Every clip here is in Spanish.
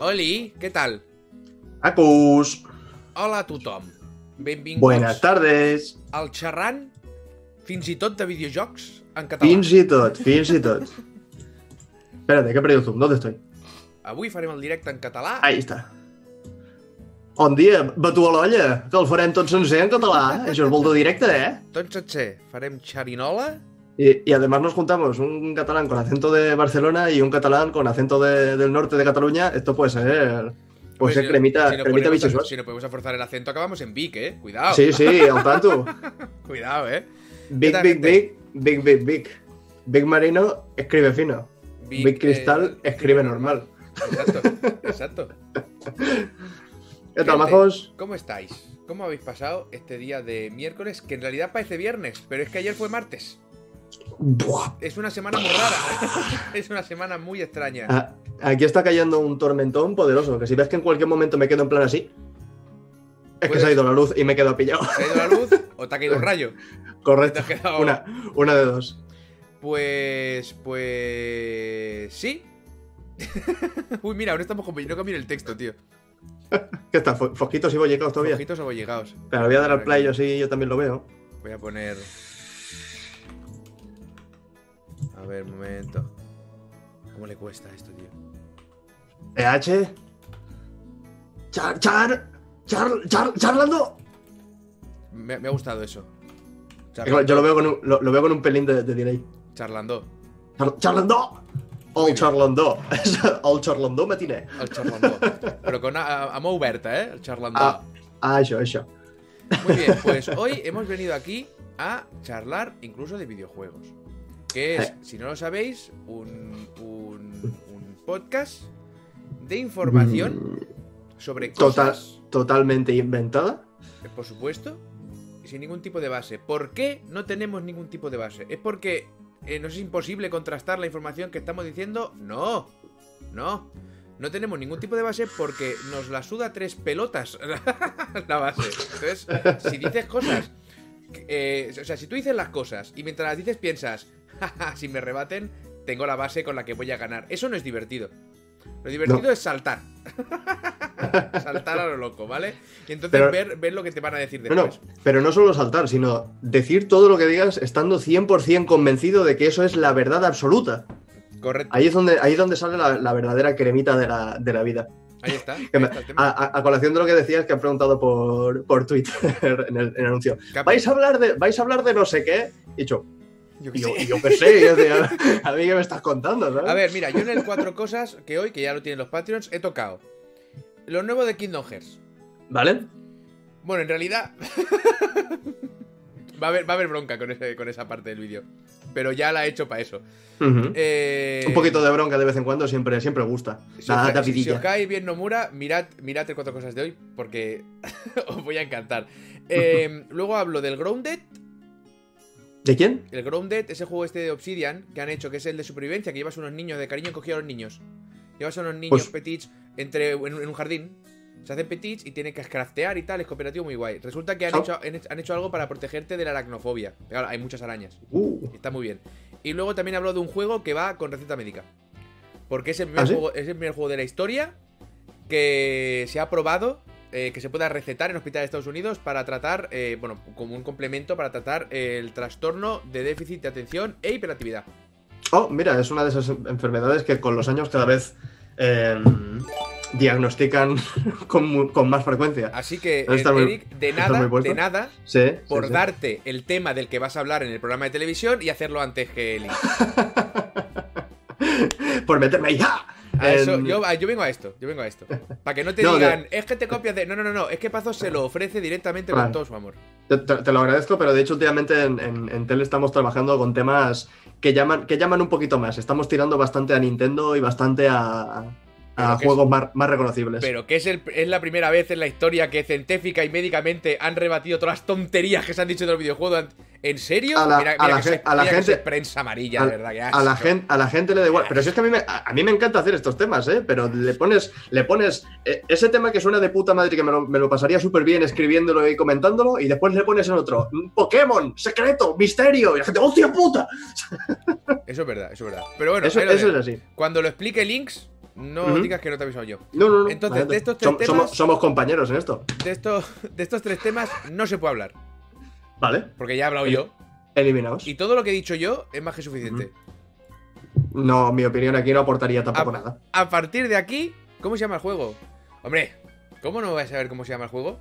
Oli, què tal? Acus. Hola a tothom. Benvinguts Buenas tardes. al xerrant, fins i tot de videojocs, en català. Fins i tot, fins i tot. Espérate, que he perdido el zoom. ¿Dónde estoy? Avui farem el directe en català. Ahí está. Bon dia, batu a l'olla, que el farem tot sencer en català. Això és molt de directe, eh? Tot sencer, farem xerinola. Y, y además nos juntamos un catalán con acento de Barcelona y un catalán con acento de- del norte de Cataluña. Esto puede ser... Puede ser si- cremita, si cremita ponemos. Si no podemos forzar el acento, acabamos en Vic, eh. Cuidado. Sí, sí, al tanto. Cuidado, eh. Big, big, big, big, big, big. Big Marino escribe fino. Big, Cristal eh, escribe normal. Exacto, exacto. ¿Qué tal, majos? ¿Cómo estáis? ¿Cómo habéis pasado este día de miércoles? Que en realidad parece viernes, pero es que ayer fue martes. Buah. Es una semana muy rara. es una semana muy extraña. Ah, Aquí está cayendo un tormentón poderoso, que si ves que en cualquier momento me quedo en plan así, es que se ha ido la luz y me he quedado pillado. ¿Se ha ido la luz o te ha caído un rayo? Correcto. Quedado- Una, una de dos. Pues. Pues. Sí. Uy, mira, ahora estamos con. No cambio el texto, tío. ¿Qué está? Fo- ¿Fosquitos y bollicaos todavía? Ojitos o llegados. Pero voy a dar al play, yo sí, yo también lo veo. Voy a poner. A ver, un momento. ¿Cómo le cuesta esto, tío? PH. Char, char, char, char, charlando. Me, me ha gustado eso. Yo lo veo con un, lo, lo veo con un pelín de, de delay. Charlando. Char- charlando. Bien. charlando. All charlando matiné. El charlandó. Pero con a, a, ¿eh? El charlandó. Ah, ah, eso, eso. Muy bien, pues hoy hemos venido aquí a charlar incluso de videojuegos. Que es, si no lo sabéis, un, un, un podcast de información sobre Mm. Total, cosas, totalmente inventada. eh, por supuesto, sin ningún tipo de base. ¿Por qué no tenemos ningún tipo de base? ¿Es porque eh, nos es imposible contrastar la información que estamos diciendo? No, no. No tenemos ningún tipo de base porque nos la suda tres pelotas la base. Entonces, si dices cosas. eh, o sea, si tú dices las cosas y mientras las dices piensas, "Jaja, si me rebaten, tengo la base con la que voy a ganar. Eso no es divertido. Lo divertido No. es saltar. saltar a lo loco, ¿vale? Y entonces Pero- ver, ver lo que te van a decir no, después. pero no solo saltar, sino decir todo lo que digas estando 100% convencido de que eso es la verdad absoluta. Correcto. Ahí es donde, ahí es donde sale la, la verdadera cremita de la, de la vida. Ahí está. ahí está a, colación de lo que decías que han preguntado por, por Twitter en el, en el anuncio. ¿Vais a, hablar de, ¿Vais a hablar de no sé qué? Y yo, yo qué y yo, sé. y yo qué sé, yo decía, a mí que me estás contando, ¿sabes? A ver, mira, yo en el cuatro cosas que hoy, que ya lo tienen los Patreons, he tocado. Lo nuevo de Kingdom Hearts. ¿Vale? Bueno, en realidad. va, a haber, va a haber bronca con, ese, con esa parte del vídeo. Pero ya la he hecho para eso. Eh, Un poquito de bronca de vez en cuando siempre, siempre gusta. Si Nada, os cae bien Nomura, mirad, mirad el cuatro cosas de hoy, porque os voy a encantar. Eh, luego hablo del Grounded. ¿De quién? El Grounded, ese juego este de Obsidian que han hecho, que es el de supervivencia, que llevas unos niños de cariño cogido a los niños. Llevas a unos niños Pues- petits entre, en, en un jardín. Se hacen petits y tienen que craftear y tal, es cooperativo muy guay. Resulta que han, Oh. hecho, han, hecho algo para protegerte de la aracnofobia. Claro, hay muchas arañas. Uh, Está muy bien. Y luego también hablo de un juego que va con receta médica. Porque es el primer, ¿Ah, sí? juego, es el primer juego de la historia que se ha probado eh, que se pueda recetar en hospitales de Estados Unidos para tratar, eh, bueno, como un complemento para tratar el trastorno de déficit de atención e hiperactividad. Oh, mira, es una de esas enfermedades que con los años cada vez eh, diagnostican con, más frecuencia. Así que, muy- Eric, de nada, de nada, Sí. por sí. darte el tema del que vas a hablar en el programa de televisión y hacerlo antes que él. Por meterme ahí. ¡ah! A eso, En- yo, vengo a esto, yo vengo a esto. Para que no te No, de- digan, es que te copias de. No, no, no, no, es que Pazo se lo ofrece directamente con Claro. todo su amor. Te, lo agradezco, pero de hecho últimamente en, en, en Tele estamos trabajando con temas que llaman, que llaman un poquito más. Estamos tirando bastante a Nintendo y bastante a, a que juegos más, más reconocibles. Pero que es, el, es la primera vez en la historia que científica y médicamente han rebatido todas las tonterías que se han dicho de los videojuegos. ¿En serio? A la- mira, a mira la que gen- sois- a la mira que gente- prensa amarilla, a, de verdad. que a la gente, a la gente le da igual. Pero si es que a mí, me, a, a mí me encanta hacer estos temas, ¿eh? Pero le pones, le pones eh, ese tema que suena de puta madre que me lo, me lo pasaría súper bien escribiéndolo y comentándolo, y después le pones en otro, "Mm, Pokémon, secreto, misterio, y la gente, ¡hostia puta! Eso es verdad, eso es verdad. Pero bueno, eso es así. cuando lo explique Links, No Ujú. digas que no te he avisado yo. No, no, no. Entonces, de estos tres Som- temas- somos, somos compañeros en esto. De, esto, de estos tres temas no se puede hablar. Vale, Porque ya he hablado yo. eliminaos. Y todo lo que he dicho yo es más que suficiente. No, mi opinión aquí no aportaría tampoco nada. A partir de aquí, ¿cómo se llama el juego? Hombre, ¿cómo no vais a saber cómo se llama el juego?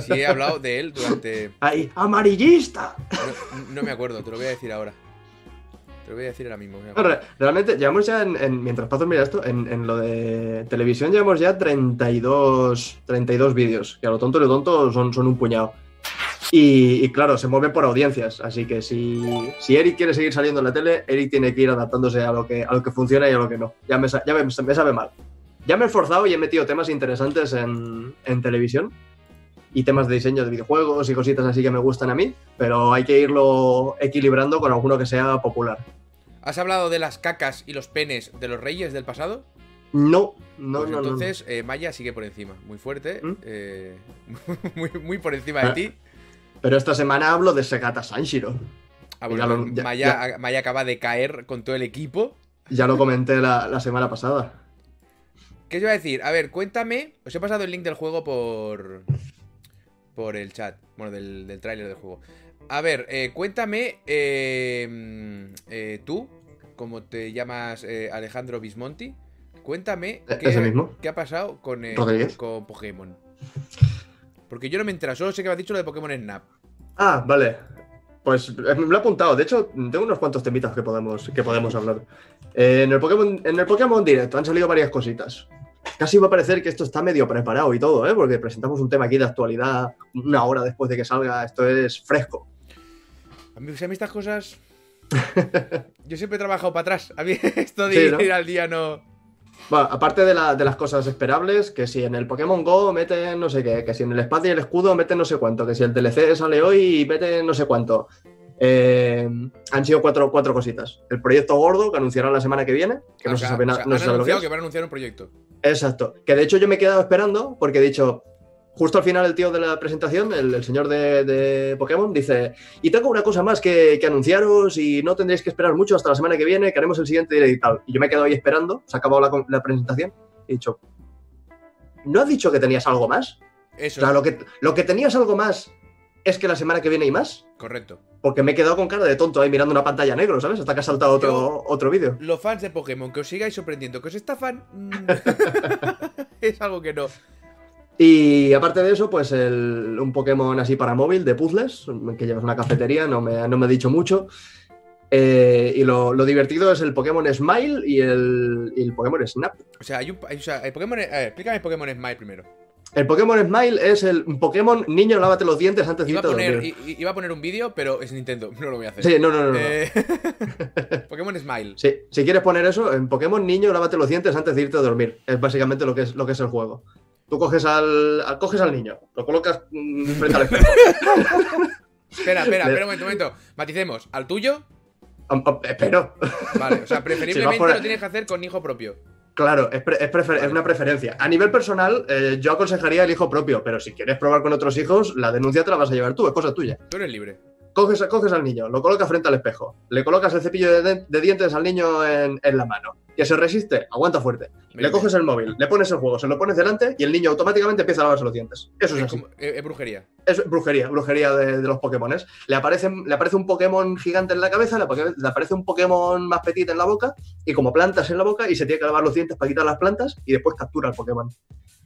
Si he hablado de él durante. ¡Ay, amarillista! No, no me acuerdo, te lo voy a decir ahora. Te lo voy a decir ahora mismo. No, re- realmente, llevamos ya en, en- mientras Pazos mira esto, en, en lo de televisión llevamos ya 32, 32 vídeos, que a lo tonto y lo tonto son, son un puñado. Y, y claro, se mueve por audiencias, así que si, si Eric quiere seguir saliendo en la tele, Eric tiene que ir adaptándose a lo que, a lo que funciona y a lo que no. Ya me, ya me, me sabe mal. Ya me he esforzado y he metido temas interesantes en, en televisión y temas de diseño de videojuegos y cositas así que me gustan a mí, pero hay que irlo equilibrando con alguno que sea popular. ¿Has hablado de las cacas y los penes de los reyes del pasado? No, no, Pues no, no. entonces eh, Maya sigue por encima. Muy fuerte. ¿Mm? eh, muy, muy por encima de Ah. ti. Pero esta semana hablo de Segata Sanshiro. Ah, bueno, lo- ya- Maya, Maya acaba de caer con todo el equipo. Ya lo comenté la, la semana pasada. ¿Qué os iba a decir? A ver, cuéntame. Os he pasado el link del juego por. Por el chat. Bueno, del, del tráiler del juego. A ver, eh, cuéntame. eh, eh, tú, como te llamas eh, Alejandro Bismonti. Cuéntame E- qué, ese mismo. qué ha pasado con, con Pokémon. Porque yo no me entero, solo sé que me has dicho lo de Pokémon Snap. Ah, vale. Pues me lo he apuntado. De hecho, tengo unos cuantos temitas que podemos, que podemos hablar. Eh, en, el Pokémon, en el Pokémon Direct han salido varias cositas. Casi va a parecer que esto está medio preparado y todo, ¿eh? Porque presentamos un tema aquí de actualidad una hora después de que salga. Esto es fresco. A mí, o sea, a mí estas cosas. Yo siempre he trabajado para atrás. A mí esto de Sí, ir ¿no? al día no. Bueno, aparte de, la- de las cosas esperables, que si en el Pokémon Go meten no sé qué, que si en el espada y el escudo meten no sé cuánto, que si el DLC sale hoy y meten no sé cuánto. Eh, han sido cuatro, cuatro cositas. El proyecto gordo, que anunciarán la semana que viene, que O no sea, se sabe, o sea, no han se sabe lo que es. que van a anunciar un proyecto. Exacto. Que de hecho yo me he quedado esperando porque he dicho, justo al final el tío de la presentación, el, el señor de, de Pokémon, dice, y tengo una cosa más que, que anunciaros y no tendréis que esperar mucho hasta la semana que viene, que haremos el siguiente directo y tal. Y yo me he quedado ahí esperando, se ha acabado la, presentación y he dicho, ¿no has dicho que tenías algo más? Eso, O sea, lo que, lo que tenías algo más es que la semana que viene hay más. correcto. Porque me he quedado con cara de tonto ahí mirando una pantalla negro, ¿sabes? Hasta que ha saltado otro, Yo- otro vídeo. Los fans de Pokémon, que os sigáis sorprendiendo, que os estafan. mm, es algo que no. Y aparte de eso, pues el- un Pokémon así para móvil de puzzles, que llevas una cafetería, no me, no me ha dicho mucho. Eh, y lo, lo divertido es el Pokémon Smile y el, y el Pokémon Snap. O sea, hay un. hay- o sea, el Pokémon. A ver, explícame el Pokémon Smile primero. El Pokémon Smile es el Pokémon niño, lávate los dientes antes de Iba a irte a poner, iba a poner un vídeo, pero es Nintendo. No lo voy a hacer. Sí, no, no, no. no. Eh, Pokémon Smile. Sí, si quieres poner eso, en Pokémon niño, lávate los dientes antes de irte a dormir. Es básicamente lo que es, lo que es el juego. Tú coges al, al- coges al niño, lo colocas mm, frente al espejo. Espera, espera, espera un momento, un momento. Maticemos. ¿Al tuyo? Espero. Vale, o sea, preferiblemente por- lo tienes que hacer con hijo propio. Claro, es, pre- es prefer- Vale. es una preferencia. A nivel personal, eh, yo aconsejaría el hijo propio, pero si quieres probar con otros hijos, la denuncia te la vas a llevar tú, es cosa tuya. Tú eres libre. Coges, coges al niño, lo colocas frente al espejo, le colocas el cepillo de, dientes al niño en, en la mano. Que se resiste, aguanta fuerte. Le coges el móvil, le pones el juego, se lo pones delante y el niño automáticamente empieza a lavarse los dientes. Eso es Es, así. como- eh, es brujería. Es brujería, brujería de, de los Pokémones. Le aparece, le aparece un Pokémon gigante en la cabeza, le, le aparece un Pokémon más petito en la boca y como plantas en la boca y se tiene que lavar los dientes para quitar las plantas y después captura al Pokémon.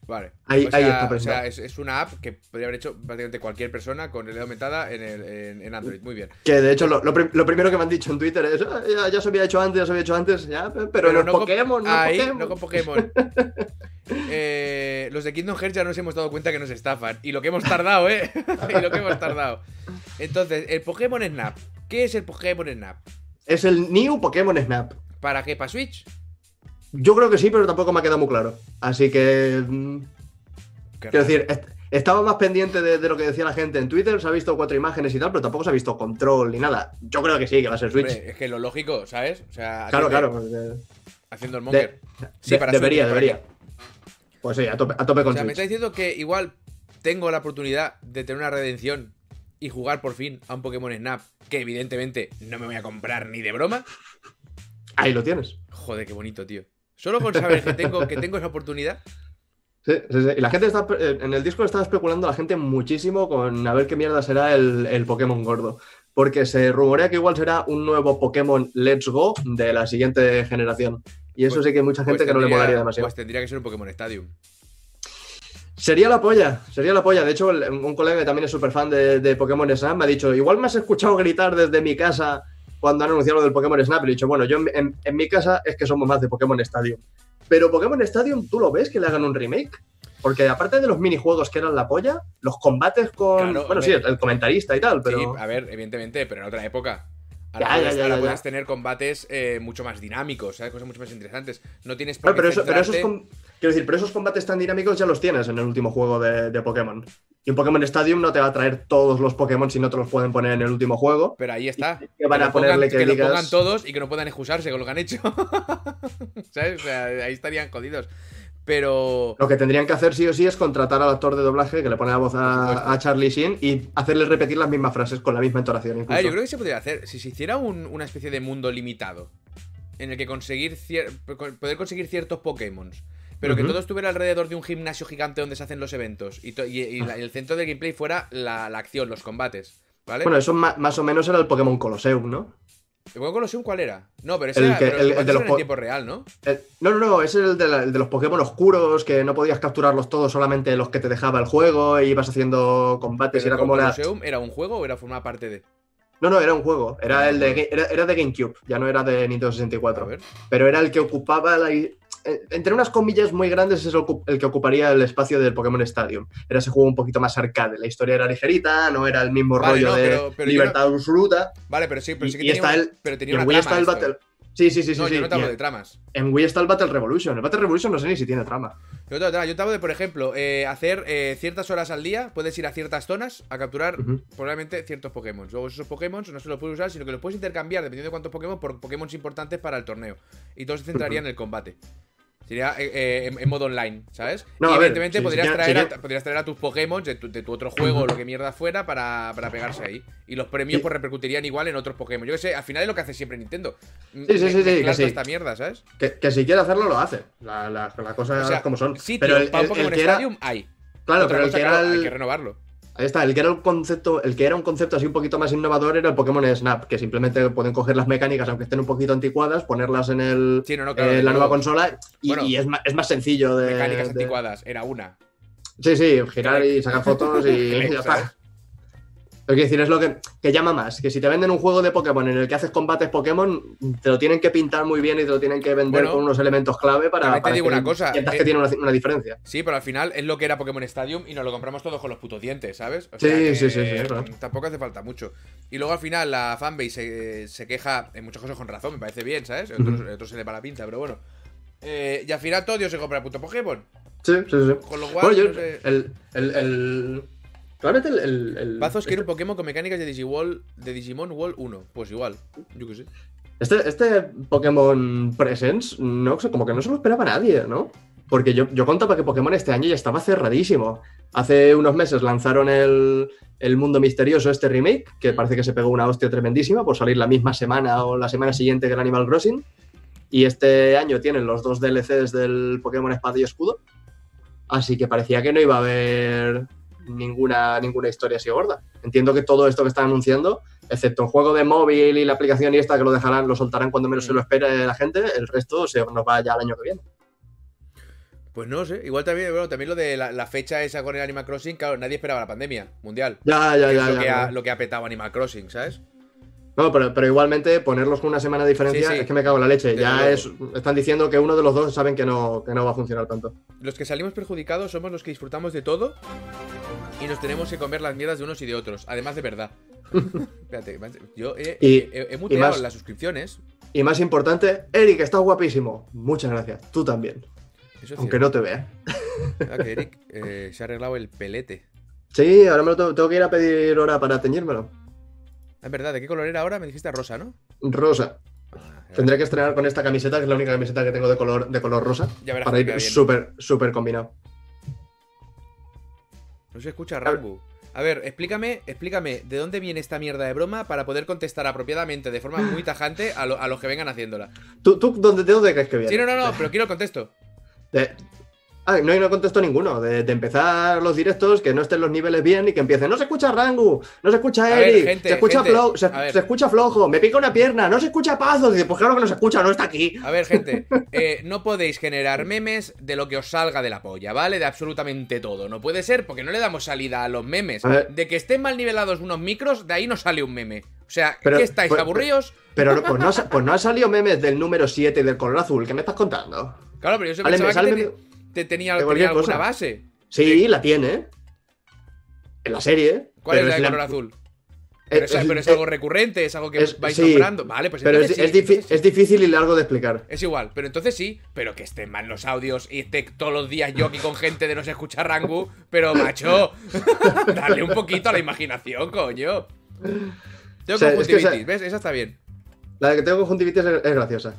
Vale. Ahí- o sea, ahí está o sea, es, es una app que podría haber hecho prácticamente cualquier persona con realidad aumentada en, el, en, en Android. Muy bien. Que de hecho lo, lo prim- lo primero que me han dicho en Twitter es "Ah, ya, ya se había hecho antes, ya se había hecho antes, ya, pe- pero, los no con- Pokémon, no ahí, Pokémon. no con Pokémon. Eh, los de Kingdom Hearts ya nos hemos dado cuenta que nos estafan. Y lo que hemos tardado, ¿eh? y lo que hemos tardado. Entonces, el Pokémon Snap. ¿Qué es el Pokémon Snap? Es el New Pokémon Snap. ¿Para qué? ¿Para Switch? Yo creo que sí, pero tampoco me ha quedado muy claro. Así que, mm, Qué quiero raro. decir, est- estaba más pendiente de, de lo que decía la gente en Twitter, se ha visto cuatro imágenes y tal, pero tampoco se ha visto control ni nada. Yo creo que sí, que va a ser Switch. Hombre, es que lo lógico, ¿sabes? O sea, claro, claro. porque- Haciendo el monger. Sí, de- para debería, Switch, debería. Pues sí, a tope, a tope O con sea, me está diciendo que igual tengo la oportunidad de tener una redención y jugar por fin a un Pokémon Snap que evidentemente no me voy a comprar ni de broma. Ahí lo tienes. Joder, qué bonito, tío. Solo con saber que tengo, que tengo esa oportunidad. Sí, sí, sí. Y la gente está, eh, en el disco estaba especulando la gente muchísimo con a ver qué mierda será el, el Pokémon gordo. Porque se rumorea que igual será un nuevo Pokémon Let's Go de la siguiente generación. Y eso Pues- sí que hay mucha gente Pues que no le molaría demasiado. Pues tendría que ser un Pokémon Stadium. Sería la polla, sería la polla. De hecho, un colega que también es súper fan de, de Pokémon Snap me ha dicho, igual me has escuchado gritar desde mi casa cuando han anunciado lo del Pokémon Snap. Le he dicho, bueno, yo en, en- en mi casa es que somos más de Pokémon Stadium. Pero Pokémon Stadium, ¿tú lo ves que le hagan un remake? Porque aparte de los minijuegos que eran la polla, los combates con... Claro, bueno, sí, el comentarista y tal, pero... Sí, a ver, evidentemente, pero en otra época. Ahora, Ya, ya, puedes, ya, ahora ya, puedes ya. tener combates eh, mucho más dinámicos, ¿sabes? Cosas mucho más interesantes. No tienes por Claro, qué pero, eso, pero esos, centrarte- com- quiero decir, pero esos combates tan dinámicos ya los tienes en el último juego de, de Pokémon. Y un Pokémon Stadium no te va a traer todos los Pokémon si no te los pueden poner en el último juego. Pero ahí está. que van lo a ponerle pongan- que lo digas- pongan todos y que no puedan excusarse con lo que han hecho. ¿Sabes? O sea, ahí estarían jodidos. Pero. Lo que tendrían que hacer sí o sí es contratar al actor de doblaje que le pone la voz a, a Charlie Sheen y hacerle repetir las mismas frases con la misma entonación. A Incluso. ver, yo creo que se podría hacer. Si se hiciera un- una especie de mundo limitado en el que conseguir poder conseguir ciertos Pokémon, pero que todo estuviera alrededor de un gimnasio gigante donde se hacen los eventos y, y- y la- y el centro del gameplay fuera la, la acción, los combates. ¿Vale? Bueno, eso más o menos era el Pokémon Colosseum, ¿no? ¿El juego Colosseum cuál era? No, pero ese El era, que- pero el- el de los en tiempo real, ¿no? No, no, no, ese es el de, la- el de los Pokémon oscuros, que no podías capturarlos todos, solamente los que te dejaba el juego, e ibas haciendo combates y era como la... Colosseum era un juego o era formar parte de. No, no, era un juego, era el de, era, era de GameCube, ya no era de Nintendo A 64. ver. Pero era el que ocupaba la... eh, Entre unas comillas muy grandes es el, que ocuparía el espacio del Pokémon Stadium. Era ese juego un poquito más arcade, la historia era ligerita, no era el mismo Vale, rollo no, de pero- libertad absoluta. Vale, pero sí, pero sí que y tenía, está el- pero Y tenía en una Wii trama está el. Battle... Sí, sí, sí, sí. No, sí. yo no te hablo de tramas. En Wii está el Battle Revolution. El Battle Revolution no sé ni si tiene trama. Yo te, hablo de, por ejemplo, eh, hacer eh, ciertas horas al día, puedes ir a ciertas zonas a capturar probablemente ciertos Pokémon. Luego esos Pokémon no se los puedes usar, sino que los puedes intercambiar dependiendo de cuántos Pokémon por Pokémon importantes para el torneo. Y todo se centraría en el combate. Sería eh, eh, en, en modo online, ¿sabes? No, y ver, evidentemente si- podrías, si traer a, podrías traer a tus Pokémon de tu, de tu otro juego o lo que mierda fuera para, para pegarse ahí. Y los premios Sí. pues repercutirían igual en otros Pokémon. Yo que sé, al final es lo que hace siempre Nintendo. sí, sí, sí, que sí. esta mierda, ¿sabes? Que, que si quiere hacerlo, lo hace. La, la, la cosa O sea, es como son. sitio pero el, el- el que era, Stadium hay. claro, Otra pero el que era claro, hay que renovarlo. Ahí está, el que era un concepto, el que era un concepto así un poquito más innovador era el Pokémon Snap, que simplemente pueden coger las mecánicas, aunque estén un poquito anticuadas, ponerlas en el Sí, no, no, claro, en de la nueva consola y, Bueno, y es, más, es más sencillo de. Mecánicas de- anticuadas, era una. Sí, sí, girar y sacar fotos y Clic, ya está. Lo que decir es lo que, que llama más, que si te venden un juego de Pokémon en el que haces combates Pokémon, te lo tienen que pintar muy bien y te lo tienen que vender Bueno, con unos elementos clave para, te para digo que una cosa, sientas eh, que tiene una, una diferencia. Sí, pero al final es lo que era Pokémon Stadium y nos lo compramos todos con los putos dientes, ¿sabes? O Sí, que, sí, sí, sí, claro. Tampoco hace falta mucho. Y luego al final la fanbase se, se queja en muchas cosas con razón, me parece bien, ¿sabes? Otros, se le va la pinta, pero bueno. Eh, y al final todo Dios se compra el puto Pokémon. Sí, sí, sí. Con lo cual, Bueno, yo, no sé. el, el, el- Realmente el... el, el- Pazos quiere un Pokémon con mecánicas de Digimon, de Digimon Wall 1. Pues igual, yo qué sé. Este, este Pokémon Presence, no como que no se lo esperaba nadie, ¿no? Porque yo, yo contaba que Pokémon este año ya estaba cerradísimo. Hace unos meses lanzaron el, el Mundo Misterioso, este remake, que Mm. parece que se pegó una hostia tremendísima por salir la misma semana o la semana siguiente que el Animal Crossing. Y este año tienen los dos DLCs del Pokémon Espada y Escudo. Así que parecía que no iba a haber ninguna, ninguna historia así gorda. Entiendo que todo esto que están anunciando, excepto el juego de móvil y la aplicación y esta que lo dejarán, lo soltarán cuando menos se lo espere la gente, el resto se nos va ya el año que viene. Pues no sé, igual también, bueno, también lo de la, la fecha esa con el Animal Crossing, claro, nadie esperaba la pandemia mundial. Ya, ya, ya. lo, ya, que ya. ha, lo que ha petado Animal Crossing, ¿sabes? No, pero, pero igualmente ponerlos con una semana de diferencia Sí, sí. es que me cago en la leche. Ya es, están diciendo que uno de los dos saben que no, que no va a funcionar tanto. Los que salimos perjudicados somos los que disfrutamos de todo y nos tenemos que comer las mierdas de unos y de otros, además de verdad. Espérate, yo he, Y- he- he y muteado más- las suscripciones. Y más importante, Eric, estás guapísimo. Muchas gracias. Tú también. Eso Aunque cierto. no te vea. Ah, que Eric eh, se ha arreglado el pelete. Sí, ahora me lo tengo, tengo que ir a pedir hora para teñírmelo. Ah, Es verdad, ¿de qué color era ahora? Me dijiste rosa, ¿no? Rosa. Ah, Tendré que estrenar con esta camiseta, que es la única camiseta que tengo de color, de color rosa. Ya verás Para ir súper, súper combinado. No se escucha Rangu. A ver, explícame, explícame de dónde viene esta mierda de broma para poder contestar apropiadamente de forma muy tajante a, lo- a los que vengan haciéndola. ¿Tú, tú dónde, de dónde crees que viene? Sí, no, no, no, pero quiero el contexto. De- Ah, no, no contesto ninguno. De, de empezar los directos, que no estén los niveles bien y que empiecen. No se escucha Rangu, no se escucha Eric, gente, se, escucha gente, flo- se, a ver. se escucha flojo, me pica una pierna, no se escucha Pazo. Dice, pues claro que no se escucha, no está aquí. A ver, gente, eh, no podéis generar memes de lo que os salga de la polla, ¿vale? De absolutamente todo. No puede ser porque no le damos salida a los memes. A. De que estén mal nivelados unos micros, de ahí no sale un meme. O sea, Pero- ¿qué estáis pues- aburridos? Pero no- pues, no, pues no han salido memes del número 7 y del color azul. ¿Qué me estás contando? Claro, pero yo se pensaba que te- te tenía, tenía alguna cosa. base. Sí, la tiene. En la serie. ¿Cuál es la de la- color azul? es- Pero, es, es- pero es es- algo recurrente, es algo que vais sí, nombrando. Vale, pues Pero es, entonces es sí, difi- entonces sí. es difícil y largo de explicar. Es igual, pero entonces sí, pero que estén mal los audios y esté todos los días yo aquí con gente de no se escucha Rangu, pero macho, dale un poquito a la imaginación, coño. Tengo O sea, que conjuntivitis, ¿ves? Esa está bien. La de que tengo conjuntivitis es graciosa.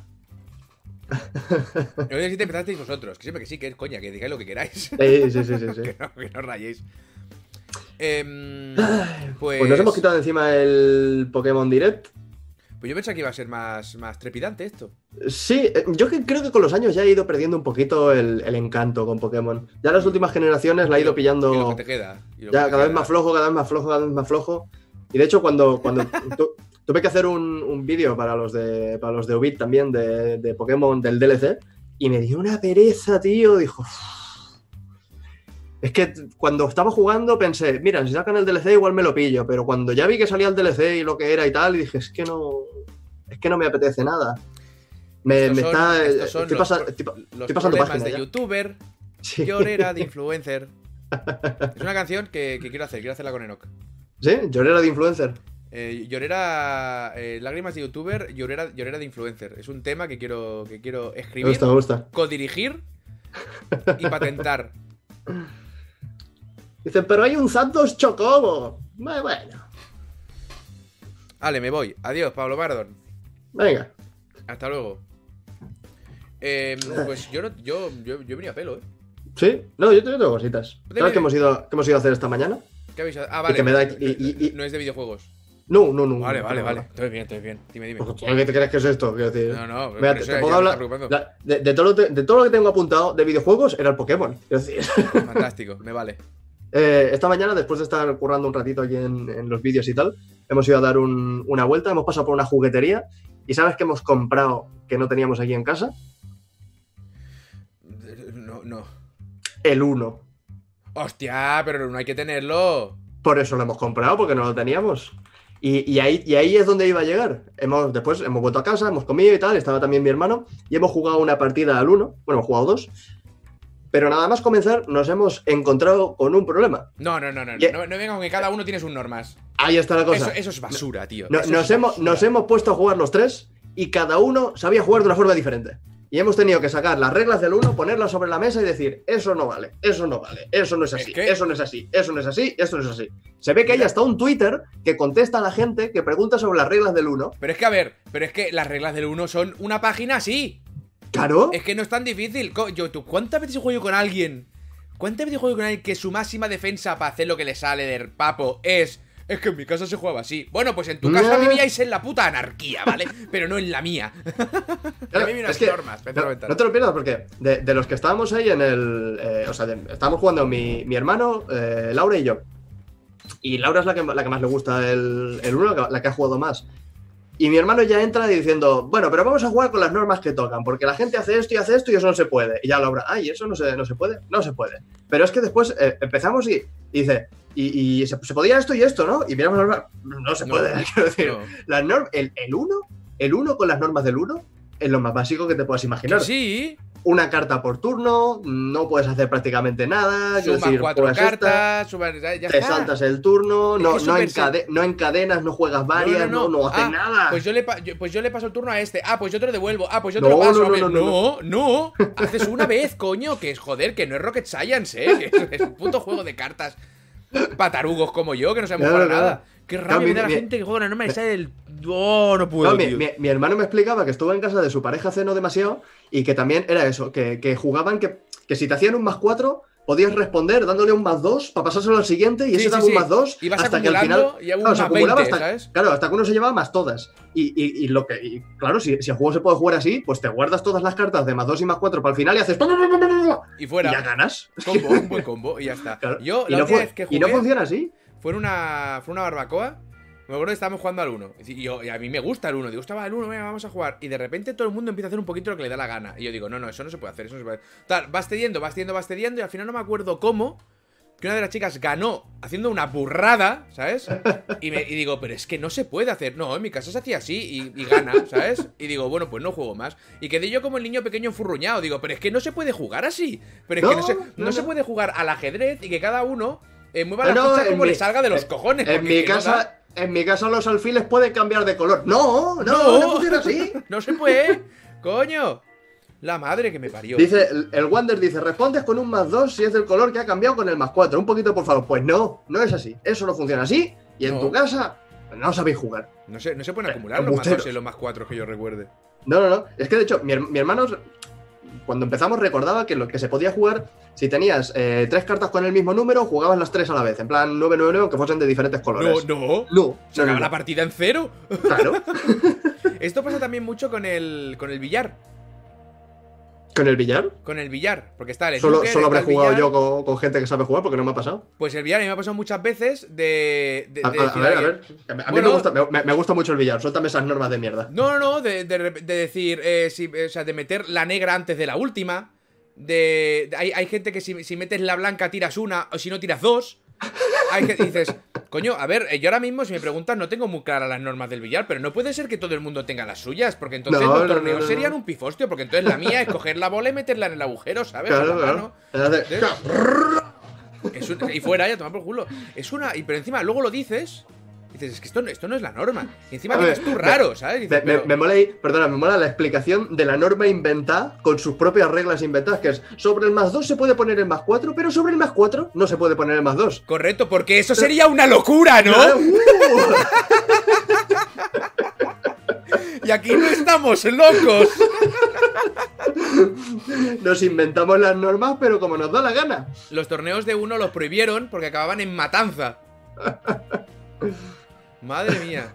Sé si te empezasteis vosotros, que siempre que sí, que es coña, que digáis lo que queráis. Sí, sí, sí, sí. sí. que, no, que no rayéis. Em, pues, Pues nos hemos quitado de encima el Pokémon Direct. pues yo pensaba que iba a ser más, más trepidante esto. Sí, eh, yo que creo que con los años ya he ido perdiendo un poquito el, el encanto con Pokémon. Ya las últimas generaciones la he lo- ido Y lo pillando que te queda. y lo que ya te cada vez más flojo, cada vez más flojo, cada vez más flojo. Y de hecho, cuando, cuando tuve que hacer un, un vídeo para los de para los de Ubit también de, de Pokémon del DLC, y me dio una pereza, tío. Dijo. Es que cuando estaba jugando pensé, mira, si sacan el DLC igual me lo pillo, pero cuando ya vi que salía el DLC y lo que era y tal, y dije, es que no. Es que no me apetece nada. Me, Estos me son- está. estos son estoy, los pasa- estoy pa- Los estoy pasando problemas página de ya. youtuber, Sí. llorera de influencer. Es una canción que, que quiero hacer, quiero hacerla con Enoch. ¿Sí? Llorera de influencer. Eh, llorera. eh, lágrimas de youtuber, llorera, llorera de influencer. Es un tema que quiero, que quiero Me escribir, gusta, me gusta. codirigir y patentar. Dicen, pero hay un Santos Chocobo. Bueno, Bueno, Vale, me voy. Adiós, Pablo Bardon. venga. Hasta luego. Eh, pues yo, no, yo, yo, venido a pelo, ¿eh? ¿Sí? No, yo tengo cositas. ¿Sabes qué hemos, ido, qué hemos ido a hacer esta mañana? ¿Qué habéis Ah, vale. que me da- y- y- y- No es de videojuegos. No, no, no. Vale, no, vale, vale. Estoy bien, estoy bien. Dime, dime. ¿Qué te crees que es esto? Decir. No, no, Mira, te, te hablar. la- de, de todo lo te- de todo lo que tengo apuntado de videojuegos era el Pokémon. Decir. Fantástico, me vale. Eh, esta mañana, después de estar currando un ratito aquí en, en los vídeos y tal, hemos ido a dar un- una vuelta, hemos pasado por una juguetería y ¿sabes qué hemos comprado que no teníamos aquí en casa? No, no. El 1. Hostia, pero no hay que tenerlo. Por eso lo hemos comprado, porque no lo teníamos. Y, y ahí, y ahí es donde iba a llegar. Hemos, después hemos vuelto a casa, hemos comido y tal, estaba también mi hermano, y hemos jugado una partida al 1, bueno, hemos jugado dos, pero nada más comenzar nos hemos encontrado con un problema. No, no, no, no. Ya- No, no venga con que cada uno tiene sus normas. Ahí está la cosa. Eso, eso es basura, tío. No- nos, es hemos, basura. nos hemos puesto a jugar los tres y cada uno sabía jugar de una forma diferente. Y hemos tenido que sacar las reglas del uno, ponerlas sobre la mesa y decir, eso no vale, eso no vale, eso no es así, eso no es así, eso no es así, esto no es así. Se ve que hay hasta un Twitter que contesta a la gente que pregunta sobre las reglas del uno. Pero es que, a ver, pero es que las reglas del 1 son una página así. Claro. Es que no es tan difícil. Yo, ¿tú cuántas veces juego con alguien? ¿Cuántas veces juego con alguien que su máxima defensa para hacer lo que le sale del papo es. Es que en mi casa se jugaba así. Bueno, pues en tu casa No. vivíais en la puta anarquía, ¿vale? Pero no en la mía. Claro, a mí me es unas que normas. a no, no te lo pierdas porque de, de los que estábamos ahí en el... eh, o sea, de- estábamos jugando mi, mi hermano, eh, Laura y yo. Y Laura es la que, la que más le gusta el, el uno, la que- la que ha jugado más. Y mi hermano ya entra diciendo, bueno, pero vamos a jugar con las normas que tocan, porque la gente hace esto y hace esto y eso no se puede. Y ya Laura, ay, eso no se, no se puede, no se puede. Pero es que después eh, empezamos y, y dice, y, y se, se podía esto y esto, ¿no? Y miramos las normas, no se No, puede, quiero decir. No. Las norm- el, el 1, el 1 con las normas del 1 es lo más básico que te puedas imaginar. Sí, Una carta por turno, no puedes hacer prácticamente nada. sumas decir, cuatro cartas. Ya, te está. saltas el turno, no, no, encade- no encadenas, no juegas varias, no, no, haces Ah, nada. Pues yo, le pues yo le paso el turno a este. Ah, pues yo te lo devuelvo. Ah, pues yo te lo paso. no, no, no, no, no. Haces una vez, coño. Que es joder, que no es Rocket Science, ¿eh? Que es, es un puto juego de cartas patarugos como yo, que no sabemos nada. Qué rabia la mi- gente que juega, no me sale el. Oh, no puedo. Mi hermano me explicaba que estuvo en casa de su pareja hace no demasiado y que también era eso, que, que jugaban que, que si te hacían un más cuatro, podías responder dándole un más dos para pasárselo al siguiente y Sí, ese sí, daba un sí. más dos Ibas hasta que al final y Claro, se acumulaba 20, hasta, ¿sabes? claro, hasta que uno se llevaba más todas. Y, y- y lo que, y claro, si, si el juego se puede jugar así, pues te guardas todas las cartas de más 2 y más 4 para el final y haces. Y fuera. ya ganas. Combo, un buen combo y ya está. Claro. Yo, y, la no última vez que y no jugué funciona así. fue una, fue una barbacoa. Me acuerdo que estábamos jugando al 1. Y, yo- y a mí me gusta el 1. Digo, estaba el 1, venga, vamos a jugar. Y de repente todo el mundo empieza a hacer un poquito lo que le da la gana. Y yo digo, no, no, eso no se puede hacer, eso no se puede hacer. Tal, vas cediendo, vas cediendo, vas cediendo. Y al final no me acuerdo cómo. Que una de las chicas ganó haciendo una burrada, ¿sabes? Y, me, y digo, pero es que no se puede hacer. No, en mi casa se hacía así y, y gana, ¿sabes? Y digo, bueno, pues no juego más. Y quedé yo como el niño pequeño enfurruñado. Digo, pero es que no se puede jugar así. Pero es que No, no se, no, no se no. puede jugar al ajedrez y que cada uno eh, mueva No, la no, en como mi- le salga de los cojones. En mi no da. En mi casa los alfiles pueden cambiar de color. No, no, No. no, funciona así. No se puede, coño. La madre que me parió. Dice, el- Wander dice, respondes con un más 2 si es del color que ha cambiado con el más 4. Un poquito, por favor. Pues no, no es así. Eso no funciona así. Y en No. tu casa no sabéis jugar. No se, no se pueden Eh, acumular los más embusteros. dos y los más cuatro que yo recuerde. No, no, no. Es que de hecho, mi, mi hermano, cuando empezamos, recordaba que lo que se podía jugar, si tenías eh, tres cartas con el mismo número, jugabas las tres a la vez. En plan 999, que fuesen de diferentes colores. no. no. Se no, acaba no, la partida en cero. Claro. Esto pasa también mucho con el, con el billar. ¿Con el billar? Con el billar. Porque está el Solo, solo habré jugado billar. yo con, con gente que sabe jugar porque no me ha pasado. Pues el billar a mí me ha pasado muchas veces de. de- A, de a- a decir, ver, a "Oye, ver. A mí Bueno. me, gusta, me, me gusta mucho el billar. Suéltame esas normas de mierda. No, no, no, de, de de decir, eh, si- o sea, de meter la negra antes de la última. De, de- hay, hay gente que si, si metes la blanca tiras una, o si no tiras dos. Hay que dices, coño, a ver, eh, yo ahora mismo, si me preguntas, no tengo muy claras las normas del billar, pero no puede ser que todo el mundo tenga las suyas, porque entonces No, los no, torneos no, serían un pifostio, porque entonces la mía es coger la bola y meterla en el agujero, ¿sabes? Claro, claro. Es un- y fuera ya, tomar por culo. Es una. Y pero encima luego lo dices. Dices, es que esto, no- esto no es la norma. Y encima ver, dices tú raro, ¿sabes? Me, Dices, me- pero- me mola ahí- perdona, me mola la explicación de la norma inventada con sus propias reglas inventadas, que es sobre el más 2 se puede poner el más 4, pero sobre el más 4 no se puede poner el más 2. Correcto, porque eso sería una locura, ¿no? Y aquí no estamos locos. Nos inventamos las normas, pero como nos da la gana. Los torneos de uno los prohibieron porque acababan en matanza. Madre mía.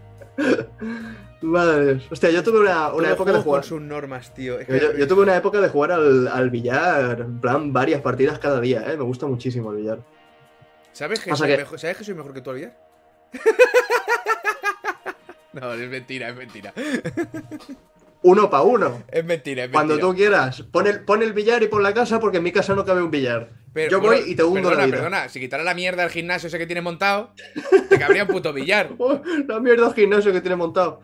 Madre Dios. Hostia, yo tuve una, una época de jugar. con sus normas, tío. Es Yo, que- yo- yo tuve una época de jugar al, al billar, en plan varias partidas cada día, ¿eh? Me gusta muchísimo el billar. ¿Sabes que, soy que- mejor, ¿Sabes que soy mejor que tú al billar? no, es mentira, es mentira. Uno para uno. Es mentira, es mentira. Cuando tú quieras. Pon el, pon el billar y pon la casa porque en mi casa no cabe un billar. Pero, yo bueno, voy y te hundo perdona, la vida. Perdona, si quitara la mierda del gimnasio ese que tienes montado, te cabría un puto billar. La mierda de gimnasio que tiene montado.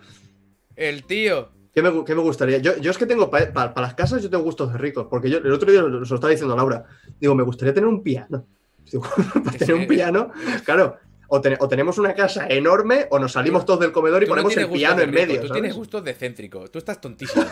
El tío. ¿Qué me, qué me gustaría? Yo, yo es que tengo, para las casas yo tengo gustos de ricos, porque yo el otro día lo, se lo estaba diciendo a Laura, digo, me gustaría tener un piano. Digo, para tener un piano, claro, o, ten- o tenemos una casa enorme o nos salimos todos del comedor y Tú ponemos el piano en rico, medio. Tú ¿sabes? tienes gustos de céntrico. Tú estás tontísimo.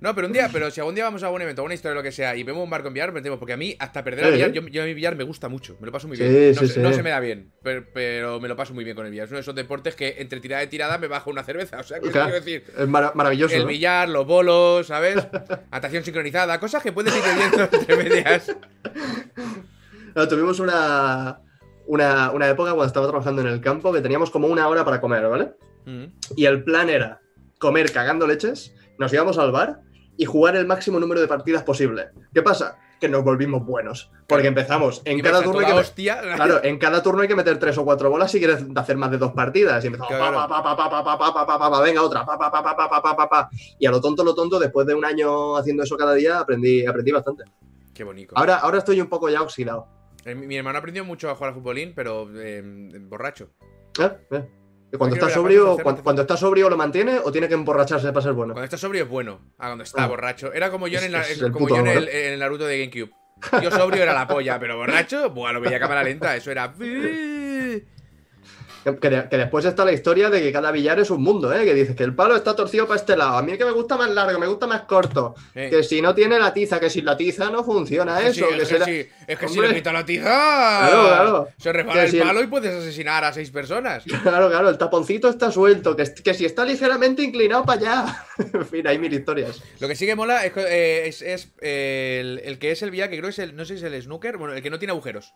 No, pero un día, pero si algún día vamos a algún evento, a una historia o lo que sea, y vemos un barco en billar, metemos, porque a mí, hasta perder el billar, yo, yo a mi billar me gusta mucho, me lo paso muy Sí, bien. No, sí, se, sí. no se me da bien, pero, pero me lo paso muy bien con el billar. Es uno de esos deportes que entre tirada y tirada me bajo una cerveza. O sea, que Claro, quiero decir, Es mara- maravilloso. el ¿no? billar, los bolos, ¿sabes? Natación sincronizada, cosas que puedes ir viendo entre medias. No, tuvimos una, una, una, época cuando estaba trabajando en el campo que teníamos como una hora para comer, ¿vale? Y el plan era comer cagando leches, nos íbamos al bar y jugar el máximo número de partidas posible. ¿Qué pasa? Que nos volvimos buenos. Porque empezamos. En cada turno hay que. Hostia. Claro, en cada turno hay que meter tres o cuatro bolas si quieres hacer más de dos partidas. Y empezamos. Pa, pa, pa, pa, venga, otra. Pa, pa, pa, pa, pa, pa, pa, Y a lo tonto, lo tonto, después de un año haciendo eso cada día, aprendí, aprendí bastante. Qué bonito. Ahora, ahora estoy un poco ya oxidado. Eh, Mi, mi hermano aprendió mucho a jugar al futbolín, pero eh, borracho. ¿Eh? ¿Eh? Cuando está la sobrio, cuando, está sobrio lo mantiene o tiene que emborracharse para ser bueno. Cuando está sobrio es bueno. Ah, cuando está Ah. borracho. Era como yo en, el, es en- el como yo en el, en el Naruto de GameCube. Yo sobrio era la polla, pero borracho, buah, lo veía a cámara lenta. Eso era. Que, después está la historia de que cada billar es un mundo, ¿eh? Que dices que el palo está torcido para este lado. A mí es que me gusta más largo, me gusta más corto. Que si no tiene la tiza, que sin la tiza no funciona sí, eso. es que que, será- sí, es que si le quita la tiza, Claro, claro. se resbala el si el- palo y puedes asesinar a seis personas. Claro, claro, el taponcito está suelto, que, que si está ligeramente inclinado para allá. en fin, hay mil historias. Lo que sí que mola es, eh, es, es, eh, el, el que es el billar, que creo que es el, no sé si es el snooker, bueno, el que no tiene agujeros.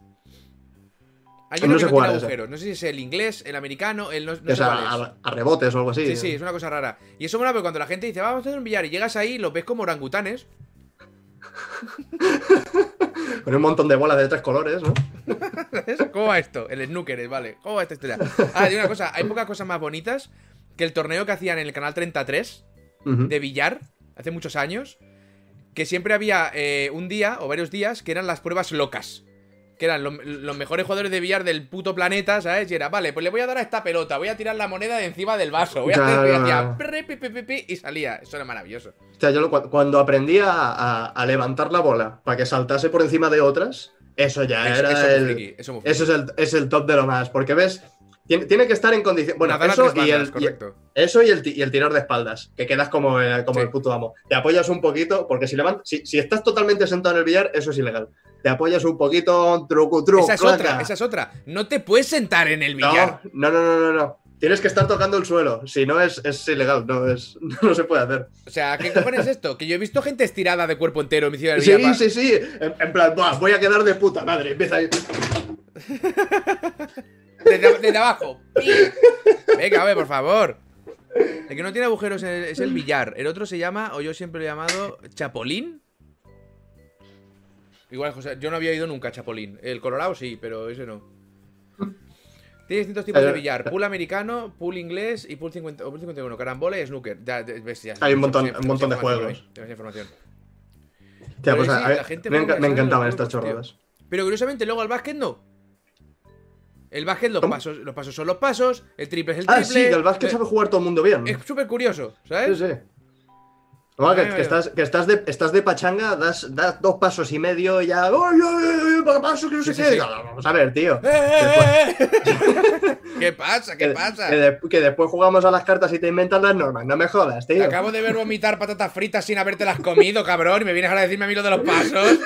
Hay No uno que no ese. agujeros. No sé si es el inglés, el americano, el no, no Que sé sea, a, a rebotes o algo así. Sí, sí, es una cosa rara. Y eso mola porque cuando la gente dice, vamos a hacer un billar y llegas ahí, lo ves como orangutanes. Con un montón de bolas de tres colores, ¿no? ¿Cómo va esto? El snooker, vale. ¿Cómo va esta historia? Ah, digo una cosa, hay pocas cosas más bonitas que el torneo que hacían en el canal 33 Ujú. de billar hace muchos años. Que siempre había eh, un día o varios días que eran las pruebas locas. Que eran lo- los mejores jugadores de billar del puto planeta, ¿sabes? Y era, vale, pues le voy a dar a esta pelota, voy a tirar la moneda de encima del vaso, voy a hacer, y Claro. hacía pre, pi, pi, y salía. Eso era maravilloso. O sea, yo lo- cu- cuando aprendí a, a- a levantar la bola para que saltase por encima de otras, eso ya Eso, era eso el, friki, eso es el, es el top de lo más. Porque ves, tiene, tiene que estar en condición. Bueno, Nadar a eso y, el, y- correcto. eso y el, ti- y el tirador de espaldas, que quedas como, eh, como Sí. el puto amo. Te apoyas un poquito, porque si, levant- si, si estás totalmente sentado en el billar, eso es ilegal. Te apoyas un poquito, truco, truco. Esa es otra, esa es otra. No te puedes sentar en el billar. No, no, no, no, no. Tienes que estar tocando el suelo. Si no, es, es ilegal. No, es, no se puede hacer. O sea, ¿qué cojones es esto? Que yo he visto gente estirada de cuerpo entero en mi ciudad Sí, billar. sí, sí. En, en plan, "Buah, voy a quedar de puta madre. Empieza ahí. Desde, desde abajo. Venga, ver, por favor. El que no tiene agujeros es es el billar. El otro se llama, o yo siempre lo he llamado, Chapolín. Igual, José, yo no había ido nunca a Chapolín. El Colorado sí, pero ese no. Tiene distintos tipos de billar. Pool americano, pool inglés y pool, 50, o pool 51. Carambola y snooker. Ya, ves, ya, Hay un montón- un montón de juegos. demasiada información. Tía, pues, sí, a- a- la gente me, enca- encantaban estas chorradas. Pero curiosamente, luego al básquet no. El básquet, los ¿Cómo? pasos, los pasos son los pasos, el triple es el Ah, triple. sí, que el básquet Eh, sabe jugar todo el mundo bien. Es súper curioso, Sí, ¿sabes? sí. No, que, que estás, que estás, de, estás de pachanga, das, das dos pasos y medio y ya. ¡Ay, ay, ay! paso que no sé Sí, qué! sí, sí. No, Vamos a ver, tío. ¡Eh, eh, eh! ¿Qué pasa? ¿Qué Que, pasa? que de- que después jugamos a las cartas y te inventan las normas. No me jodas, Te tío. acabo de ver vomitar patatas fritas sin habértelas comido, cabrón, y me vienes a decirme a mí lo de los pasos.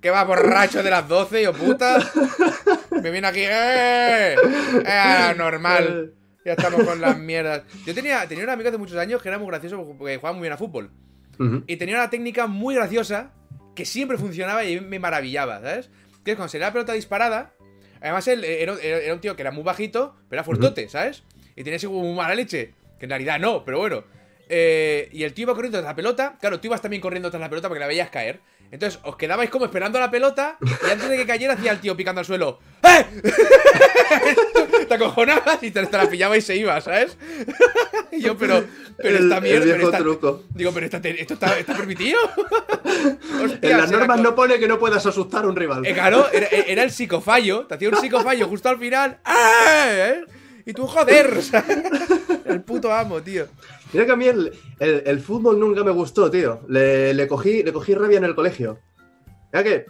Que va borracho de las 12, yo puta. Me viene aquí, ¡eh! ¡Eh, normal! Ya estamos con las mierdas. Yo tenía, tenía un amigo hace muchos años que era muy gracioso porque jugaba muy bien a fútbol. Y tenía una técnica muy graciosa que siempre funcionaba y me maravillaba, ¿sabes? Que es cuando se le da la pelota disparada. Además, él era, era- era un tío que era muy bajito, pero era fuertote, ¿sabes? Y tenía así como muy mala leche. Que en realidad no, pero bueno. Eh, y el tío iba corriendo tras la pelota. Claro, tú ibas también corriendo tras la pelota porque la veías caer. Entonces, os quedabais como esperando la pelota y antes de que cayera hacía el tío picando al suelo. ¡Eh! te acojonabas y te, te la pillaba y se iba, ¿sabes? y yo, pero, pero El- esta el mierda. viejo pero esta- truco. Digo, pero esta esto está, está permitido. Hostia, En las normas no pone que no puedas asustar a un rival. Eh, claro, era, era el psicofallo. Te hacía un psicofallo justo al final. ¡Eh! Y tú, joder. El puto amo, tío. Mira que a mí el, el- el fútbol nunca me gustó, tío. Le, le cogí, le cogí rabia en el colegio. Mira que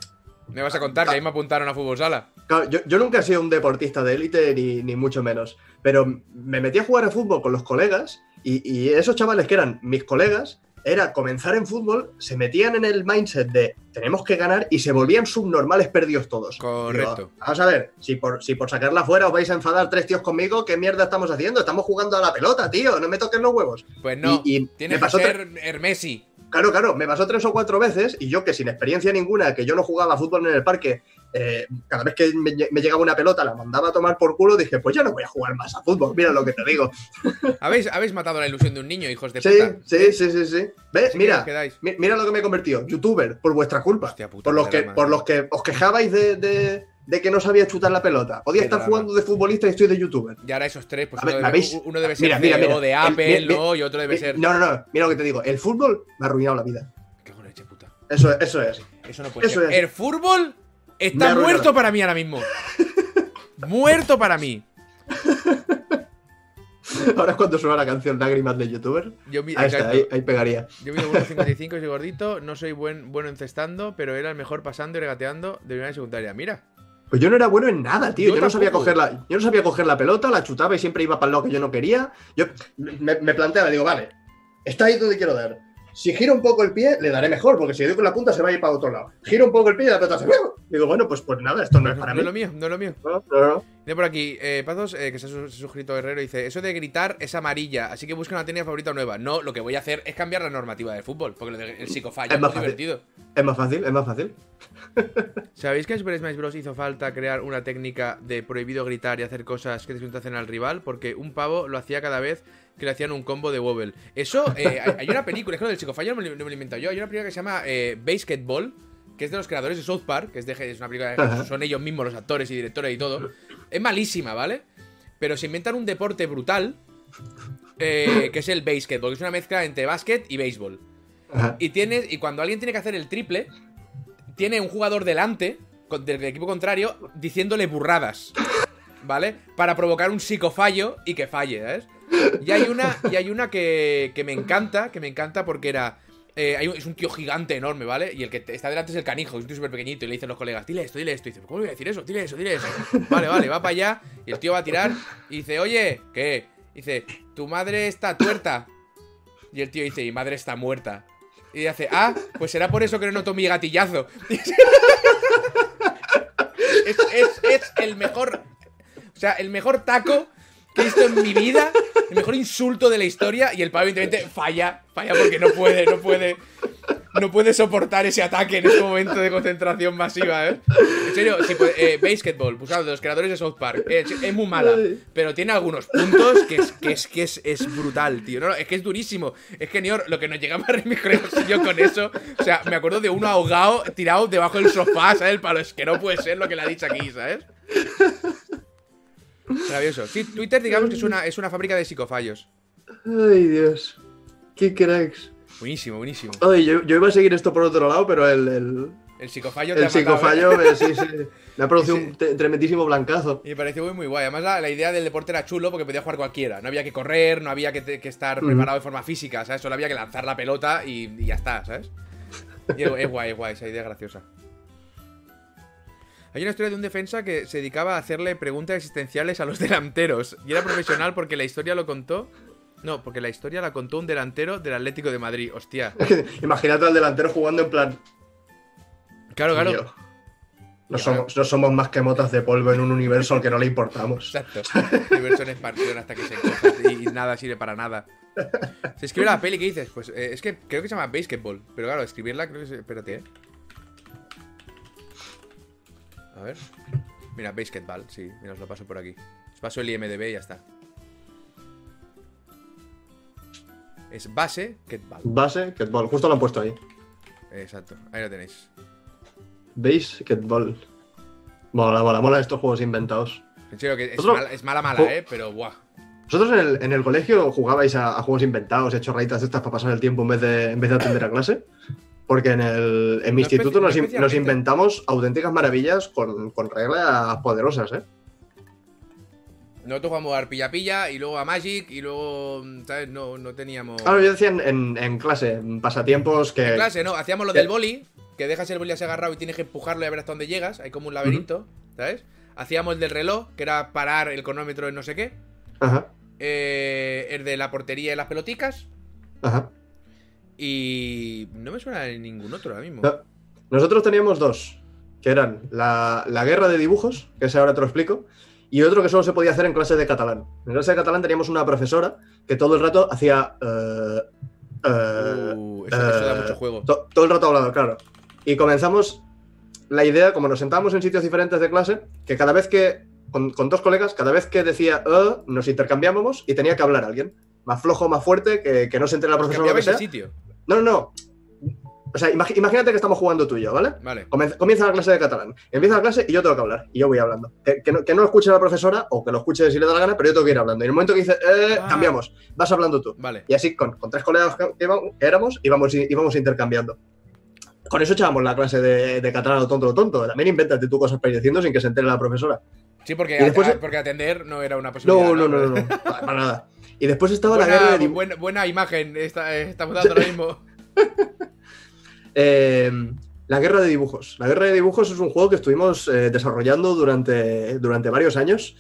Me vas a contar que ahí me apuntaron a fútbol sala. Claro, yo, yo nunca he sido un deportista de élite, ni, ni mucho menos. Pero me metí a jugar a fútbol con los colegas y, y esos chavales que eran mis colegas, era comenzar en fútbol, se metían en el mindset de tenemos que ganar y se volvían subnormales perdidos todos. Correcto. Digo, vamos a ver, si por, si por sacarla fuera os vais a enfadar tres tíos conmigo, ¿qué mierda estamos haciendo? Estamos jugando a la pelota, tío, no me toquen los huevos. Pues no. Y- y Tienes me pasó que ser Hermesi. Claro, claro, me pasó tres o cuatro veces y yo que sin experiencia ninguna, que yo no jugaba fútbol en el parque, eh, cada vez que me, me llegaba una pelota la mandaba a tomar por culo, dije, pues ya no voy a jugar más a fútbol, mira lo que te digo. ¿Habéis, habéis matado la ilusión de un niño, hijos de Sí, puta. sí, sí, sí, sí. ¿Ves? Mira, mi- mira lo que me he convertido, youtuber, por vuestra culpa. Hostia puta, por, los que, por los que os quejabais de, de- de que no sabía chutar la pelota. Podía Qué estar drama. jugando de futbolista y estoy de youtuber. Y ahora esos tres, pues A uno ver, debe, ¿habéis- uno debe ser Mira, mira, mira. de El- Apple, mi- ¿no? Y otro debe Mi- ser. No, no, no, mira lo que te digo, el fútbol me ha arruinado la vida. Qué leche, puta. Eso, eso es. Eso no puede Eso ser. es. El fútbol está muerto para mí ahora mismo. muerto para mí. Ahora es cuando suena la canción Lágrimas de youtuber. Yo, Ahí está, ahí, ahí pegaría. Yo mido 1,55 soy gordito, no soy buen, bueno encestando, pero era el mejor pasando y regateando de primera y secundaria. Mira, Pues yo no era bueno en nada, tío. Yo Yo, no sabía coger la, yo no sabía coger la pelota, la chutaba y siempre iba para el lado que yo no quería. Yo me, me planteaba, digo, vale, está ahí donde quiero dar. Si giro un poco el pie, le daré mejor, porque si le doy con la punta se va a ir para otro lado. Giro un poco el pie y la pelota se Digo, bueno, pues, pues nada, esto no es para No mí. es lo mío, no es lo mío. No, no, no. Tiene por aquí, eh, Pazos, eh, que se ha su- suscrito Herrero, dice: Eso de gritar es amarilla, así que busca una técnica favorita nueva. No, lo que voy a hacer es cambiar la normativa del fútbol, porque lo del psicofallo Es es más fácil. divertido. Es más fácil, es más fácil. ¿Sabéis que en Super Smash Bros. hizo falta crear una técnica de prohibido gritar y hacer cosas que desorientasen al rival? Porque un pavo lo hacía cada vez que le hacían un combo de wobble. Eso, eh, hay, una película, es que lo del psicofallo no me, lo- no me lo he inventado yo. Hay una película que se llama eh, Basketball, que es de los creadores de South Park, que es, de, es una película que son ellos mismos los actores y directores y todo. Es malísima, ¿vale? Pero se inventan un deporte brutal, eh, que es el basketball, que es una mezcla entre básquet y béisbol. Ajá. Y tienes, y cuando alguien tiene que hacer el triple, tiene un jugador delante del equipo contrario diciéndole burradas. ¿Vale? Para provocar un psicofallo y que falle, ¿sabes? Y hay una, y hay una que, que me encanta, que me encanta porque era. eh, hay un- es un tío gigante enorme, ¿vale? Y el que está delante es el canijo, es un tío súper pequeñito. Y le dicen los colegas, dile esto, dile esto. Y dice, ¿cómo voy a decir eso? Dile eso, dile eso. Vale, vale, va para allá. Y el tío va a tirar. Y dice, oye, ¿qué? Dice, tu madre está tuerta. Y el tío dice, mi madre está muerta. Y dice, ah, pues será por eso que no noto mi gatillazo. es, es- es el mejor. O sea, el mejor taco que he visto en mi vida. El mejor insulto de la historia. Y el pavo, evidentemente, falla. Falla porque no puede, no puede. No puede soportar ese ataque en ese momento de concentración masiva, ¿eh? En serio, si puede- eh, Basketball, buscado de los creadores de South Park. Es, es muy mala, pero tiene algunos puntos que es, que es, que es, es brutal, tío. No, no, es que es durísimo. Es que, Nior, lo que nos llegaba a yo con eso. O sea, me acuerdo de uno ahogado, tirado debajo del sofá, ¿sabes? El palo, es que no puede ser lo que le ha dicho aquí, ¿sabes? Maravilloso. Sí, Twitter, digamos que es una, es una fábrica de psicofallos. Ay, Dios. Qué cracks. Buenísimo, buenísimo. Ay, yo, yo iba a seguir esto por otro lado, pero el, el, El psicofallo te el ha psicofallo eh, sí, sí, me ha producido un tremendísimo blancazo. Y me pareció muy, muy guay. Además, la, la idea del deporte era chulo porque podía jugar cualquiera. No había que correr, no había que, te- que estar Ujú. preparado de forma física, ¿sabes? Solo había que lanzar la pelota y, y ya está, ¿sabes? Y es, es guay, es guay, esa idea es graciosa. Hay una historia de un defensa que se dedicaba a hacerle preguntas existenciales a los delanteros. Y era profesional porque la historia lo contó. No, porque la historia la contó un delantero del Atlético de Madrid. Hostia. Imagínate al delantero jugando en plan. Claro, claro. "Tío, No somos, no somos más que motas de polvo en un universo al que no le importamos. Exacto. Universo en expansión hasta que se encoja y, nada sirve para nada. Se escribe la peli, ¿qué dices? Pues eh, es que creo que se llama Basketball. Pero claro, escribirla creo que se... Espérate, ¿eh? A ver. Mira, Basketball, sí. Mira, os lo paso por aquí. Os paso el IMDB y ya está. Es base, ketball. Base, ketball. Justo lo han puesto ahí. Exacto, ahí lo tenéis. Base, ketball. Mola, mola, mola estos juegos inventados. En serio, que es, mala, es mala, mala. ¿eh? Pero buah. ¿Vosotros en el, en el colegio jugabais a, a juegos inventados, hechos rayitas estas para pasar el tiempo en vez de, en vez de atender a clase? Porque en, el, en mi instituto nos, in- inventamos auténticas maravillas con, con reglas poderosas, ¿eh? Nosotros jugamos a pilla-pilla y luego a Magic y luego, ¿sabes? No, no teníamos... Claro, yo decía en, en- en clase, en pasatiempos que... En clase, ¿no? Hacíamos lo que- del boli, que dejas el boli así agarrado y tienes que empujarlo y a ver hasta dónde llegas. Hay como un laberinto, ¿sabes? Hacíamos el del reloj, que era parar el cronómetro en no sé qué. Ajá, Eh, el de la portería y las peloticas. ajá. Y no me suena de ningún otro ahora mismo. No. Nosotros teníamos dos, que eran la, la guerra de dibujos, que ese ahora te lo explico, y otro que solo se podía hacer en clase de catalán. En clase de catalán teníamos una profesora que todo el rato hacía... eh, eh, Uh, eso, eso da eh, mucho juego. to- todo el rato hablando, claro. Y comenzamos la idea, como nos sentábamos en sitios diferentes de clase, que cada vez que, con, con dos colegas, cada vez que decía nos intercambiábamos y tenía que hablar alguien. Más flojo, más fuerte, que, que no se entere la profesora lo que sea. sitio. No, no, no. O sea, imagínate que estamos jugando tú y yo, ¿vale? Vale. Comienza, la clase de catalán. Empieza la clase y yo tengo que hablar. Y yo voy hablando. Que, que no, que no lo escuche la profesora o que lo escuche si le da la gana, pero yo tengo que ir hablando. Y en el momento que dice, eh, Ah. cambiamos, vas hablando tú. Vale. Y así con, con tres colegas que, que éramos, íbamos, íbamos intercambiando. Con eso echábamos la clase de, de catalán o tonto lo tonto. También invéntate tú cosas prediciendo sin que se entere la profesora. Sí, porque, después- porque atender no era una posibilidad. No, no, no, no, no, para nada. Y después estaba la guerra de buena, buena imagen eh, estamos dando ahora mismo. Eh, La guerra de dibujos. La guerra de dibujos es un juego que estuvimos eh, desarrollando durante, durante varios años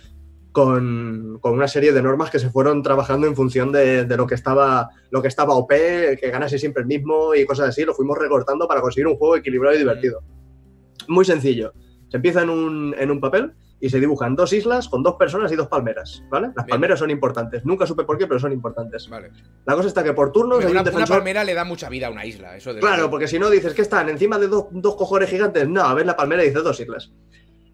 con, con una serie de normas que se fueron trabajando en función de, de lo, que estaba, lo que estaba OP, que ganase siempre el mismo y cosas así. Lo fuimos recortando para conseguir un juego equilibrado y divertido. Muy sencillo. Se empieza en un, en un papel y se dibujan dos islas con dos personas y dos palmeras, ¿vale? Las Bien. palmeras son importantes. Nunca supe por qué, pero son importantes. Vale. La cosa está que por turnos hay una, un una defensor... palmera le da mucha vida a una isla. Eso de Claro, porque si no dices que están encima de dos, dos cojones gigantes. No, a ver la palmera y dices dos islas.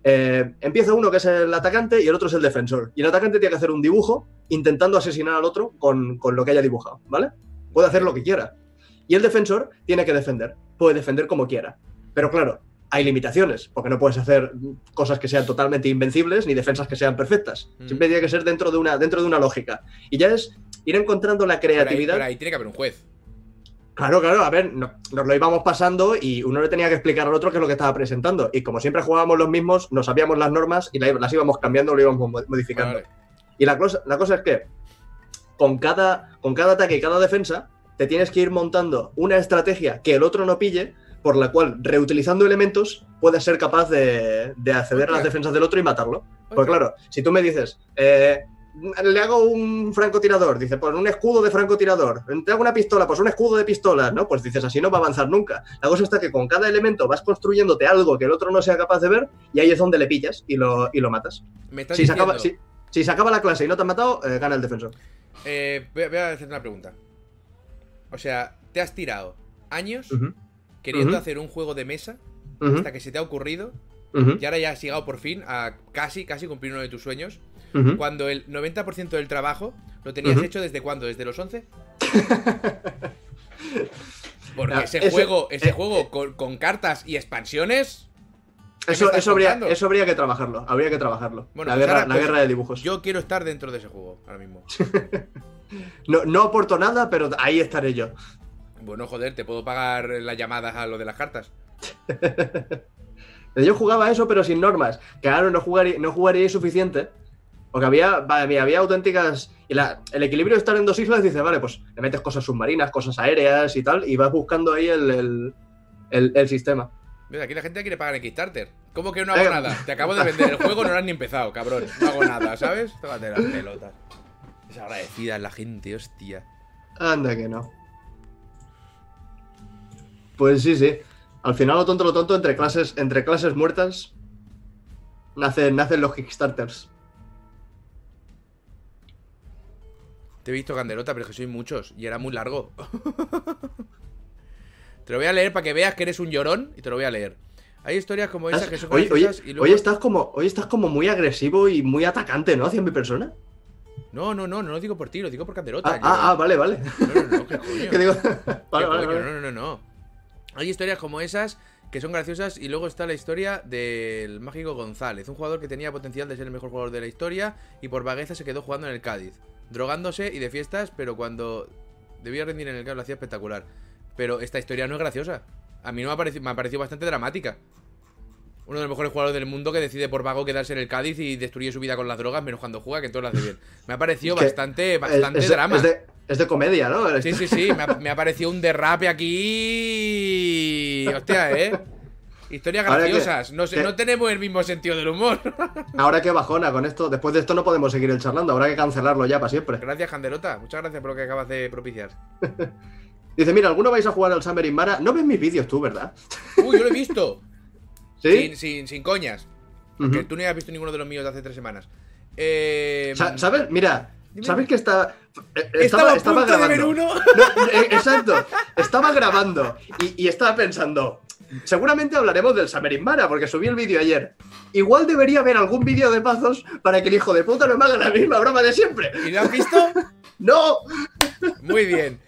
Eh, empieza uno que es el atacante y el otro es el defensor. Y el atacante tiene que hacer un dibujo intentando asesinar al otro con, con lo que haya dibujado, ¿vale? Puede hacer lo que quiera. Y el defensor tiene que defender. Puede defender como quiera. Pero claro, hay limitaciones, porque no puedes hacer cosas que sean totalmente invencibles ni defensas que sean perfectas. Mm. Siempre tiene que ser dentro de una, dentro de una lógica. Y ya es ir encontrando la Pero ahí, creatividad. pero ahí tiene que haber un juez. Claro, claro, a ver, no- nos lo íbamos pasando y uno le tenía que explicar al otro qué es lo que estaba presentando. Y como siempre jugábamos los mismos, nos sabíamos las normas y la- las íbamos cambiando, lo íbamos mo- modificando. Vale. Y la cosa, la cosa es que con cada, con cada ataque y cada defensa, te tienes que ir montando una estrategia que el otro no pille, por la cual, reutilizando elementos, puedes ser capaz de, de acceder a las defensas del otro y matarlo. Pues Ok. claro, si tú me dices, eh, le hago un francotirador, dice, pues un escudo de francotirador, te hago una pistola, pues un escudo de pistola, ¿no? Pues dices, así no va a avanzar nunca. La cosa está que con cada elemento vas construyéndote algo que el otro no sea capaz de ver y ahí es donde le pillas y lo, y lo matas. Me estás Si se, acaba, si, si se acaba la clase y no te han matado, eh, gana el defensor. Eh, voy, a, voy a hacerte una pregunta. O sea, te has tirado años queriendo hacer un juego de mesa hasta que se te ha ocurrido y ahora ya has llegado por fin a casi, casi cumplir uno de tus sueños. Cuando el 90% del trabajo lo tenías hecho desde cuándo? ¿Desde los 11? Porque Ah, ese, ese- juego, ese eh, juego con, con cartas y expansiones. ¿qué me Eso, eso, habría, eso habría que trabajarlo, habría que trabajarlo. Bueno, la pues guerra, ahora, la pues, guerra de dibujos. Yo quiero estar dentro de ese juego ahora mismo. No, no aporto nada, pero ahí estaré yo. Bueno, joder, te puedo pagar las llamadas a lo de las cartas. Yo jugaba eso, pero sin normas. Claro, no jugaría, no jugaría suficiente. Porque había, había, había auténticas. Y la- el equilibrio de estar en dos islas dice, vale, pues le metes cosas submarinas, cosas aéreas y tal, y vas buscando ahí el, el, el- el sistema. Mira, aquí la gente quiere pagar en Kickstarter. ¿Cómo que no hago Eh. nada? Te acabo de vender el juego, no lo has ni empezado, cabrón. No hago nada, ¿sabes? Tócate las pelotas. Es agradecida la gente, hostia. Anda que no. Pues sí, sí. Al final, lo tonto, lo tonto, entre clases, entre clases muertas, nacen, nacen los Kickstarters. Te he visto Candelota, pero es que soy muchos y era muy largo. te lo voy a leer para que veas que eres un llorón y te lo voy a leer. Hay historias como esas que son Oye, oye, graciosas y luego... hoy estás como, hoy estás como muy agresivo y muy atacante, ¿no? Hacia mi persona. No, no, no, no lo digo por ti, lo digo por Candelota. Ah, yo- ah, ah, vale, vale. No, no, no, ¿qué coño? Que digo, ¿Qué vale, vale, coño? vale. No, no, no, no. Hay historias como esas que son graciosas y luego está la historia del mágico González, un jugador que tenía potencial de ser el mejor jugador de la historia y por vagueza se quedó jugando en el Cádiz, drogándose y de fiestas, pero cuando debía rendir en el Cádiz lo hacía espectacular. Pero esta historia no es graciosa. A mí no me ha parecido, me ha parecido bastante dramática. Uno de los mejores jugadores del mundo que decide por vago quedarse en el Cádiz y destruye su vida con las drogas, menos cuando juega, que todo lo hace bien. Me ha parecido bastante, Es- bastante es, drama. Es de, es de comedia, ¿no? Sí, sí, sí, me ha, me ha parecido un derrape aquí. Hostia, ¿eh? Historias que- graciosas. No, sé, que- no tenemos el mismo sentido del humor. Ahora que bajona con esto. Después de esto no podemos seguir el charlando. Habrá que cancelarlo ya para siempre. Gracias, Candelota. Muchas gracias por lo que acabas de propiciar. Dice, mira, ¿alguno vais a jugar al Summer in Mara? No ves mis vídeos tú, ¿verdad? Uy, yo lo he visto. ¿Sí? Sin, sin, sin coñas. Que tú no hayas visto ninguno de los míos de hace tres semanas. Eh, Sa- ¿Sabes? Mira. ¿sabes que está, eh, estaba, a estaba punto de ver grabando? uno. No, eh, exacto. Estaba grabando y, y estaba pensando. Seguramente hablaremos del Summer in Mara, porque subí el vídeo ayer. Igual debería haber algún vídeo de mazos para que el hijo de puta no me haga la misma broma de siempre. ¿Y lo has visto? ¡No! Muy bien.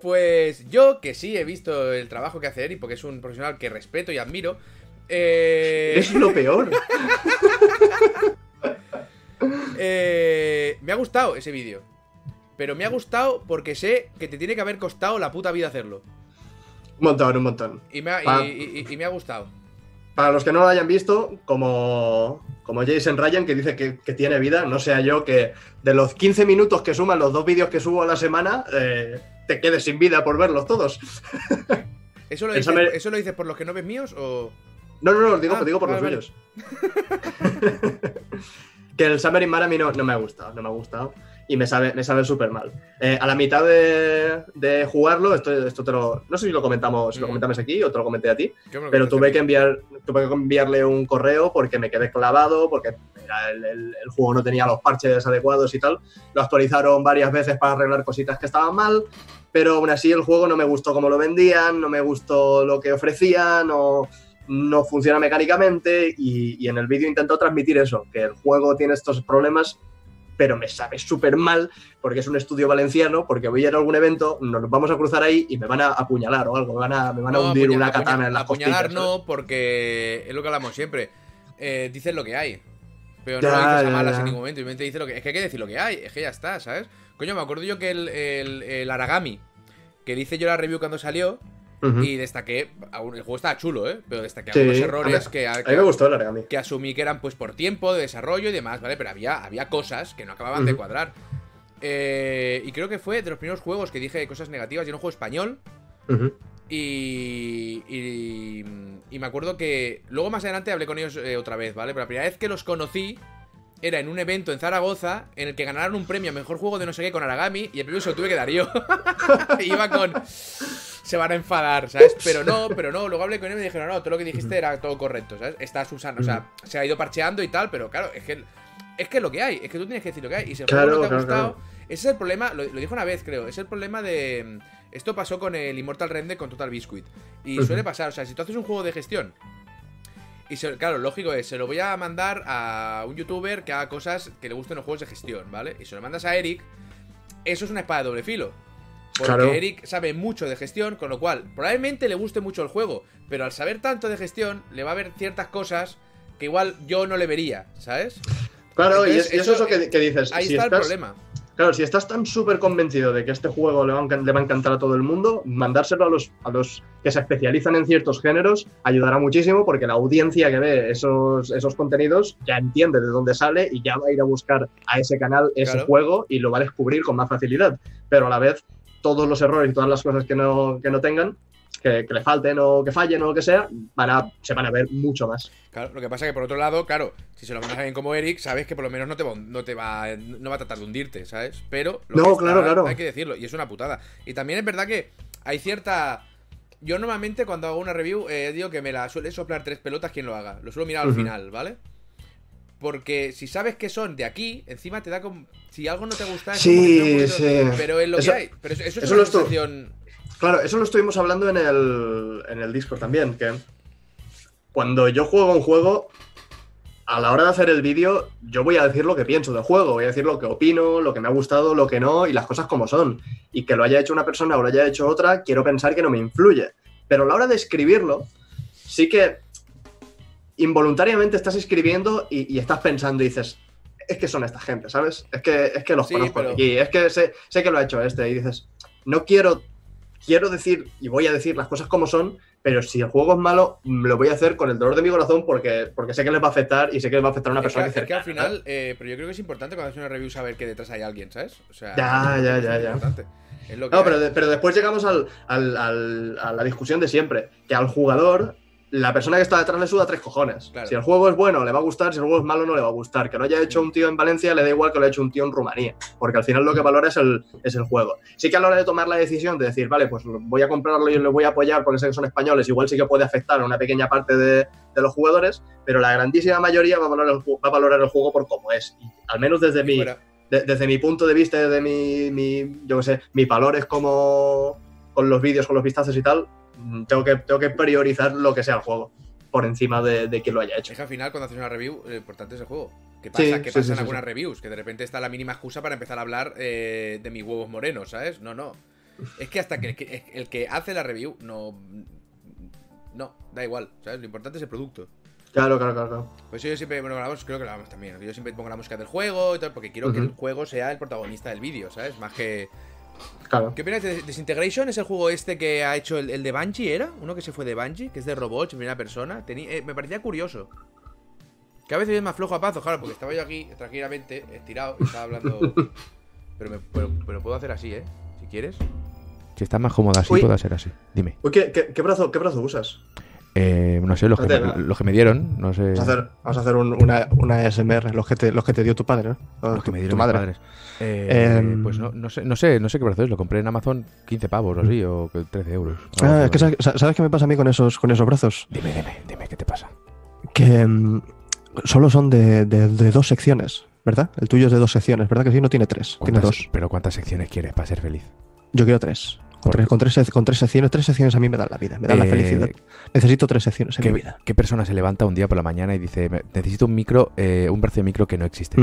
Pues yo, que sí he visto el trabajo que hace Eri, porque es un profesional que respeto y admiro. Eh... Es lo peor. Eh, me ha gustado ese vídeo. Pero me ha gustado porque sé que te tiene que haber costado la puta vida hacerlo. Un montón, un montón. Y me ha, y- Pa- y- y- y me ha gustado. Para los que no lo hayan visto, como, como Jason Ryan, que dice que, que tiene vida, no sea yo que de los 15 minutos que suman los dos vídeos que subo a la semana, eh, te quedes sin vida por verlos todos. ¿Eso lo, dices, ¿Eso lo dices por los que no ves míos o...? No, no, no, digo, Ah, digo por vale, los suyos. que el Summer in mí no, no me ha gustado, no me ha gustado. Y me sabe, me sabe súper mal. Eh, a la mitad de, de jugarlo, esto, esto te lo. No sé si lo comentamos, si lo Mm. comentamos aquí o te lo comenté a ti. Pero tuve que enviar, tuve que enviarle un correo porque me quedé clavado, porque el, el- el juego no tenía los parches adecuados y tal. Lo actualizaron varias veces para arreglar cositas que estaban mal, pero aún así el juego no me gustó cómo lo vendían, no me gustó lo que ofrecían, no, no funciona mecánicamente y, y en el vídeo intento transmitir eso, que el juego tiene estos problemas pero me sabe súper mal porque es un estudio valenciano, porque voy a ir a algún evento, nos vamos a cruzar ahí y me van a apuñalar o algo, me van a, me van a No, hundir una katana en las Apuñalar no, porque es lo que hablamos siempre. Eh, dices lo que hay. Pero Ya, no dices a malas ya. en ningún momento. Simplemente dice lo que. Es que hay que decir lo que hay. Es que ya está, ¿sabes? Coño, me acuerdo yo que el, el, el Aragami, que le hice yo la review cuando salió, Y destaqué. aún- El juego estaba chulo, ¿eh? Pero destaqué Sí, algunos a errores que, A mí me gustó el Aragami. que asumí que eran pues por tiempo de desarrollo y demás, ¿vale? Pero había, había cosas que no acababan de cuadrar. Eh, y creo que fue de los primeros juegos que dije cosas negativas. Y era un juego español. Y, y, y me acuerdo que luego más adelante hablé con ellos eh, otra vez, ¿vale? Pero la primera vez que los conocí era en un evento en Zaragoza en el que ganaron un premio a mejor juego de no sé qué con Aragami y el premio se lo tuve que dar yo. Iba con. Se van a enfadar, ¿sabes? Pero no, pero no. Luego hablé con él y me dijeron, no, todo lo que dijiste era todo correcto, ¿sabes? Estás usando, o sea, se ha ido parcheando y tal, pero claro, es que. Es que lo que hay, es que tú tienes que decir lo que hay. Y si el Claro, juego no te ha gustado, claro. ese es el problema, lo, lo dijo una vez, creo. Es el problema de. Esto pasó con el Immortal Render con Total Biscuit. Y suele pasar, o sea, si tú haces un juego de gestión. Y se- claro, lógico es, se lo voy a mandar a un youtuber que haga cosas que le gusten los juegos de gestión, ¿vale? Y se lo mandas a Eric, eso es una espada de doble filo. Porque Claro. Eric sabe mucho de gestión, con lo cual probablemente le guste mucho el juego, pero al saber tanto de gestión, le va a ver ciertas cosas que igual yo no le vería, ¿sabes? Claro, y, Entonces, es, y eso es lo que, que dices. Ahí si está estás, el problema. Claro, si estás tan súper convencido de que este juego le va, a, encan- le va a encantar a todo el mundo, mandárselo a los, a los que se especializan en ciertos géneros ayudará muchísimo porque la audiencia que ve esos, esos contenidos ya entiende de dónde sale y ya va a ir a buscar a ese canal ese Claro. juego y lo va a descubrir con más facilidad. Pero a la vez, todos los errores y todas las cosas que no, que no tengan, que, que le falten o que fallen o lo que sea, van a, se van a ver mucho más. Claro, lo que pasa es que por otro lado, claro, si se lo mandas a alguien como Eric, sabes que por lo menos no te va, no te va, no va a tratar de hundirte, ¿sabes? Pero lo No, que está, claro, claro. hay que decirlo, y es una putada. Y también es verdad que hay cierta. Yo normalmente cuando hago una review eh, digo que me la suele soplar tres pelotas quien lo haga. Lo suelo mirar al final, ¿vale? Porque si sabes que son de aquí, encima te da como. Si algo no te gusta, es Sí, sí. Pero es lo Eso- que hay. Pero eso, eso es eso una estu- sensación. Claro, eso lo estuvimos hablando en el, en el Discord también, que cuando yo juego un juego, a la hora de hacer el vídeo, yo voy a decir lo que pienso del juego, voy a decir lo que opino, lo que me ha gustado, lo que no, y las cosas como son. Y que lo haya hecho una persona o lo haya hecho otra, quiero pensar que no me influye. Pero a la hora de escribirlo, sí que involuntariamente estás escribiendo y, y estás pensando y dices, es que son esta gente, ¿sabes? Es que, es que los Sí, conozco pero- aquí, es que sé, sé que lo ha hecho este, y dices, no quiero, quiero decir y voy a decir las cosas como son, pero si el juego es malo, lo voy a hacer con el dolor de mi corazón porque, porque sé que les va a afectar y sé que les va a afectar a una Es que, persona es que al final, eh, pero yo creo que es importante cuando haces una review saber que detrás hay alguien, ¿sabes? O sea, Ya, ya, es ya, ya. importante. Es lo que No, pero, de- pero después llegamos al, al- al- a la discusión de siempre, que al jugador, la persona que está detrás le suda tres cojones. Claro. Si el juego es bueno, le va a gustar, si el juego es malo, no le va a gustar. Que lo haya hecho un tío en Valencia, le da igual que lo haya hecho un tío en Rumanía, porque al final lo que valora es el, es el juego. Sí que a la hora de tomar la decisión de decir, vale, pues voy a comprarlo y lo voy a apoyar porque sé que son españoles, igual sí que puede afectar a una pequeña parte de, de los jugadores, pero la grandísima mayoría va a valorar el, va a valorar el juego por cómo es. Y al menos desde Y mi, de- desde mi punto de vista, desde mi, mi yo qué sé, mis valores como con los vídeos, con los vistazos y tal, mm, tengo que, tengo que priorizar lo que sea el juego por encima de, de quien lo haya hecho. Es que al final, cuando haces una review, lo importante es el juego. ¿Qué Sí, pasa? ¿Qué sí, pasa sí, en algunas reviews? Que de repente está la mínima excusa para empezar a hablar eh, de mis huevos morenos, ¿sabes? No, no. Es que hasta que el, que el que hace la review no. No, da igual, ¿sabes? Lo importante es el producto. Claro, claro, claro. claro. Pues yo siempre, bueno, creo que lo hablamos también. Yo siempre pongo la música del juego y tal, porque quiero que el juego sea el protagonista del vídeo, ¿sabes? Más que. Claro. ¿Qué opinas de Disintegration? ¿Es el juego este que ha hecho el, el de Bungie, era? Uno que se fue de Bungie, que es de robots en primera persona. Tení- eh, me parecía curioso. Que a veces es más flojo a pazo, claro, porque estaba yo aquí tranquilamente, estirado, y estaba hablando. Pero, me, pero, pero puedo hacer así, ¿eh? Si quieres. Si está más cómoda así, Uy. puede ser así. Dime. Uy, ¿qué, qué, qué brazo, ¿Qué brazo usas? Eh, no sé, los que, me, Espérate, va. los que me dieron, no sé. Vamos a hacer, vamos a hacer un- una, una SMR, los que, te, los que te dio tu padre, ¿no? Los que tu, me tu dieron mis madre. padres. Eh, Em. pues no, no sé, no sé, no sé qué precio es. Lo compré en Amazon 15 pavos o así, o que 13 euros. Ah, sabes, sabes qué me pasa a mí con esos, con esos brazos? Dime, dime, dime, ¿qué te pasa? Que mm, solo son de, de- de dos secciones, ¿verdad? El tuyo es de dos secciones, ¿verdad que sí? No tiene tres, tiene ¿Cuántas- dos. Pero ¿cuántas secciones quieres para ser feliz? Yo quiero tres. Con ¿Por tres, con, tres, sec- con tres secciones, tres secciones a mí me dan la vida, me dan la Eh, felicidad. Necesito tres secciones en mi ¿Qué, vida. qué persona se levanta un día por la mañana y dice, "Me- necesito un micro, eh, un brazo de micro que no existe?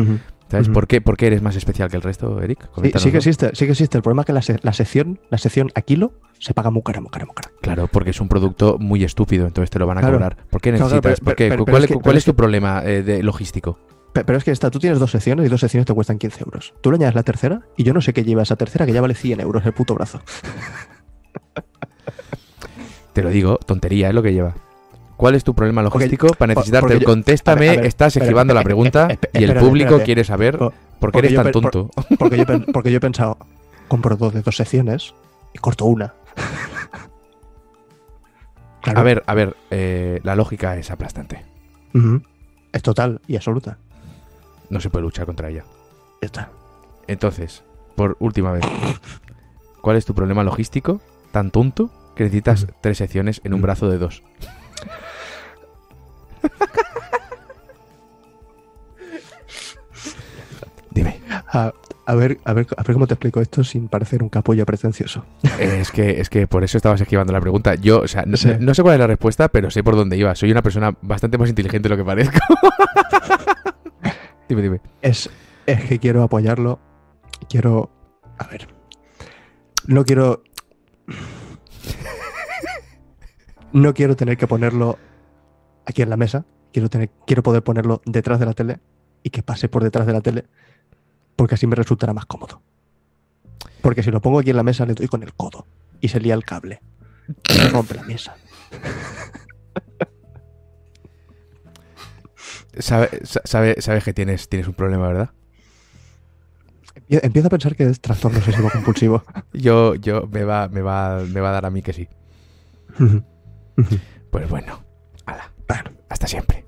¿Sabes por, qué, por qué eres más especial que el resto, Eric? Sí, sí que existe, sí que existe. El problema es que la, se- la sección, la sección a kilo se paga muy cara, muy cara, muy cara. Claro, porque es un producto muy estúpido, entonces te lo van a Claro. cobrar. ¿Por qué necesitas? claro, pero- ¿Por qué? pero- pero ¿Cuál, es que- cuál pero es es tu que- problema eh, de logístico? Pe- Pero es que está, tú tienes dos secciones y dos secciones te cuestan 15 euros. Tú le añades la tercera y yo no sé qué lleva esa tercera que ya vale 100 euros el puto brazo. Te lo digo, tontería es lo que lleva. ¿Cuál es tu problema Porque- logístico para necesitarte? yo- Contéstame, ver, ver, estás espera, esquivando la espera, pregunta espera, y el público espérate. quiere saber Por- por qué eres yo tan por- tonto. Porque yo, porque yo he pensado, compro dos de dos secciones y corto una. Claro. A ver, a ver, eh, la lógica es aplastante. Es total y absoluta. No se puede luchar contra ella. Ya está. Entonces, por última vez, ¿cuál es tu problema logístico tan tonto que necesitas tres secciones en un brazo de dos? Dime. A, a ver, a, ver, a ver cómo te explico esto sin parecer un capullo pretencioso. Es que, es que por eso estabas esquivando la pregunta. Yo, o sea, no, Sí. no sé cuál es la respuesta, pero sé por dónde iba. Soy una persona bastante más inteligente de lo que parezco. dime, dime. Es, es que quiero apoyarlo. Quiero. A ver. No quiero. No quiero tener que ponerlo aquí en la mesa. Quiero, tener, quiero poder ponerlo detrás de la tele y que pase por detrás de la tele. Porque así me resultará más cómodo. Porque si lo pongo aquí en la mesa, le doy con el codo y se lía el cable. Se rompe la mesa. Sabe- sa- sabe- sabes que tienes, tienes un problema, ¿verdad? Empie- Empiezo a pensar que es trastorno obsesivo compulsivo. Yo, yo, me va, me va, me va a dar a mí que sí. Pues bueno, ala, bueno, hasta siempre.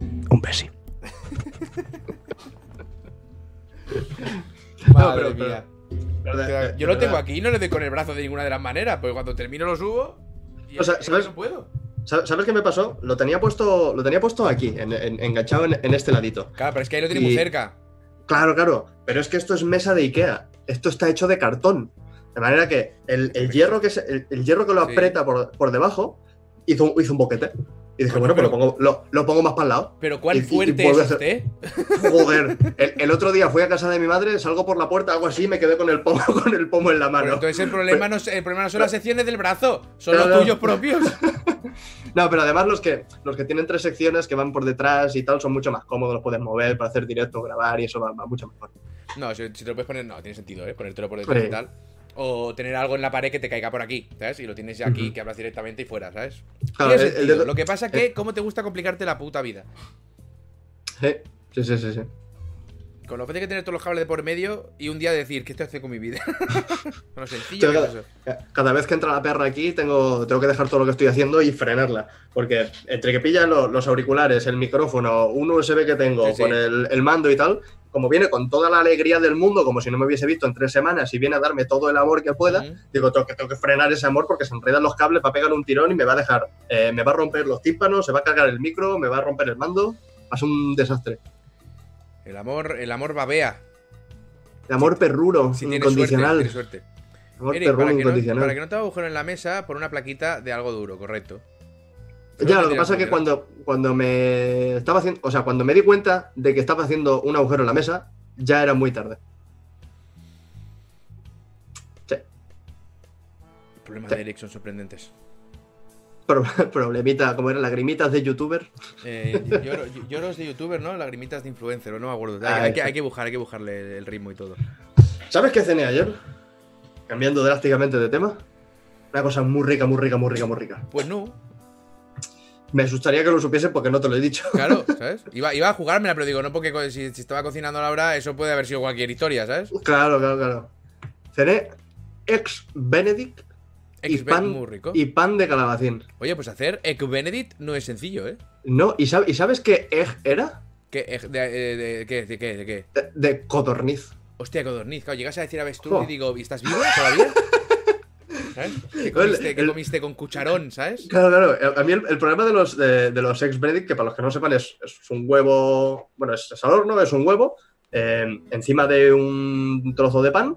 un besi. Madre pero- mía. Pero de- de- Yo lo tengo aquí y no le doy con el brazo de ninguna de las maneras, porque cuando termino lo subo y O sea, ¿sabes? no puedo. ¿Sabes qué me pasó? Lo tenía puesto, lo tenía puesto aquí, en- en- enganchado en, en este ladito. Claro, pero es que ahí lo tiene Y- muy cerca. Claro, claro. Pero es que esto es mesa de Ikea. Esto está hecho de cartón. De manera que el, el hierro que se- el, el hierro que lo Sí. aprieta por, por debajo hizo, hizo un boquete. Y dije, bueno, pues pero- lo pongo, lo, lo pongo más para el lado. Pero cuál y- y- y fuerte es usted. Joder. El, el otro día fui a casa de mi madre, salgo por la puerta, hago así y me quedé con el pomo, con el pomo en la mano. entonces el problema, no, es- el problema no son las secciones del brazo, son los no. tuyos propios. No, pero además los que, los que tienen tres secciones que van por detrás y tal son mucho más cómodos, los puedes mover para hacer directo, grabar y eso va, va mucho mejor. No, si, si te lo puedes poner, no, tiene sentido, ¿eh? Ponértelo por detrás Sí. y tal. O tener algo en la pared que te caiga por aquí, ¿sabes? Y lo tienes ya aquí, Ujú. que hablas directamente y fuera, ¿sabes? Claro, Tiene el- el sentido. dedo- Lo que pasa es que, ¿cómo te gusta complicarte la puta vida? Sí, sí, sí, sí. sí. Con lo fácil que tener todos los cables de por medio y un día decir, ¿qué estoy haciendo con mi vida? lo sencillo que eso. Cada vez que entra la perra aquí, tengo, tengo que dejar todo lo que estoy haciendo y frenarla. Porque entre que pilla lo- los auriculares, el micrófono, un USB que tengo, Sí, sí. con el, el mando y tal, como viene con toda la alegría del mundo, como si no me hubiese visto en tres semanas y viene a darme todo el amor que pueda, digo, tengo que, tengo que frenar ese amor porque se enredan los cables, va a pegar un tirón y me va a dejar, eh, me va a romper los tímpanos, se va a cargar el micro, me va a romper el mando, va a ser un desastre. El amor, el amor babea. El amor Si suerte, incondicional. tienes suerte. Amor Eric, perruno para que, no, incondicional. para que no te agujero en la mesa, pon una plaquita de algo duro, correcto. Ya, lo que pasa es que cuando, cuando me estaba haciendo, o sea, cuando me di cuenta de que estaba haciendo un agujero en la mesa, ya era muy tarde. Sí, problemas Sí. de Eric son sorprendentes. Pro- problemita, como eran lagrimitas de youtuber. Eh, lloro- lloros de youtuber, ¿no? Lagrimitas de influencer, no me acuerdo. Hay, Ah, hay que, hay que buscar, hay que buscarle el ritmo y todo. ¿Sabes qué cené ayer? Cambiando drásticamente de tema. Una cosa muy rica, muy rica, muy rica, muy rica. Pues no, Me asustaría que lo supiese porque no te lo he dicho. claro, ¿sabes? Iba, iba a jugármela, pero digo, no, porque si, si estaba cocinando la hora, eso puede haber sido cualquier historia, ¿sabes? Claro, claro, claro. Cené ex Benedict y Ex pan, muy rico. y pan de calabacín. Oye, pues hacer Egg Benedict no es sencillo, ¿eh? No, ¿y, sab- ¿y sabes qué egg era? ¿Qué? egg- de, de- de- ¿qué? ¿De qué? ¿De qué? De, codorniz. Hostia, codorniz. Claro, llegas a decir a Vestur Jo. y digo, ¿y estás vivo todavía? ¿Sabes? ¿Qué comiste, con cucharón, ¿sabes? Claro, claro. A mí el, el problema de los, de, de los ex Benedict, que para los que no sepan, es, es un huevo. Bueno, es, es al horno, es un huevo eh, encima de un trozo de pan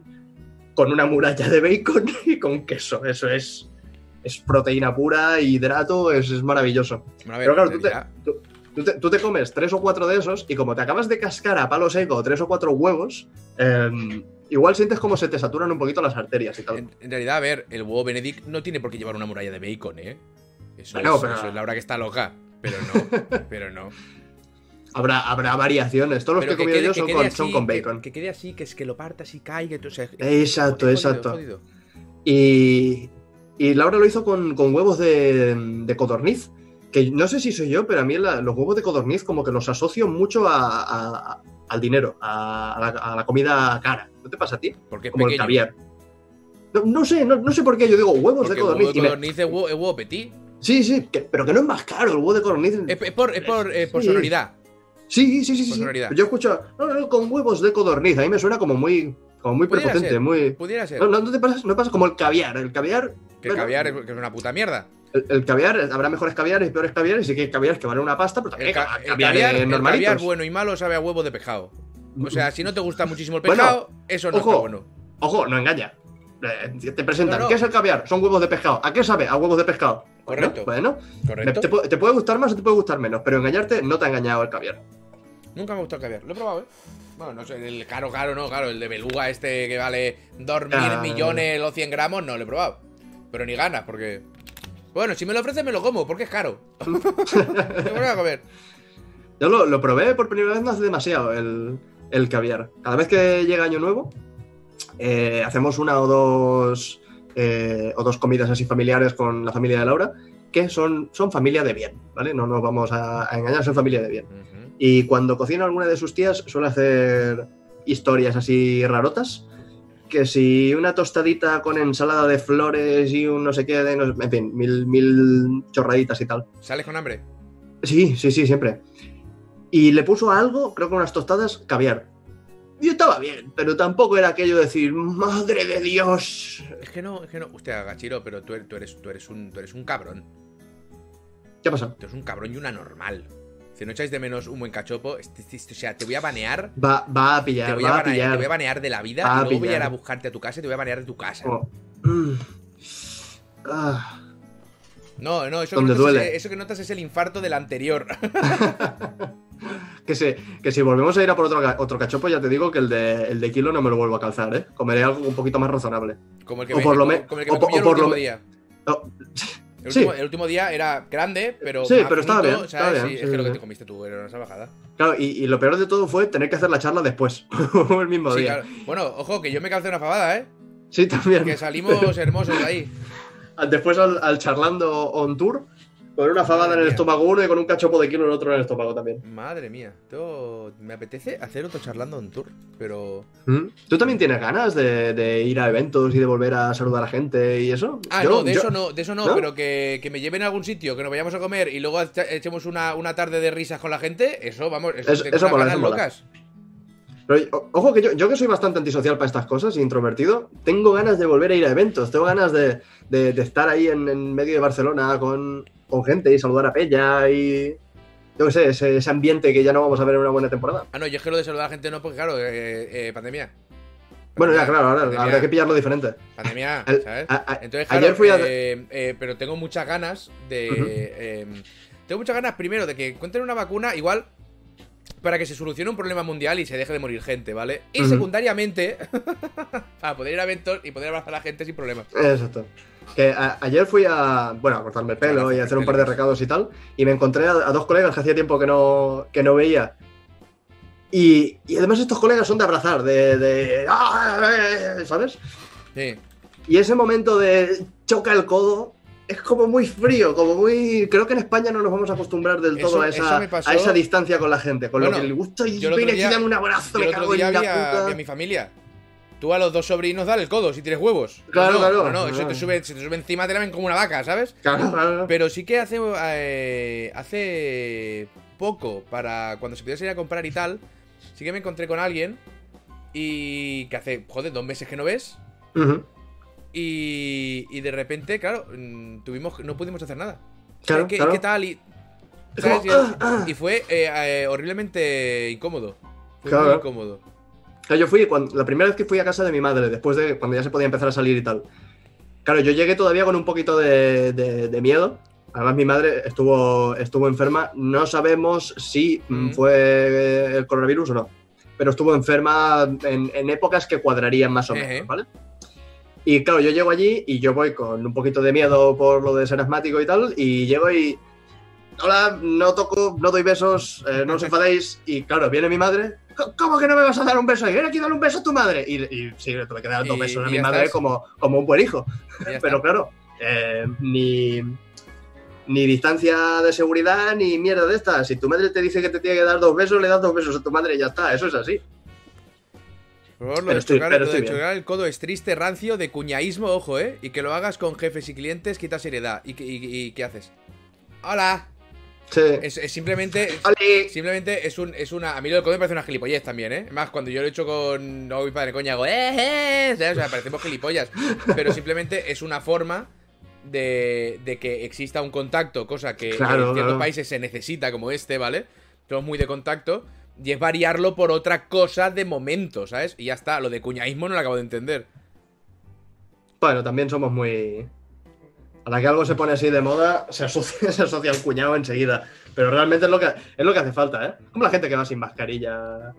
con una muralla de bacon y con queso. Eso es. Es proteína pura, hidrato, es, es maravilloso. Bueno, a ver, Pero claro, tú te, tú te, tú te comes tres o cuatro de esos y como te acabas de cascar a palo seco tres o cuatro huevos, eh, igual sientes como se te saturan un poquito las arterias y tal. En, en realidad, a ver, el huevo Benedict no tiene por qué llevar una muralla de bacon, ¿eh? Eso, es, pero- eso es la hora que está loca. Pero no, pero no. Habrá, habrá variaciones. Todos los que he comido yo son con, son bacon. Que, quede así, que es que lo partas y caiga. o sea, Exacto, jodido, exacto. jodido. Y, y Laura lo hizo con, con huevos de, de codorniz. Que no sé si soy yo, pero a mí la- los huevos de codorniz como que los asocio mucho a- a- a- al dinero, a, a la, a la comida cara. ¿No te pasa a ti? Porque es Como el caviar. No, no sé, no, no sé por qué yo digo huevos Porque de el huevo codorniz. de me- codorniz es huevo, es huevo petit. Sí, sí, que- pero que no es más caro el huevo de codorniz. Es, es por, es por, eh, por Sí. sonoridad. Sí, sí, sí, sí. Sí. Yo escucho, no, no, con huevos de codorniz. A mí me suena como muy, como muy Pudiera prepotente, ser. muy. Pudiera ser. No, te pasa, no pasa como el caviar. El caviar, que el bueno. caviar es, que es una puta mierda. el, el caviar, habrá mejores caviares y peores caviares, y que hay caviares que valen una pasta, pero también El, ca- el caviares caviar, el normalitos. caviar bueno y malo sabe a huevo de pescado. O sea, si no te gusta muchísimo el Bueno, pescado, eso no ojo. está bueno. Ojo, no engaña. Eh, te presentan, No, no. ¿qué es el caviar? Son huevos de pescado. ¿A qué sabe? A huevos de pescado. Correcto. Bueno, Correcto. te, pu- te puede gustar más o te puede gustar menos, pero engañarte no te ha engañado el caviar. Nunca me gustó el caviar. Lo he probado, ¿eh? Bueno, no sé, el caro, caro, no, claro. El de beluga este que vale 2.000 Ah. millones o 100 gramos, no lo he probado. Pero ni ganas, porque... Bueno, si me lo ofrecen me lo como, porque es caro. me voy a comer. Yo lo, lo probé por primera vez no hace demasiado, el, el caviar. Cada vez que llega Año Nuevo, eh, hacemos una o dos, eh, o dos comidas así familiares con la familia de Laura, que son, son familia de bien, ¿vale? No nos vamos a, a engañar, son familia de bien. Y cuando cocina alguna de sus tías, suele hacer historias así rarotas. Que si una tostadita con ensalada de flores y un no sé qué, de no- en fin, mil, mil chorraditas y tal. ¿Sales con hambre? Sí, sí, sí, siempre. Y le puso a algo, creo que unas tostadas, caviar. Y estaba bien, pero tampoco era aquello de decir, madre de Dios. Es que no, es que no. Hostia, Gachiro, pero tú eres, tú eres, tú eres, un, tú eres un cabrón. ¿Qué pasa? Tú eres un cabrón y una normal. Si no echáis de menos un buen cachopo, este- este- o sea, te voy a banear. Va, va a Te pillar, voy a, va a banear, te pillar. voy a banear de la vida Va a y luego voy a ir a buscarte a tu casa y te voy a banear de tu casa. Oh. Mm. Ah. No, no, eso que, Donde notas duele. es, eso que notas es el infarto del anterior. Que, se, que si volvemos a ir a por otro, otro cachopo, ya te digo que el de, el de kilo no me lo vuelvo a calzar, ¿eh? Comeré algo un poquito más razonable. Como el que O me, por lo como- me- como el que o me comí o el por último día. El Sí. último, el último día era grande, pero. Sí, pero estaba bien, ¿sabes? estaba bien, Sí, sí, es que lo que te comiste tú era una salvajada. claro, y, y lo peor de todo fue tener que hacer la charla después, el mismo día. claro. Bueno, ojo, que yo me calcé una fabada, ¿eh? Sí, también. Que salimos hermosos de ahí. Después al, al charlando on tour, con una fabada en el estómago uno y con un cachopo de kilo en el otro en el estómago también. Madre mía. Todo... Me apetece hacer otro charlando en tour, pero. ¿Mm? ¿Tú también tienes ganas de, de ir a eventos y de volver a saludar a gente y eso? Ah, Yo- no, de yo- eso no, de eso no, ¿No? pero que, que me lleven a algún sitio, que nos vayamos a comer y luego echemos una, una tarde de risas con la gente, eso, vamos, eso, tengo eso mola, ganas eso mola. locas. Pero, o- ojo que yo, yo que soy bastante antisocial para estas cosas, introvertido, tengo ganas de volver a ir a eventos, tengo ganas de, de- de estar ahí en, en medio de Barcelona con, con gente y saludar a Peña y... Yo qué sé, ese, ese ambiente que ya no vamos a ver en una buena temporada. Ah, no, yo es que lo de saludar a la gente no, porque claro, eh, eh, pandemia. Bueno, ya, claro, ahora pandemia, habrá que pillarlo diferente. Pandemia, El- ¿sabes? a- a- Entonces, claro, ayer fui a... eh, eh, pero tengo muchas ganas de. Eh, tengo muchas ganas, primero, de que encuentren una vacuna, igual, para que se solucione un problema mundial y se deje de morir gente, ¿vale? Y secundariamente, para poder ir a eventos y poder abrazar a la gente sin problemas. Exacto. Que a- ayer fui a, bueno, a cortarme el pelo y a hacer un par de recados y tal, y me encontré a, a dos colegas que hacía tiempo que no, que no veía. Y, y además estos colegas son de abrazar, de... de ¡Ah! eh, ¿Sabes? Sí. Y ese momento de choca el codo es como muy frío, como muy... Creo que en España no nos vamos a acostumbrar del Eso- todo a esa, me a esa distancia con la gente, con Bueno, lo que le gusta y yo el otro día- dame un abrazo, Yo el me otro cago día en la vi a, puta. vi a mi familia. Tú a los dos sobrinos dale el codo si tienes huevos. Claro, no, claro. No, no, eso te sube, se te sube encima, te la ven como una vaca, ¿sabes? Claro, claro. Pero sí que hace eh, hace poco, para cuando se pudiese ir a comprar y tal, sí que me encontré con alguien y que hace, joder, dos meses que no ves. Y, y de repente, claro, mm, tuvimos, no pudimos hacer nada. Claro, ¿Qué, claro. qué tal? Y, y fue eh, eh, horriblemente incómodo. Fue Claro. muy incómodo. Claro, yo fui cuando, la primera vez que fui a casa de mi madre, después de cuando ya se podía empezar a salir y tal. Claro, yo llegué todavía con un poquito de, de- de miedo. Además, mi madre estuvo, estuvo enferma. No sabemos si mm, fue el coronavirus o no. Pero estuvo enferma en, en épocas que cuadrarían más o menos, ¿vale? Y claro, yo llego allí y yo voy con un poquito de miedo por lo de ser asmático y tal. Y llego y. Hola, no toco, no doy besos, eh, no os enfadéis. Y claro, viene mi madre. "¿Cómo- ¿Cómo que no me vas a dar un beso? Y ven aquí, dale un beso a tu madre. Y, y sí, le tuve que dar dos Y- besos a mi madre como, como un buen hijo. Pero claro, eh, ni, ni distancia de seguridad ni mierda de estas. Si tu madre te dice que te tiene que dar dos besos, le das dos besos a tu madre y ya está. Eso es así. Favor, lo Pero de, estoy- chocar, lo de chocar el codo es triste, rancio, de cuñaísmo, ojo, ¿eh? Y que lo hagas con jefes y clientes quita seriedad. ¿Y, qué- y- y qué haces? ¡Hola! Sí. Es, es simplemente... Simplemente es, un, es una... A mí lo del codo me parece una gilipollez también, ¿eh? Más cuando yo lo he hecho con... No, mi padre coña, hago... ¡Eh, eh! O sea, parecemos gilipollas. Pero simplemente es una forma de, de que exista un contacto, cosa que Claro, en ciertos países se necesita, como este, ¿vale? Somos muy de contacto. Y es variarlo por otra cosa de momento, ¿sabes? Y ya está. Lo de cuñaísmo no lo acabo de entender. Bueno, también somos muy. A la que algo se pone así de moda, se asocia, se asocia al cuñado enseguida. Pero realmente es lo que, es lo que hace falta, ¿eh? Como la gente que va sin mascarilla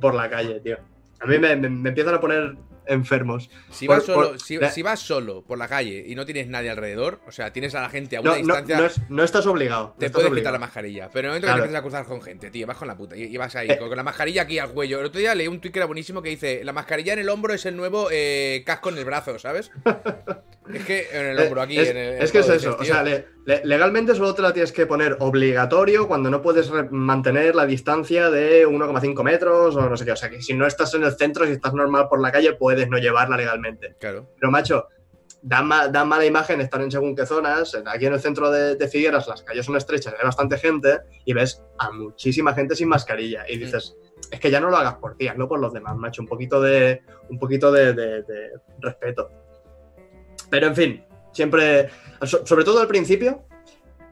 por la calle, tío. A mí me, me- me empiezan a poner enfermos. Si Por- vas, solo, por- si, si vas solo por la calle y no tienes nadie alrededor, o sea, tienes a la gente a una No, no, distancia, no es- no estás obligado. no te estás puedes obligado. quitar la mascarilla. Pero en el momento Claro. que te empiezas a cruzar con gente, tío, vas con la puta. Y, y vas ahí, Eh. con, con la mascarilla aquí al cuello. El otro día leí un tweet que era buenísimo que dice: La mascarilla en el hombro es el nuevo eh, casco en el brazo, ¿sabes? es que en el Eh, hombro aquí. es, en el, es que es eso, o sea, le- le- legalmente solo te la tienes que poner obligatorio cuando no puedes mantener la distancia de 1,5 metros o no sé qué. O sea, que si no estás en el centro, si estás normal por la calle, puedes no llevarla legalmente. Claro. Pero, macho, da, ma- da mala imagen estar en según qué zonas. Aquí en el centro de, de Figueras las calles son estrechas, hay bastante gente y ves a muchísima gente sin mascarilla. Y dices, es que ya no lo hagas por ti, hazlo por los demás, macho. Un poquito de, un poquito de, de- de respeto. Pero, en fin, siempre, so- sobre todo al principio,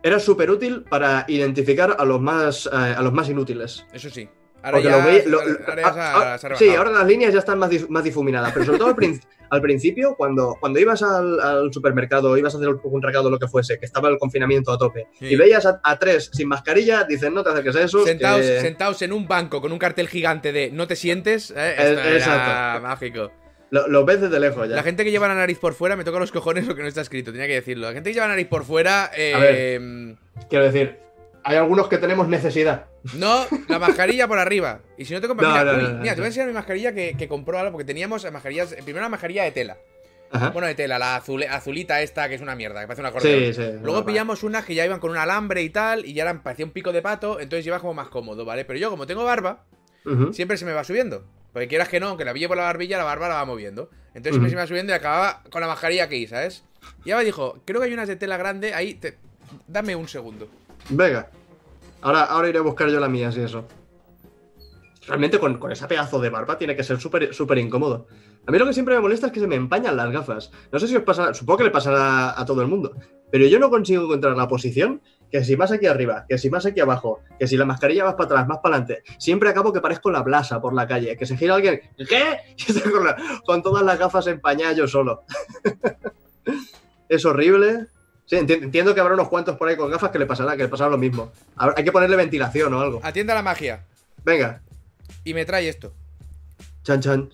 era súper útil para identificar a los más, eh, a los más inútiles. Eso sí. Ahora Porque ya, lo veí- lo- ahora ya ah, se ha- ah, se ha sí, ahora las líneas ya están más, dif- más difuminadas, pero sobre todo al, prin- al principio, cuando, cuando ibas al, al supermercado, ibas a hacer un recado lo que fuese, que estaba el confinamiento a tope, Sí. y veías a, a tres sin mascarilla, dicen, no te acerques a eso. Sentados, que- sentados en un banco con un cartel gigante de no te sientes, ¿eh? Eh, era exacto. mágico. Lo, lo ves desde lejos ya. La gente que lleva la nariz por fuera, me toca los cojones lo que no está escrito, tenía que decirlo. La gente que lleva la nariz por fuera, eh, A Quiero decir, hay algunos que tenemos necesidad. no, la mascarilla por arriba. Y si no te compras, No, mira, no, uy, no, no, mira, te voy a enseñar mi mascarilla que, que compró ahora, porque teníamos mascarillas, primero una mascarilla de tela. Ajá. Bueno, de tela, la azul- azulita esta, que es una mierda, que parece una acordeón. sí, sí. Luego pillamos unas que ya iban con un alambre y tal, y ya eran, parecía un pico de pato, entonces lleva como más cómodo, ¿vale? Pero yo, como tengo barba, siempre se me va subiendo. Porque quieras que no, aunque la pille por la barbilla, la barba la va moviendo. Entonces se me va subiendo y acababa con la mascarilla aquí, ¿sabes? Y ahora dijo, creo que hay unas de tela grande, ahí, te- dame un segundo. Venga. Ahora, ahora iré a buscar yo la mía, si eso. Realmente con, con ese pedazo de barba tiene que ser súper súper incómodo. A mí lo que siempre me molesta es que se me empañan las gafas. No sé si os pasa, supongo que le pasará a todo el mundo, pero yo no consigo encontrar la posición que si más aquí arriba, que si más aquí abajo, que si la mascarilla más para atrás, más para adelante. Siempre acabo que parezco la blasa por la calle, que se gira alguien, ¿qué? Con, la- con todas las gafas empañadas yo solo. es horrible. Sí, enti- entiendo que habrá unos cuantos por ahí con gafas que le pasará, que le pasará lo mismo. Habrá- hay que ponerle ventilación o algo. Atienda la magia. Venga, Y me trae esto, chan chan.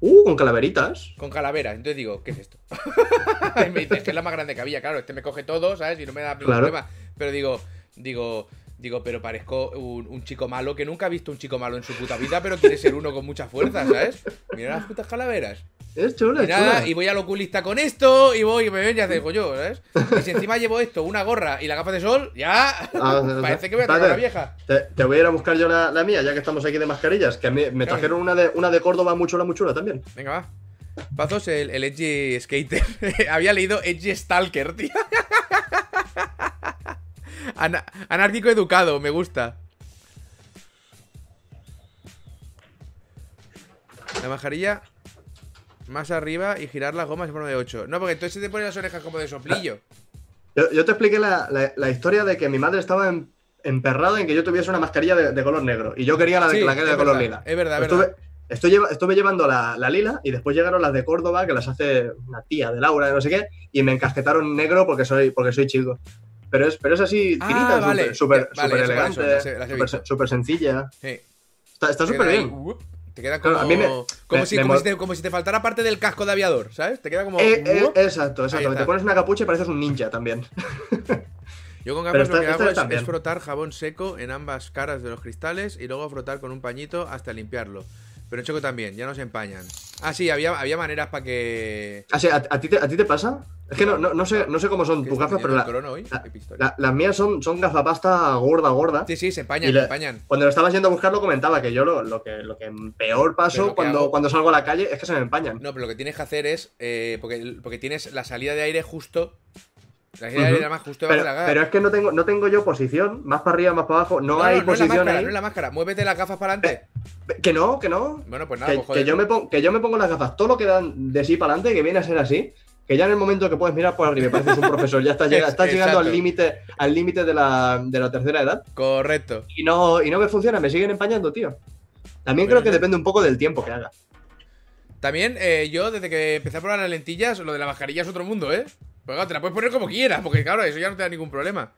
Uh, con calaveritas. con calavera. Entonces digo, ¿qué es esto? y me dice, que es la más grande que había, claro, este me coge todo, ¿sabes? Y no me da ningún Claro. problema. Pero digo, digo, Digo, pero parezco un, un chico malo que nunca ha visto un chico malo en su puta vida, pero quiere ser uno con mucha fuerza, ¿sabes? Mira las putas calaveras. Es chula, Y es nada, chula. y voy al oculista con esto, y voy y me ven y hago yo, ¿sabes? Y si encima llevo esto, una gorra y la gafa de sol, ya. Ah, Parece que voy a traer a una espérate. vieja. Te, te voy a ir a buscar yo la, la mía, ya que estamos aquí de mascarillas. Que a mí me trajeron una de, una de Córdoba muy chula, muy chula también. Venga, va. Pazos, el, el Edgy Skater. Había leído Edgy Stalker, tío. Ana- anárquico educado, me gusta. La mascarilla más arriba y girar las gomas en forma de 8. No, porque entonces te ponen las orejas como de soplillo. Yo, yo te expliqué la, la- la historia de que mi madre estaba em- emperrada en que yo tuviese una mascarilla de, de color negro. Y yo quería la, de, Sí, la que era de color lila. es verdad, es verdad. estoy lleva- estuve llevando la, la lila y después llegaron las de Córdoba, que las hace una tía de Laura, de no sé qué, y me encasquetaron negro porque soy, porque soy chico. Pero es, pero es así, Ah, finita, vale. súper vale, elegante, súper sencilla. Sí. Está súper bien. Te queda como, Claro, a mí me- como, me- si, me como, si te, como si te faltara parte del casco de aviador, ¿sabes? Te queda como. Eh, eh, uop. exacto, exacto. Te pones una capucha y pareces un ninja también. Yo con gafas lo que hago es, es frotar jabón seco en ambas caras de los cristales y luego frotar con un pañito hasta limpiarlo. Pero en choco también, ya no se empañan. Ah, sí, había, había maneras para que. Ah, sí, ¿a, a ti te, ¿A ti te pasa? Es que no, no, no sé, no sé cómo son ¿Qué tus gafas, pero la- hoy? la- las mías son, son gafapasta gorda, gorda. Sí, sí, se empañan, le- se empañan. Cuando lo estabas yendo a buscar lo comentaba que yo lo, lo que, lo que peor paso cuando, hago- cuando salgo a la calle es que se me empañan. No, pero lo que tienes que hacer es. eh, porque, porque tienes la salida de aire justo. La salida de Ujú. aire además justo Pero, de la pero es que no tengo, no tengo yo posición, más para arriba, más para abajo, no, no, hay no, no es la posición máscara, ahí. no es la máscara. Muévete las gafas para adelante. Que no, que no. Bueno, pues nada, Que, pues joder. que yo me pongo, que yo me pongo las gafas, todo lo que dan de sí para adelante, que viene a ser así, que ya en el momento que puedes mirar por arriba y pareces un profesor, ya estás, llega- Es- estás llegando al límite al límite de la, de la tercera edad Correcto. y no, y no me funciona, me siguen empañando, tío. También Bueno, creo que depende un poco del tiempo que haga. También, eh, yo, desde que empecé a probar las lentillas, lo de la mascarilla es otro mundo, ¿eh? Pues claro, te la puedes poner como quieras, porque claro, eso ya no te da ningún problema.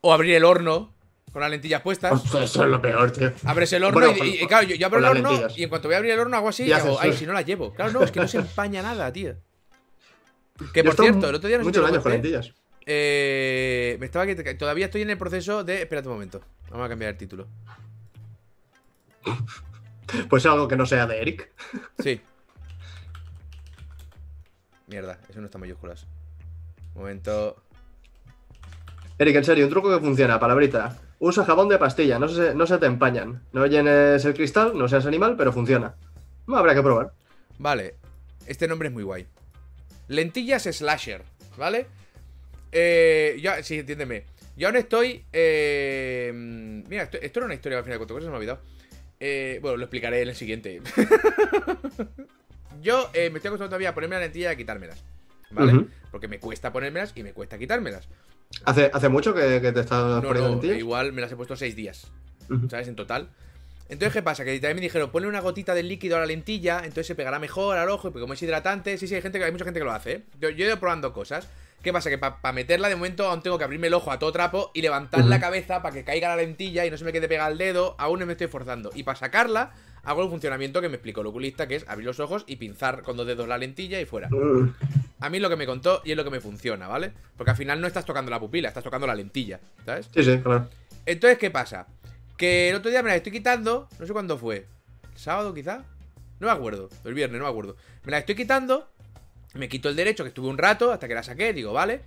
O abrir el horno con las lentillas puestas. Eso es lo peor, tío. Abres el horno Bueno, y, con- y- y claro, yo, yo abro el horno lentillas. y en cuanto voy a abrir el horno hago así y, Y hago, ay, si no la llevo. Claro, no, es que no se empaña nada, tío. Que Yo por cierto, el otro día no muchos años con lentillas. eh, me estaba que todavía estoy en el proceso de. Espérate un momento. Vamos a cambiar el título. Pues algo que no sea de Eric. Sí. Mierda, eso no está en mayúsculas. Momento. Eric, en serio, un truco que funciona, palabrita. Usa jabón de pastilla, no se, no se te empañan. No llenes el cristal, no seas animal, pero funciona. No habrá que probar. Vale, este nombre es muy guay. Lentillas slasher, ¿vale? Eh, ya, sí, entiéndeme. Yo aún estoy. eh, mira, esto, esto era una historia al final de cuentas, se me ha olvidado. Eh, bueno, lo explicaré en el siguiente. Yo eh, me estoy acostumbrando todavía a ponerme la lentilla y a quitármelas. ¿Vale? Porque me cuesta ponérmelas y me cuesta quitármelas. ¿Hace, hace mucho que, que te estás No, poniendo no, lentillas? igual me las he puesto seis días. ¿sabes? En total. Entonces, ¿qué pasa? Que también me dijeron, ponle una gotita del líquido a la lentilla, entonces se pegará mejor al ojo, porque como es hidratante, sí, sí, hay, gente que, hay mucha gente que lo hace, ¿eh? Yo, yo he ido probando cosas. ¿Qué pasa? Que para meterla de momento aún tengo que abrirme el ojo a todo trapo y levantar la cabeza para que caiga la lentilla y no se me quede pegada al dedo, aún no me estoy forzando. Y para sacarla, hago el funcionamiento que me explicó el oculista, que es abrir los ojos y pinzar con dos dedos la lentilla y fuera. A mí es lo que me contó y es lo que me funciona, ¿vale? Porque al final no estás tocando la pupila, estás tocando la lentilla, ¿sabes? Sí, sí, claro. Entonces, ¿qué pasa? Que el otro día me la estoy quitando, no sé cuándo fue. ¿El sábado quizá? No me acuerdo. El viernes, no me acuerdo. Me la estoy quitando, me quito el derecho, que estuve un rato, hasta que la saqué, digo, vale.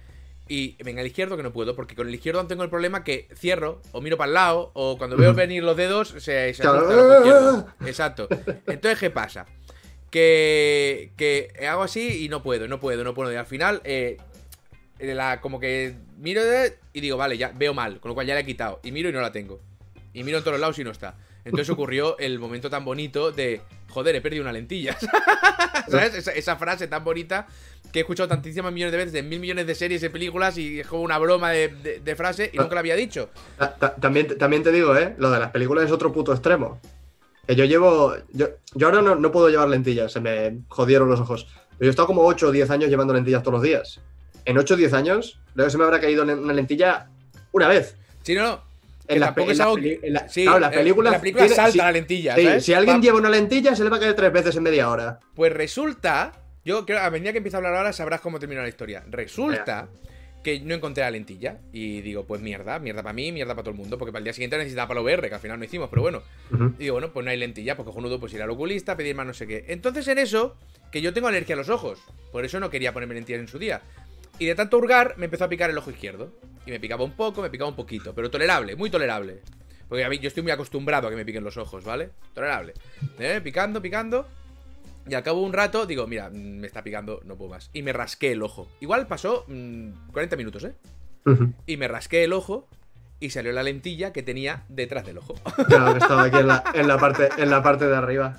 Y venga el izquierdo que no puedo, porque con el izquierdo tengo el problema que cierro, o miro para el lado, o cuando veo venir los dedos, se, se Claro. Exacto. Entonces, ¿qué pasa? Que, que hago así y no puedo, no puedo, no puedo. Y al final, eh, la, como que miro de- y digo, vale, ya veo mal, con lo cual ya la he quitado. Y miro y no la tengo. Y miro en todos lados y no está. Entonces ocurrió el momento tan bonito de, joder, he perdido una lentilla. ¿Sabes? Esa, esa frase tan bonita que he escuchado tantísimas millones de veces en mil millones de series, de películas y es como una broma de, de- de frase y nunca la había dicho. Ta- ta- También, también te digo, ¿eh? Lo de las películas es otro puto extremo. Que yo llevo. Yo, yo ahora no, no puedo llevar lentillas, se me jodieron los ojos. Pero yo he estado como 8 o 10 años llevando lentillas todos los días. En 8 o 10 años, creo que se me habrá caído una lentilla una vez. Si no, no. En las en la- sí, las eh, películas la película tiene- salta la lentilla, Sí, ¿sabes? si alguien lleva una lentilla, se le va a caer tres veces en media hora. Pues resulta, yo creo, a medida que empieza a hablar ahora sabrás cómo termina la historia. Resulta que no encontré la lentilla. Y digo, pues mierda, mierda para mí, mierda para todo el mundo. Porque para el día siguiente necesitaba para lo VR, que al final no hicimos, pero bueno. Y digo, bueno, pues no hay lentilla, pues cojonudo, pues ir al oculista, pedir más no sé qué. Entonces en eso, que yo tengo alergia a los ojos. Por eso no quería ponerme lentillas en su día. Y de tanto hurgar, me empezó a picar el ojo izquierdo. Y me picaba un poco, me picaba un poquito. Pero tolerable, muy tolerable. Porque a mí yo estoy muy acostumbrado a que me piquen los ojos, ¿vale? Tolerable. ¿Eh? Picando, picando. Y al cabo de un rato digo, mira, mm, me está picando, no puedo más. Y me rasqué el ojo. Igual pasó mm, 40 minutos, ¿eh? Y me rasqué el ojo y salió la lentilla que tenía detrás del ojo. Claro, que estaba aquí en la, en la parte, en la parte de arriba.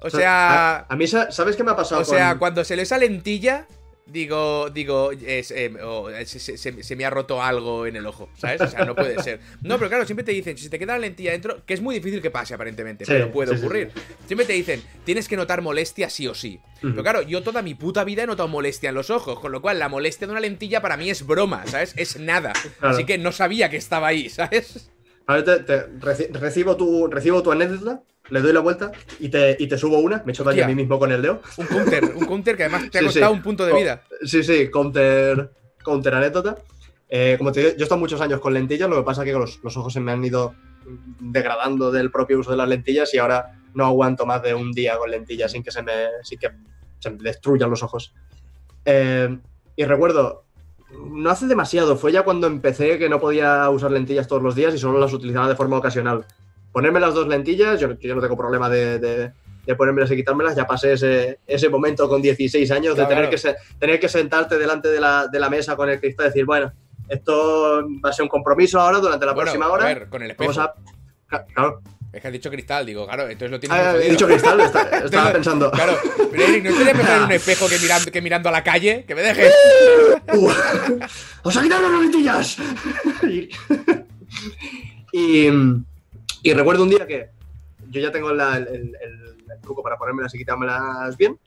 O sea, a, a mí, sa- ¿sabes qué me ha pasado? o sea, con- cuando se le esa lentilla, digo, digo, es, eh, oh, se, se- se- se me ha roto algo en el ojo, ¿sabes? O sea, no puede ser. No, pero claro, siempre te dicen, si se te queda la lentilla dentro, que es muy difícil que pase aparentemente, Sí, pero puede sí, sí, ocurrir. Siempre te dicen, tienes que notar molestia sí o sí. Pero claro, yo toda mi puta vida he notado molestia en los ojos, con lo cual la molestia de una lentilla para mí es broma, ¿sabes? Es nada. Claro. Así que no sabía que estaba ahí, ¿sabes? A ver, te- te reci- recibo, tu, recibo tu anécdota, le doy la vuelta y te, y te subo una. Me he hecho daño a mí mismo con el dedo. Un counter, un counter que además te ha costado sí. un punto de Co- vida. Sí, sí, counter, counter anécdota. Eh, como te digo, yo he estado muchos años con lentillas, lo que pasa es que los, los ojos se me han ido degradando del propio uso de las lentillas y ahora no aguanto más de un día con lentillas sin que se me, sin que se me destruyan los ojos. Eh, y recuerdo, no hace demasiado, fue ya cuando empecé que no podía usar lentillas todos los días y solo las utilizaba de forma ocasional. Ponerme las dos lentillas, yo, yo no tengo problema de, de, de ponérmelas y quitármelas, ya pasé ese, ese momento con 16 años Claro, de tener, claro. que se- tener que sentarte delante de la, de la mesa con el cristal y decir, bueno, esto va a ser un compromiso ahora durante la Bueno, próxima a hora. ver, con el espejo. Vamos a... Claro, Es que has dicho cristal, digo, claro, entonces lo tienes Ah, he dicho cristal, está- estaba Entonces, pensando. Claro, pero Eric, ¿no estaría mejor en un espejo que mirando, que mirando a la calle? Que me dejes. Uh, ¡Os ha quitado las lentillas! y, y, recuerdo un día que yo ya tengo la- el, el- el truco para ponérmelas y quitármelas bien.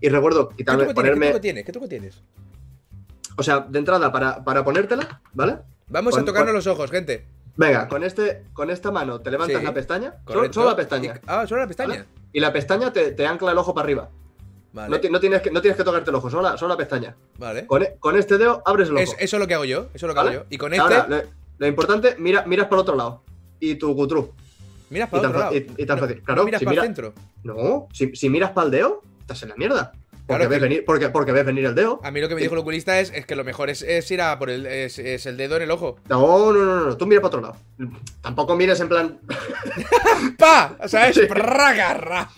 Y recuerdo ¿Qué quitarme, tienes? ¿Qué ponerme. truco tienes? ¿Qué truco tienes? O sea, de entrada, para, para ponértela, ¿vale? Vamos Con- a tocarnos con- los ojos, gente. Venga, con, este, con esta mano te levantas Sí, la pestaña. Solo, la pestaña. Y- ah, solo la pestaña. ¿Vale? Y la pestaña te, te ancla el ojo para arriba. Vale. No, ti- no tienes que, no tienes que tocarte el ojo, solo la, solo la pestaña. vale. Con, e- con este dedo abres el ojo. Es- eso es lo que hago yo. Eso es lo que ¿Vale? hago yo. Y con este, Ahora, lo, lo importante, mira, miras para el otro lado. Y tu cutru. miras para otro lado. y- y tan No- fácil. no miras si para mira- el centro. No, si, si miras para el dedo, estás en la mierda. Porque, Claro ves venir, porque, porque ves venir el dedo. A mí lo que me dijo el oculista es, es que lo mejor es, es ir a por el, es, es el dedo en el ojo. No, no, no, no, tú mira para otro lado. Tampoco mires en plan. ¡Pa! ¿Sabes? Sí. ¡Pragarra!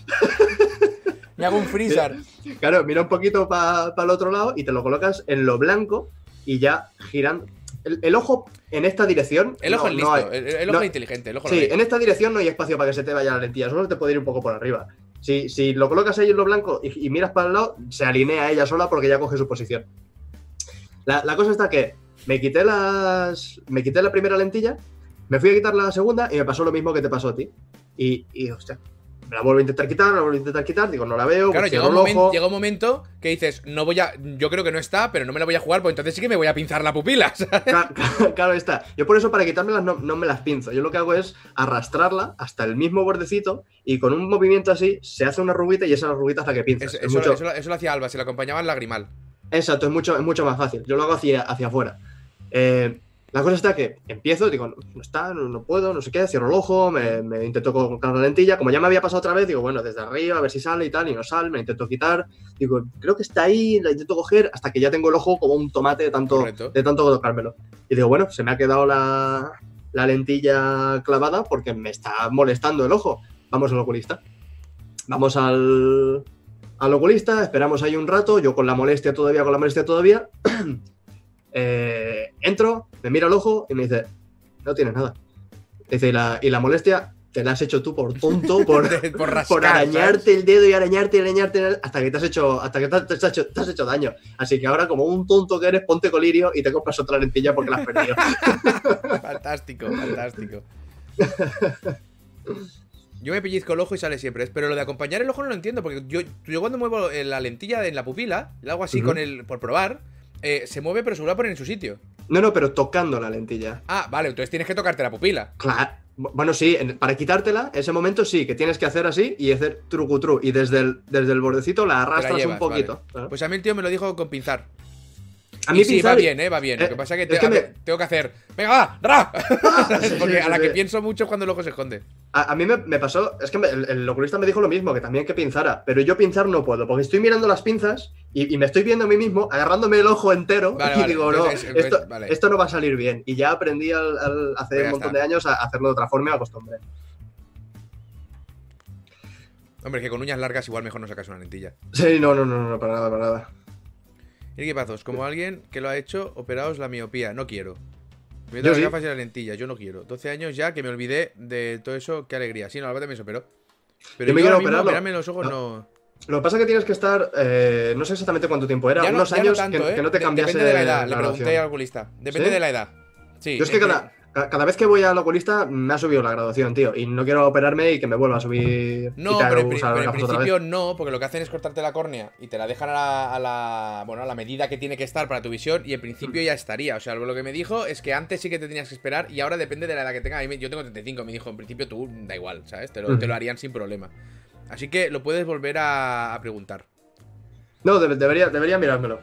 Me hago un freezer. Claro, mira un poquito para el otro lado y te lo colocas en lo blanco y ya giran. El, el ojo en esta dirección. El ojo no- es no listo. hay- el, el no- ojo es inteligente. El ojo lo Sí, en esta dirección no hay espacio para que se te vaya la lentilla, solo te puede ir un poco por arriba. Si, si lo colocas ahí en lo blanco y, y miras para el lado, se alinea ella sola porque ya coge su posición. La, la cosa está que me quité las. Me quité la primera lentilla, me fui a quitar la segunda y me pasó lo mismo que te pasó a ti. Y, y hostia, me la vuelvo a intentar quitar, la vuelvo a intentar quitar, digo, no la veo, Claro, llega un, llega momento que dices, no voy a. Yo creo que no está, pero no me la voy a jugar, pues entonces sí que me voy a pinzar la pupila. Claro está. Yo por eso para quitármelas no, no me las pinzo. Yo lo que hago es arrastrarla hasta el mismo bordecito y con un movimiento así se hace una rubita y esa rubita es la que pinzas. Es- Es eso, mucho- eso lo- eso lo hacía Alba, se lo acompañaba en lagrimal. Exacto, es mucho, es mucho más fácil. Yo lo hago hacia, hacia afuera. Eh, la cosa está que empiezo, digo, no, está, no, no puedo, no sé qué, cierro el ojo, me, me intento colocar la lentilla. Como ya me había pasado otra vez, digo, bueno, desde arriba, a ver si sale y tal, y no sale, me intento quitar. Digo, creo que está ahí, la intento coger hasta que ya tengo el ojo como un tomate de tanto, Correcto. de tanto tocármelo. Y digo, bueno, se me ha quedado la, la lentilla clavada porque me está molestando el ojo. Vamos al oculista. Vamos al, al oculista, esperamos ahí un rato, yo con la molestia todavía, con la molestia todavía. Eh, entro, me mira el ojo y me dice, no tienes nada. Dice, y la, y la molestia te la has hecho tú por tonto, por, por rascar. por arañarte el dedo y arañarte y arañarte hasta que te has hecho, hasta que te, has- te has hecho, te has hecho daño. Así que ahora, como un tonto que eres, ponte colirio y te compras otra lentilla porque la has perdido. Fantástico, fantástico. Yo me pellizco el ojo y sale siempre, pero lo de acompañar el ojo no lo entiendo, porque yo, yo cuando muevo eh, la lentilla en la pupila, lo hago así con el, por probar, eh, se mueve pero se vuelve a poner en su sitio. No, no, pero tocando la lentilla. Ah, vale, entonces tienes que tocarte la pupila. Claro. Bueno, sí, en- para quitártela, ese momento sí, que tienes que hacer así y hacer trucutru. Y desde el, desde el bordecito la arrastras llevas, un poquito. vale. Pues a mí el tío me lo dijo con pinzar. A Y mí sí, va bien, ¿eh? Va bien. Lo Eh, que pasa es que, es me- tengo que hacer. ¡Venga, va! ¡Ra! Sí, Porque sí, a la que pienso mucho es cuando el ojo se esconde. A, a mí me, me pasó, es que me- el, el oculista me dijo lo mismo, que también que pinzara, pero yo pinzar no puedo, porque estoy mirando las pinzas y, y me estoy viendo a mí mismo, agarrándome el ojo entero Vale, y vale, digo, no, entonces, pues, esto, vale. esto no va a salir bien. Y ya aprendí al, al- hace Pues un montón está. de años a hacerlo de otra forma y me acostumbré. Hombre, que con uñas largas igual mejor no sacas una lentilla. Sí, no, no, no, no, para nada, para nada. Y qué pazos, como alguien que lo ha hecho, operaos la miopía. No quiero. Me Yo las sí. gafas y las lentillas, yo no quiero. 12 años ya que me olvidé de todo eso, qué alegría. Sí, no, Álvaro también se operó. Pero Yo me quiero mismo, operarme los ojos No. no. Lo que pasa es que tienes que estar, eh, no sé exactamente cuánto tiempo era, no- unos años tanto, que, ¿eh? que no te cambiase Depende de la edad, le pregunté al oculista. Depende ¿Sí? de la edad. Sí. Yo es que cada, ca- cada vez que voy al oculista me ha subido la graduación, tío, y no quiero operarme y que me vuelva a subir. No, pero, en, pero en principio no, porque lo que hacen es cortarte la córnea y te la dejan a la, a la- bueno, a la medida que tiene que estar para tu visión y en principio ya estaría. O sea, lo que me dijo es que antes sí que te tenías que esperar y ahora depende de la edad que tenga. Yo tengo 35, me dijo, en principio tú da igual, ¿sabes? Te lo, Ujú. te lo harían sin problema. Así que lo puedes volver a, a preguntar. No, debería, debería mirármelo.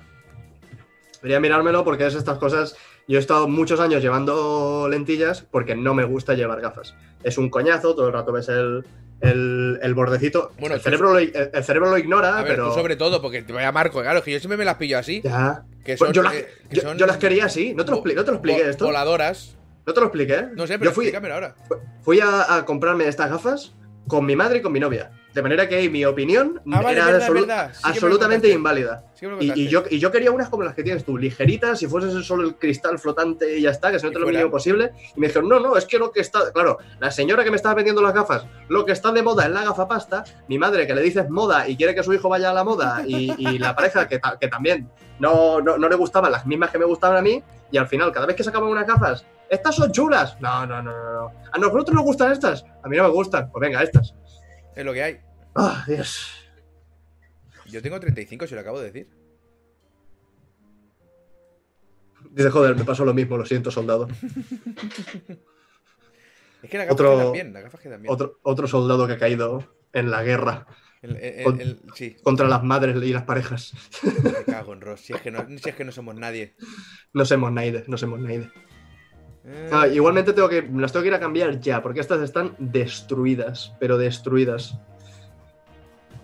Debería mirármelo porque es estas cosas. Yo he estado muchos años llevando lentillas porque no me gusta llevar gafas. Es un coñazo, todo el rato ves el, el, el bordecito. Bueno, el, cerebro lo, el, el cerebro lo ignora, A ver, pero. tú sobre todo, porque te vaya Marco, claro, que yo siempre me las pillo así. Ya. Que Pues son, yo, las, eh, que yo- son yo las quería así. ¿No te lo, no te lo expliqué esto? Voladoras. No te lo expliqué. No sé, pero yo fui, ahora. fui a, a comprarme estas gafas con mi madre y con mi novia. De manera que mi opinión Ah, vale, era verdad, absolu- verdad. Sí que me lo absolutamente inválida. Sí Y, yo, y yo quería unas como las que tienes tú, ligeritas, si fuese solo el cristal flotante y ya está, que se note Y lo mínimo posible. Y me dijeron, no, no, es que lo que está. Claro, la señora que me estaba vendiendo las gafas, lo que está de moda es la gafapasta. Mi madre que le dices moda y quiere que su hijo vaya a la moda. Y, y la pareja que, ta- que también no, no, no le gustaban las mismas que me gustaban a mí. Y al final, cada vez que sacaban unas gafas, estas son chulas. No, no, no, no. no. A nosotros nos gustan estas. A mí no me gustan. Pues venga, estas. Es lo que hay. Ah, Dios. Yo tengo 35, si lo acabo de decir. Dice, joder, me pasó lo mismo, lo siento, soldado. Es que las gafas Otro- quedan bien, las gafas quedan bien. Otro, otro soldado que ha caído en la guerra El- el- Con- el- sí, contra las madres y las parejas. me cago en Ross. Si es que no, si es que no somos nadie. No somos nadie, no somos nadie. Eh, Ah, igualmente tengo que, las tengo que ir a cambiar ya, porque estas están destruidas, pero destruidas.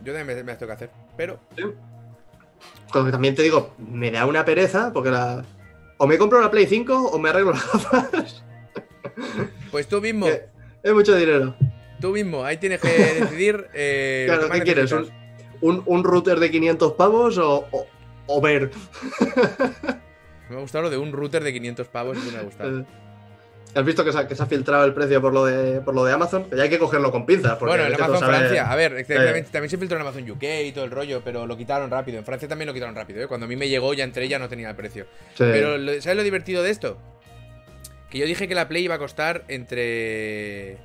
Yo también me, me las tengo que hacer. Pero, Lo que también te digo, me da una pereza, porque la... O me compro la Play 5 o me arreglo las gafas. pues tú mismo, Que es mucho dinero. tú mismo, ahí tienes que decidir. Eh, Claro, ¿qué quieres? ¿Un, un- un router de 500 pavos o, o, o ver? Me ha gustado lo de un router de 500 pavos. Me ha gustado. ¿Has visto que se, ha, que se ha filtrado el precio por lo de, por lo de Amazon? Que ya hay que cogerlo con pinzas. porque Bueno, en Amazon Francia, a ver, Eh. también, se filtró en Amazon UK y todo el rollo, pero lo quitaron rápido. En Francia también lo quitaron rápido, ¿eh? Cuando a mí me llegó, ya entré, ya no tenía el precio. Sí. Pero, ¿sabes lo divertido de esto? Que yo dije que la Play iba a costar entre.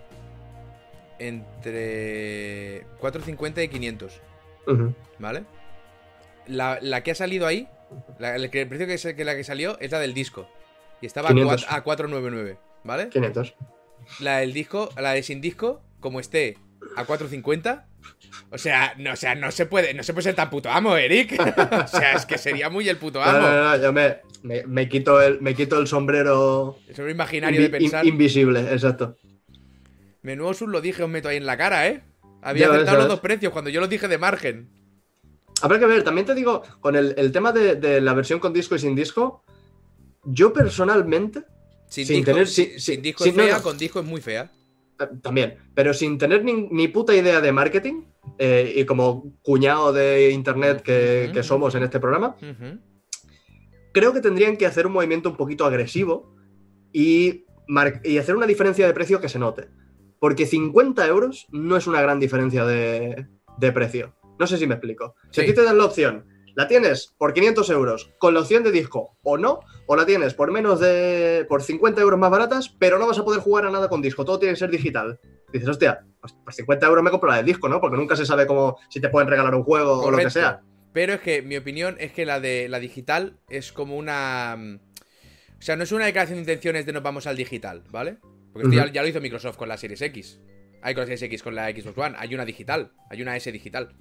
Entre. 450 y 500, Ujú. ¿vale? La, la que ha salido ahí, la- el, precio que, se- que la que salió es la del disco. Y estaba a 500. cua- a 499, ¿vale? 500. La del disco, la de sin disco, como esté a 450. O sea, no, o sea, no se puede, no se puede ser tan puto amo, Eric. o sea, es que sería muy el puto No, no, amo. no, no, yo me, me, me quito el, me quito el sombrero Eso es imaginario de pensar. in- invisible, exacto. Menudo sus lo dije, os meto ahí en la cara, ¿eh? Había ya los dos precios cuando yo los dije de margen. Habrá que ver, también te digo, con el, el tema de, de la versión con disco y sin disco, yo personalmente, Sin, Sin disco, tener- sin, sin- disco sin- es fea, no. con disco es muy fea. también, pero sin tener ni, ni puta idea de marketing, eh, y como cuñado de internet que, que somos en este programa, creo que tendrían que hacer un movimiento un poquito agresivo y, y hacer una diferencia de precio que se note. Porque 50 euros no es una gran diferencia de, de precio. No sé si me explico. Si a Sí. ti te dan la opción, la tienes por 500 euros con la opción de disco o no, o la tienes por menos de. por 50 euros más baratas, pero no vas a poder jugar a nada con disco, todo tiene que ser digital. Dices, hostia, pues por 50 euros me compro la de disco, ¿no? Porque nunca se sabe cómo si te pueden regalar un juego o lo que sea. Pero es que mi opinión es que la de la digital es como una. O sea, no es una declaración de intenciones de nos vamos al digital, ¿vale? Porque esto ya, ya lo hizo Microsoft con la Series X. Hay con la Series X, con la Xbox One. Hay una digital. Hay una S digital.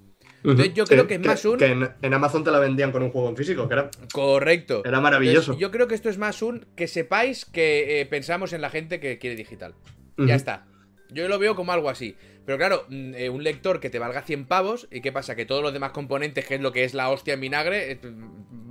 Entonces yo creo que es más un... que en, en Amazon te la vendían con un juego en físico, que era, Correcto. era maravilloso. Entonces, yo creo que esto es más un que sepáis que eh, pensamos en la gente que quiere digital. Ya está. Yo lo veo como algo así. Pero claro, mm, eh, un lector que te valga 100 pavos, ¿y qué pasa? Que todos los demás componentes, que es lo que es la hostia en vinagre, eh,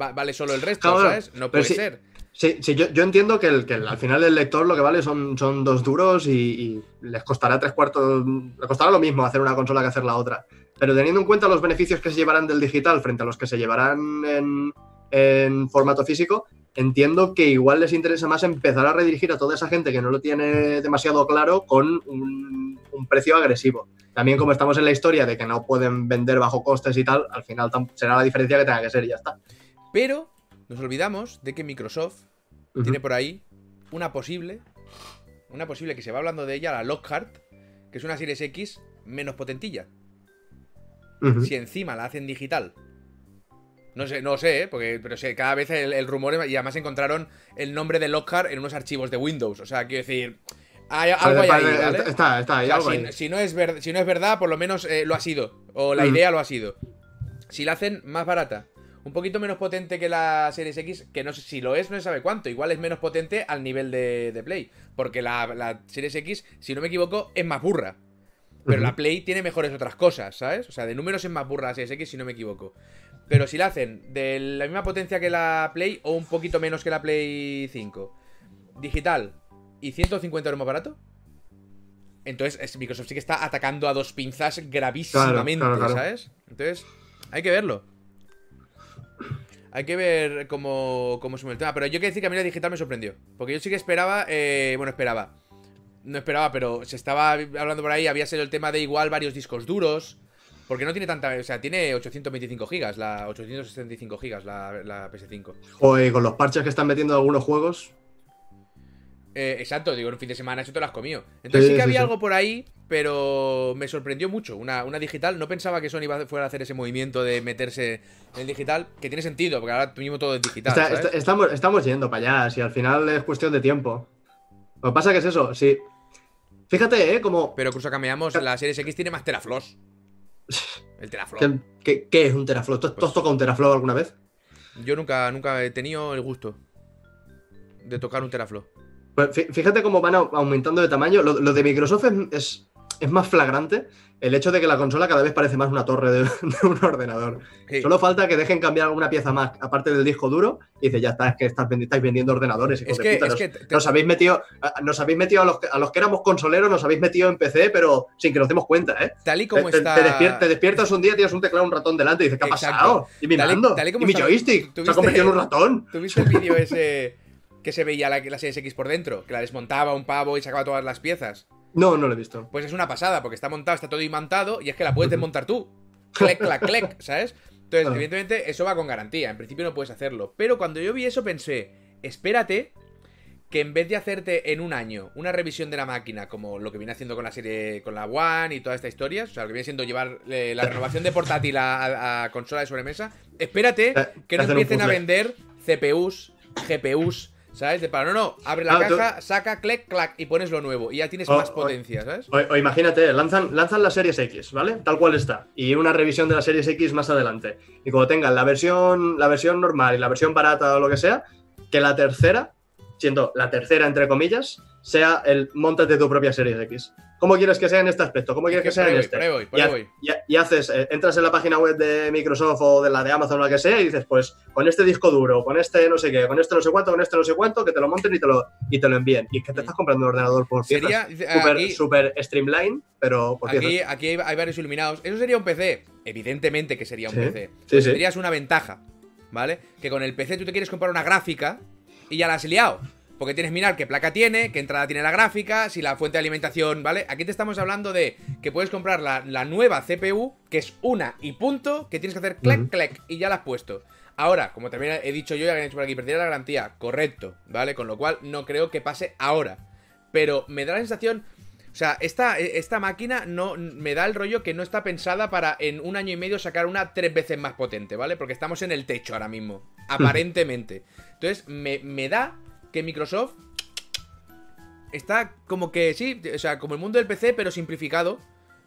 va- vale solo el resto, Claro, ¿sabes? No puede ser. Sí, sí yo, yo entiendo que, el, que el- al final el lector lo que vale son, son dos duros y, y les costará tres cuartos, le costará lo mismo hacer una consola que hacer la otra. Pero teniendo en cuenta los beneficios que se llevarán del digital frente a los que se llevarán en, en formato físico, entiendo que igual les interesa más empezar a redirigir a toda esa gente que no lo tiene demasiado claro con un, un precio agresivo. También como estamos en la historia de que no pueden vender bajo costes y tal, al final será la diferencia que tenga que ser y ya está. Pero nos olvidamos de que Microsoft tiene por ahí una posible, una posible que se va hablando de ella, la Lockhart, que es una Series X menos potentilla. Si encima la hacen digital. No sé, no sé, ¿eh? porque pero sé, cada vez el, el rumor y además encontraron el nombre de Lockhart en unos archivos de Windows. O sea, quiero decir, hay algo hay ahí, ¿vale? Está, está, hay O sea, algo si, ahí. si no es ver- si no es verdad, por lo menos eh, lo ha sido. O la idea lo ha sido. Si la hacen más barata, un poquito menos potente que la Series X, que no sé si lo es, no se sabe cuánto. Igual es menos potente al nivel de, de Play. Porque la, la Series X, si no me equivoco, es más burra. Pero la Play tiene mejores otras cosas, ¿sabes? O sea, de números es más burra la Series X, si no me equivoco. Pero si la hacen de la misma potencia que la Play o un poquito menos que la Play 5, digital y 150 euros más barato, entonces es- Microsoft sí que está atacando a dos pinzas gravísimamente, Claro, claro, claro. ¿sabes? Entonces, hay que verlo. Hay que ver cómo, cómo mueve el tema. Pero yo quiero decir que a mí la digital me sorprendió. Porque yo sí que esperaba. eh, bueno, esperaba. No esperaba, pero se estaba hablando por ahí. Había sido el tema de igual varios discos duros. Porque no tiene tanta. O sea, tiene 825 gigas, la 865 gigas, la, la PS5. Joder, con los parches que están metiendo algunos juegos. Eh, exacto, digo, en un fin de semana eso te lo has comido. Entonces sí, Sí, que había sí. algo por ahí, pero me sorprendió mucho. Una, una digital, no pensaba que Sony iba a- fuera a hacer ese movimiento de meterse en el digital, que tiene sentido, porque ahora mismo todo es digital. Está- ¿sabes? está- estamos, estamos yendo para allá, si al final es cuestión de tiempo. Lo que pasa que es eso, sí. Fíjate, ¿eh? Como. Pero incluso cambiamos, la Series X tiene más teraflops. El teraflop. ¿Qué, es un teraflop? ¿Tú, has tocado un teraflop alguna vez? Yo nunca, nunca he tenido el gusto de tocar un teraflop. Pues fí- fíjate cómo van au- aumentando de tamaño. Lo, lo de Microsoft es, es, es más flagrante el hecho de que la consola cada vez parece más una torre de, de un ordenador. Sí. Solo falta que dejen cambiar alguna pieza más, aparte del disco duro, y dice, ya está, es que estás estáis vendiendo ordenadores, hijos Es de que, puta. es Nos, que te- nos habéis metido, nos habéis metido a los, a los que éramos consoleros, nos habéis metido en PC, pero sin que nos demos cuenta, ¿eh? tal y como te, está. te despier- te despiertas un día, tienes un teclado, un ratón delante y dices, ¿qué ha pasado? Y mi mando, y mi está- joystick, se ¿tuviste- ha convertido en un ratón. ¿Tuviste el vídeo ese que se veía la, la Series X por dentro? Que la desmontaba un pavo y sacaba todas las piezas. No, no lo he visto. Pues es una pasada, porque está montado, está todo imantado, y es que la puedes desmontar tú. Clec, clac, clec, ¿sabes? Entonces, Ah. evidentemente, eso va con garantía. En principio no puedes hacerlo. Pero cuando yo vi eso pensé, espérate que en vez de hacerte en un año una revisión de la máquina, como lo que viene haciendo con la serie, con la One y toda esta historia, o sea, lo que viene siendo llevar eh, la renovación de portátil a, a- a consola de sobremesa, espérate Te- que no empiecen a vender CPUs, GPUs, ¿sabes? De para, no, no, abre la Ah, tú- caja, saca, clic, clac, y pones lo nuevo, y ya tienes más potencia, ¿sabes? O, o imagínate, lanzan, lanzan la Series X, ¿vale? Tal cual está. Y una revisión de la Series X más adelante. Y cuando tengan la versión, la versión normal y la versión barata o lo que sea, que la tercera, siendo la tercera entre comillas, sea el montate tu propia Series X. ¿Cómo quieres que sea en este aspecto? ¿Cómo quieres que, sea en este? voy, y, ha- y ha- y haces, eh, entras en la página web de Microsoft o de la de Amazon o la que sea y dices, pues con este disco duro, con este no sé qué, con este no sé cuánto, con este no sé cuánto, que te lo monten y te lo, y te lo envíen. Y es que te estás comprando un ordenador por. Sería, Super, super streamline, pero por aquí, aquí hay, hay varios iluminados. Eso sería un PC. Evidentemente que sería un Sí, PC. sí, sí. Tendrías una ventaja, ¿vale? Que con el PC tú te quieres comprar una gráfica y ya la has liado. Porque tienes que mirar qué placa tiene, qué entrada tiene la gráfica, si la fuente de alimentación, ¿vale? Aquí te estamos hablando de que puedes comprar la, la nueva CPU, que es una y punto, que tienes que hacer clec, Ujú. clec, y ya la has puesto. Ahora, como también he dicho yo y alguien ha dicho por aquí, perdería la garantía, correcto, ¿vale? Con lo cual no creo que pase ahora. Pero me da la sensación. O sea, esta, esta máquina no me da el rollo que no está pensada para en un año y medio sacar una tres veces más potente, ¿vale? Porque estamos en el techo ahora mismo. Aparentemente. Entonces, me, me da que Microsoft está como que, sí, o sea, como el mundo del PC, pero simplificado.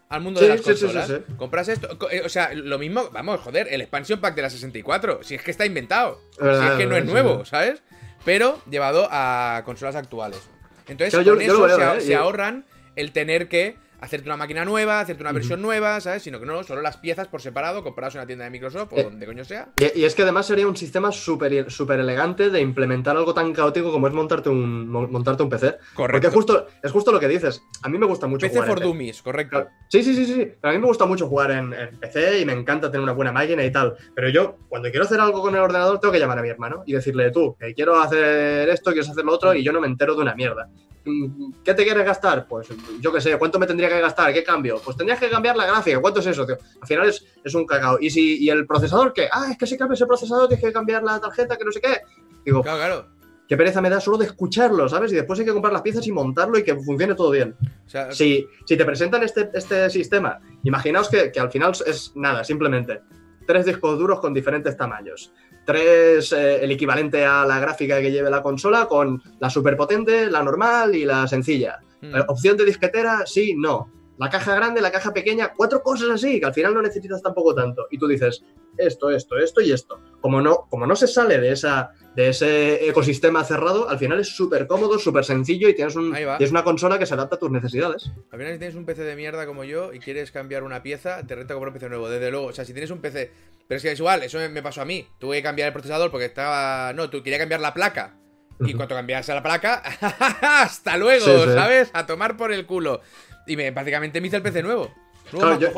al mundo Sí, de las sí, consolas. sí. Compras esto, eh, o sea, lo mismo, vamos, joder, el expansion pack de la 64, si es que está inventado, si es que no es nuevo. ¿sabes? Pero llevado a consolas actuales. Entonces, yo- con yo eso veo, se, ¿eh? se ahorran el tener que hacerte una máquina nueva, hacerte una versión nueva, ¿sabes? Sino que no, solo las piezas por separado, compradas en una tienda de Microsoft o Eh, donde coño sea. Y, y es que además sería un sistema súper súper elegante de implementar algo tan caótico como es montarte un, mon- montarte un PC. Porque Correcto. justo, es justo lo que dices. A mí me gusta mucho PC jugar en for PC. Dummies, correcto. Sí, sí, sí, sí. A mí me gusta mucho jugar en, en PC y me encanta tener una buena máquina y tal. Pero yo, cuando quiero hacer algo con el ordenador, tengo que llamar a mi hermano y decirle, tú, que quiero hacer esto, quieres hacer lo otro, y yo no me entero de una mierda. Mm, ¿Qué te quieres gastar? Pues yo qué sé, ¿cuánto me tendría que gastar? ¿Qué cambio? Pues tendrías que cambiar la gráfica. ¿Cuánto es eso, tío? Al final es, es un cacao. ¿Y, si, ¿Y el procesador qué? Ah, es que si cambias el procesador tienes que cambiar la tarjeta, que no sé qué. Digo, Claro, claro. qué pereza me da solo de escucharlo, ¿sabes? Y después hay que comprar las piezas y montarlo y que funcione todo bien. O sea, Si, si te presentan este, este sistema, imaginaos que, que al final es nada, simplemente tres discos duros con diferentes tamaños. Tres, eh, el equivalente a la gráfica que lleve la consola con la superpotente, la normal y la sencilla. mm, Eh, opción de disquetera, sí, no. La caja grande, la caja pequeña, cuatro cosas así, que al final no necesitas tampoco tanto. Y tú dices, esto, esto, esto y esto. Como no, como no se sale de, esa, de ese ecosistema cerrado, al final es súper cómodo, súper sencillo y tienes, un, tienes una consola que se adapta a tus necesidades. Al final, si tienes un PC de mierda como yo y quieres cambiar una pieza, te renta comprar un PC nuevo, desde luego. O sea, si tienes un PC. Pero es que es igual, eso me- me pasó a mí. Tuve que cambiar el procesador porque estaba. No, tú quería cambiar la placa. Y cuando cambiase la placa, hasta luego, Sí, sí. ¿sabes? A tomar por el culo. Y me, prácticamente me hice el PC nuevo. Claro, yo-.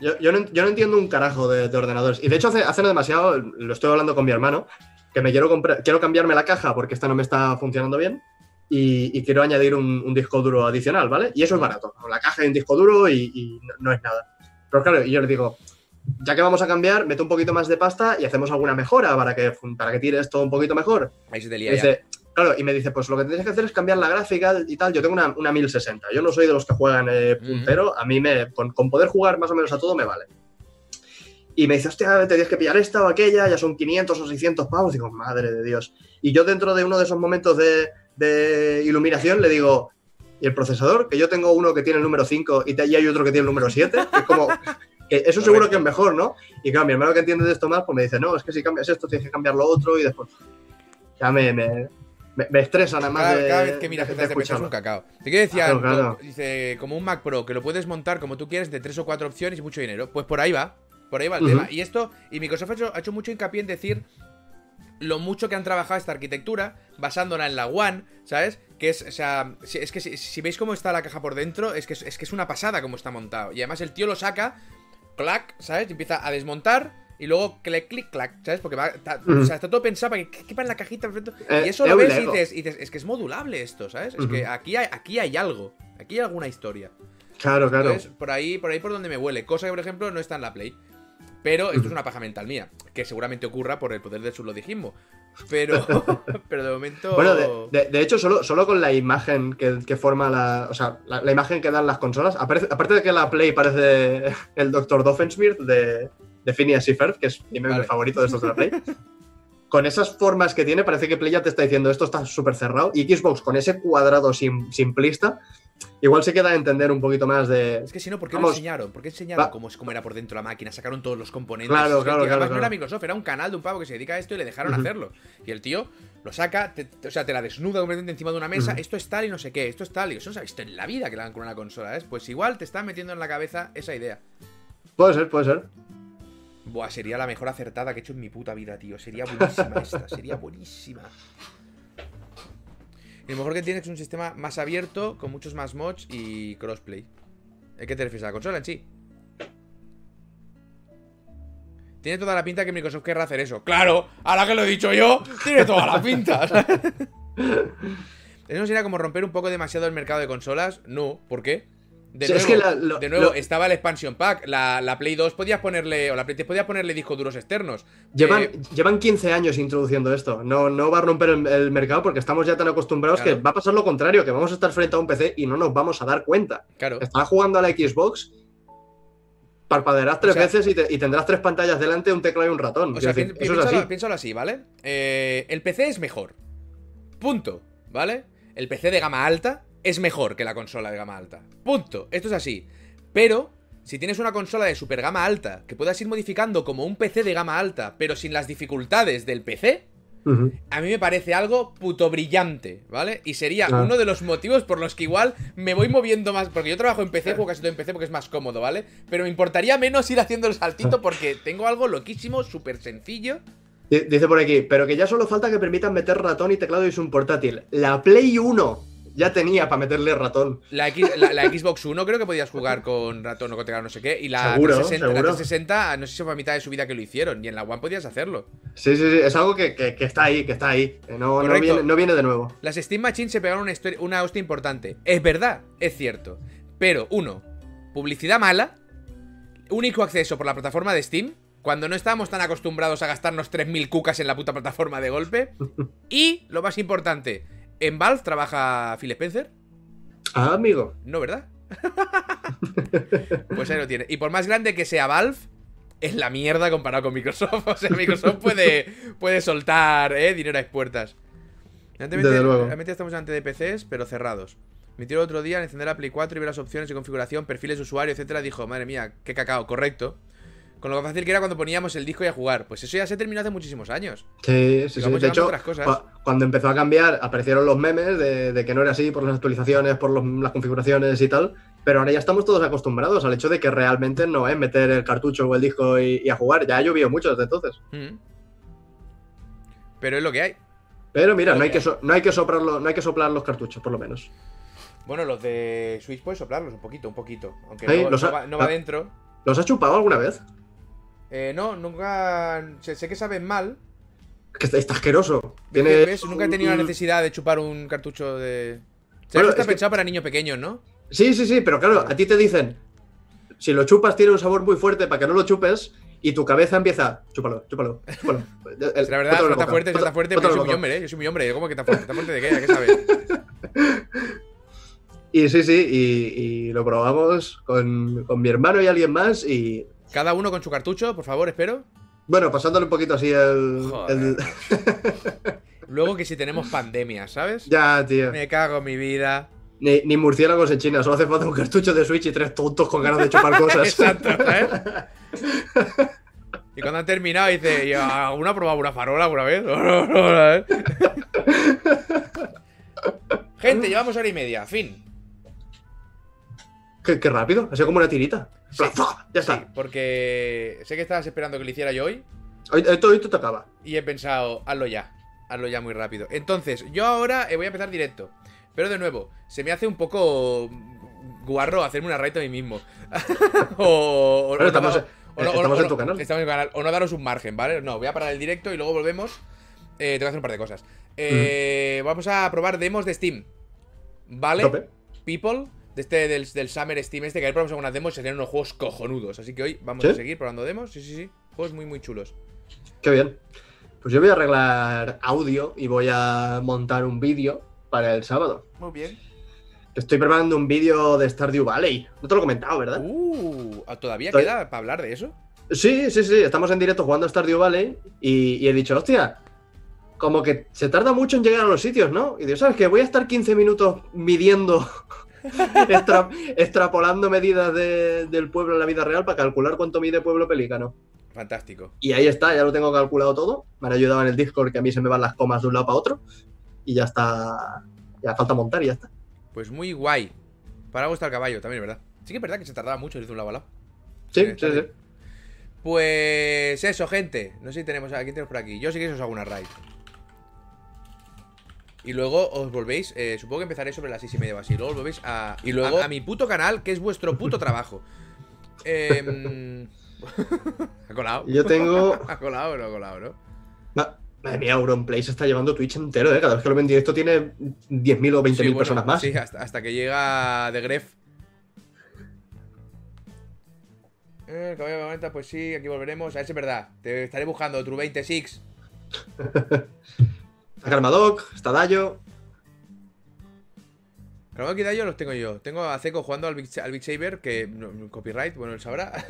Yo, yo no, yo no entiendo un carajo de, de ordenadores. Y de hecho, hace, hace no demasiado, lo estoy hablando con mi hermano, que me quiero comprar, quiero cambiarme la caja porque esta no me está funcionando bien. Y, y quiero añadir un, un disco duro adicional, ¿vale? Y eso es barato. La caja y un disco duro y, y no, no es nada. Pero claro, y yo le digo, ya que vamos a cambiar, mete un poquito más de pasta y hacemos alguna mejora para que, para que tire esto un poquito mejor. Ahí se te Y lía dice, claro, y me dice, pues lo que tienes que hacer es cambiar la gráfica y tal. Yo tengo una, una 1060. Yo no soy de los que juegan eh, puntero. A mí me, con, con poder jugar más o menos a todo me vale. Y me dice, hostia, te tienes que pillar esta o aquella, ya son 500 o 600 pavos. Digo, madre de Dios. Y yo dentro de uno de esos momentos de, de iluminación le digo, ¿y el procesador? Que yo tengo uno que tiene el número 5 y, te- y hay otro que tiene el número 7. Es como, eso seguro que es mejor, ¿no? Y claro, mi hermano que entiende de esto más, pues me dice, no, es que si cambias esto tienes que cambiar lo otro y después... Ya me, me, me, me estresa nada más Cada, de, cada vez que miras te es un cacao. Te quiero decir, Claro, claro. dice, como un Mac Pro, que lo puedes montar como tú quieres, de tres o cuatro opciones y mucho dinero. Pues por ahí va. Por ahí va el tema. Y esto, y Microsoft ha hecho, ha hecho mucho hincapié en decir lo mucho que han trabajado esta arquitectura, basándola en la One, ¿sabes? Que es, o sea, es que si, si veis cómo está la caja por dentro, es que es, es que es una pasada cómo está montado. Y además el tío lo saca, clac, ¿sabes? Y empieza a desmontar. Y luego clic, clic, clac, ¿sabes? Porque va, está, o sea, está todo pensado para que quepa en la cajita. Eh, y eso es lo ves y dices, y dices, es que es modulable esto, ¿sabes? Es que aquí hay, aquí hay algo. Aquí hay alguna historia. Claro, claro. Entonces, por ahí, por ahí por donde me huele. Cosa que, por ejemplo, no está en la Play. Pero esto es una paja mental mía. Que seguramente ocurra por el poder del surlodijismo. Pero, pero de momento. Bueno, de, de- de hecho, solo, solo con la imagen que, que forma la. O sea, la, la imagen que dan las consolas. aparece- aparte de que la Play parece el Dr. Doffensmirth de, de Phineas y Ferb, que es mi meme Vale. favorito de estos de la Play. Con esas formas que tiene, parece que Play ya te está diciendo esto está súper cerrado. Y Xbox, con ese cuadrado sim- simplista, igual se queda a entender un poquito más de. Es que si no, ¿por qué lo enseñaron? ¿Por qué enseñaron cómo, es- cómo era por dentro la máquina? Sacaron todos los componentes. Claro, Es que, claro, claro, no era. Microsoft, era un canal de un pavo que se dedica a esto y le dejaron hacerlo. Y el tío lo saca, te- te- o sea, te la desnuda completamente encima de una mesa. Esto es tal y no sé qué, esto es tal. Y eso no se ha visto en la vida que le hagan con una consola, ¿eh? Pues igual te están metiendo en la cabeza esa idea. Puede ser, puede ser. Buah, sería la mejor acertada que he hecho en mi puta vida, tío. Sería buenísima esta, sería buenísima. Y lo mejor que tiene es un sistema más abierto, con muchos más mods y crossplay. ¿A qué te refieres? ¿A la consola en sí? Tiene toda la pinta que Microsoft querrá hacer eso. ¡Claro! Ahora que lo he dicho yo, tiene toda la pinta. ¿Eso no sería como romper un poco demasiado el mercado de consolas? No, ¿por qué? De nuevo, es que la- lo- de nuevo lo- estaba el expansion pack. La, la Play 2 podías ponerle. O la Play 3 podías ponerle discos duros externos. Llevan, Eh, llevan 15 años introduciendo esto. No, no va a romper el, el mercado porque estamos ya tan acostumbrados Claro. que va a pasar lo contrario, que vamos a estar frente a un PC y no nos vamos a dar cuenta. claro. Estás jugando a la Xbox, parpadearás tres sea- veces y, te- y tendrás tres pantallas delante, un teclado y un ratón. O sea, Quiero decir, pi- eso es piénsalo, así. piénsalo así, ¿vale? Eh, el PC es mejor. Punto. ¿Vale? El PC de gama alta es mejor que la consola de gama alta. Punto. Esto es así. Pero si tienes una consola de super gama alta, que puedas ir modificando como un PC de gama alta, pero sin las dificultades del PC, a mí me parece algo puto brillante, ¿vale? Y sería Ah. uno de los motivos por los que igual me voy moviendo más. Porque yo trabajo en PC, juego casi todo en PC porque es más cómodo, ¿vale? Pero me importaría menos ir haciendo el saltito porque tengo algo loquísimo, súper sencillo. Di- Dice por aquí, pero que ya solo falta que permitan meter ratón y teclado y es un portátil. La Play 1 ya tenía para meterle ratón. La, X- la- la Xbox One creo que podías jugar con ratón o con teclado, no sé qué. Y la, Seguro, 360, la seguro. 360, no sé si fue a mitad de su vida que lo hicieron. Y en la One podías hacerlo. Sí, sí, sí, es algo que, que- que está ahí, que está ahí. que no, viene, no viene de nuevo. Las Steam Machines se pegaron una, una hostia importante. Es verdad, es cierto. Pero, uno, publicidad mala. Único acceso por la plataforma de Steam. Cuando no estábamos tan acostumbrados a gastarnos 3.000 cucas en la puta plataforma de golpe. Y, lo más importante, en Valve trabaja Phil Spencer. Ah, amigo. No, ¿verdad? pues ahí lo tiene. Y por más grande que sea Valve, es la mierda comparado con Microsoft. O sea, Microsoft puede, puede soltar eh, dinero a puertas. Evidentemente, Desde luego. realmente estamos ante de PCs, pero cerrados. Me tiró el otro día al encender la Play 4 y ver las opciones de configuración, perfiles de usuario, etcétera. Dijo, madre mía, qué cacao, correcto. Con lo fácil que era cuando poníamos el disco y a jugar. Pues eso ya se terminó hace muchísimos años. Sí, sí, sí. De hecho, otras cosas. cua- cuando empezó a cambiar, aparecieron los memes de, de que no era así por las actualizaciones, por los- las configuraciones y tal. Pero ahora ya estamos todos acostumbrados al hecho de que realmente no es meter el cartucho o el disco y, y a jugar. Ya ha llovido mucho desde entonces. Mm. Pero es lo que hay. Pero mira, no hay, que so- no, hay que soplarlo, no hay que soplar los cartuchos, por lo menos. Bueno, los de Switch puedes soplarlos un poquito, un poquito. Aunque Ahí, no, los no ha- va, no va dentro. ¿Los has chupado alguna vez? Eh, no, nunca. Sé, sé que saben mal. Que está, está asqueroso. ¿Ves? Tiene ¿Ves? Nunca he tenido la necesidad de chupar un cartucho de. ¿Sabes Bueno, está es que- pensado para niños pequeños, ¿no? Sí, sí, sí, pero claro, a ti te dicen, si lo chupas tiene un sabor muy fuerte para que no lo chupes y tu cabeza empieza, chúpalo, chúpalo, chúpalo. El- Es la verdad, está fuerte, está fuerte, pero yo soy boca. hombre, ¿eh? Yo soy muy hombre. ¿Cómo que está fuerte? ¿Está fuerte de qué? ¿A qué sabes? Y sí, sí, y, y lo probamos con, con mi hermano y alguien más y... Cada uno con su cartucho, por favor, espero. Bueno, pasándole un poquito así el... Luego que si tenemos pandemia, ¿sabes? ya, tío. Me cago en mi vida. Ni, ni murciélagos en China, solo hace falta un cartucho de Switch y tres tontos con ganas de chupar cosas. Exacto, ¿sabes? Y cuando han terminado dice, ¿y alguno ha probado una farola alguna vez? ¿sabes? Gente, llevamos hora y media, fin. Qué, qué rápido, ha sido como una tirita. Sí. Ya Sí, está. porque sé que estabas esperando que lo hiciera yo hoy Hoy, esto, hoy te acaba. y he pensado, hazlo ya, hazlo ya muy rápido. Entonces, yo ahora eh, voy a empezar directo. Pero de nuevo, se me hace un poco guarro hacerme una raid a mí mismo. o, o- Bueno, o estamos- no- o no- estamos o en no- tu canal. Estamos en canal. O no daros un margen, ¿vale? No, voy a parar el directo y luego volvemos. Eh, tengo que hacer un par de cosas. Eh, Vamos a probar demos de Steam. ¿Vale? Tope. People, de este, del, del Summer Steam este, que ayer probamos algunas demos y salieron unos juegos cojonudos. Así que hoy vamos ¿Sí? a seguir probando demos. Sí, sí, sí. Juegos muy, muy chulos. Qué bien. Pues yo voy a arreglar audio y voy a montar un vídeo para el sábado. Muy bien. Estoy preparando un vídeo de Stardew Valley. No te lo he comentado, ¿verdad? Uh, ¿todavía Estoy- queda para hablar de eso? Sí, sí, sí. Estamos en directo jugando a Stardew Valley y, y he dicho, hostia, como que se tarda mucho en llegar a los sitios, ¿no? Y digo, ¿sabes qué? Voy a estar 15 minutos midiendo, extra- extrapolando medidas de- del pueblo en la vida real para calcular cuánto mide pueblo pelícano. Fantástico. Y ahí está, ya lo tengo calculado todo. Me han ayudado en el Discord que a mí se me van las comas de un lado para otro. Y ya está. Ya falta montar y ya está. Pues muy guay. Para está el caballo, también verdad. Sí que es verdad que se tardaba mucho ir de un lado a lado. Sí, Sí, sí, sí. bien. Pues eso, gente. No sé si tenemos quién tenemos por aquí. Yo sí que os hago una raid. Y luego os volvéis, eh, supongo que empezaré sobre las seis y media o así. Luego os volvéis a. Y luego a, mi puto canal, que es vuestro puto trabajo. Em, ha colado. Yo tengo. Ha colado o no ha colado, ¿no? Ma- Madre mía, Auronplay se está llevando Twitch entero, ¿eh? Cada vez que lo ven en directo tiene 10.000 o 20.000 Sí, bueno, personas más. Sí, hasta, hasta que llega The Gref. Eh, el caballo de momento, pues sí, aquí volveremos. A ver si es verdad. Te estaré buscando, True 26. Está Karmadoc, está Dayo. Claro, que yo los tengo yo. Tengo a Zeco jugando al Big, al Big Saber, que no- copyright, bueno, él sabrá.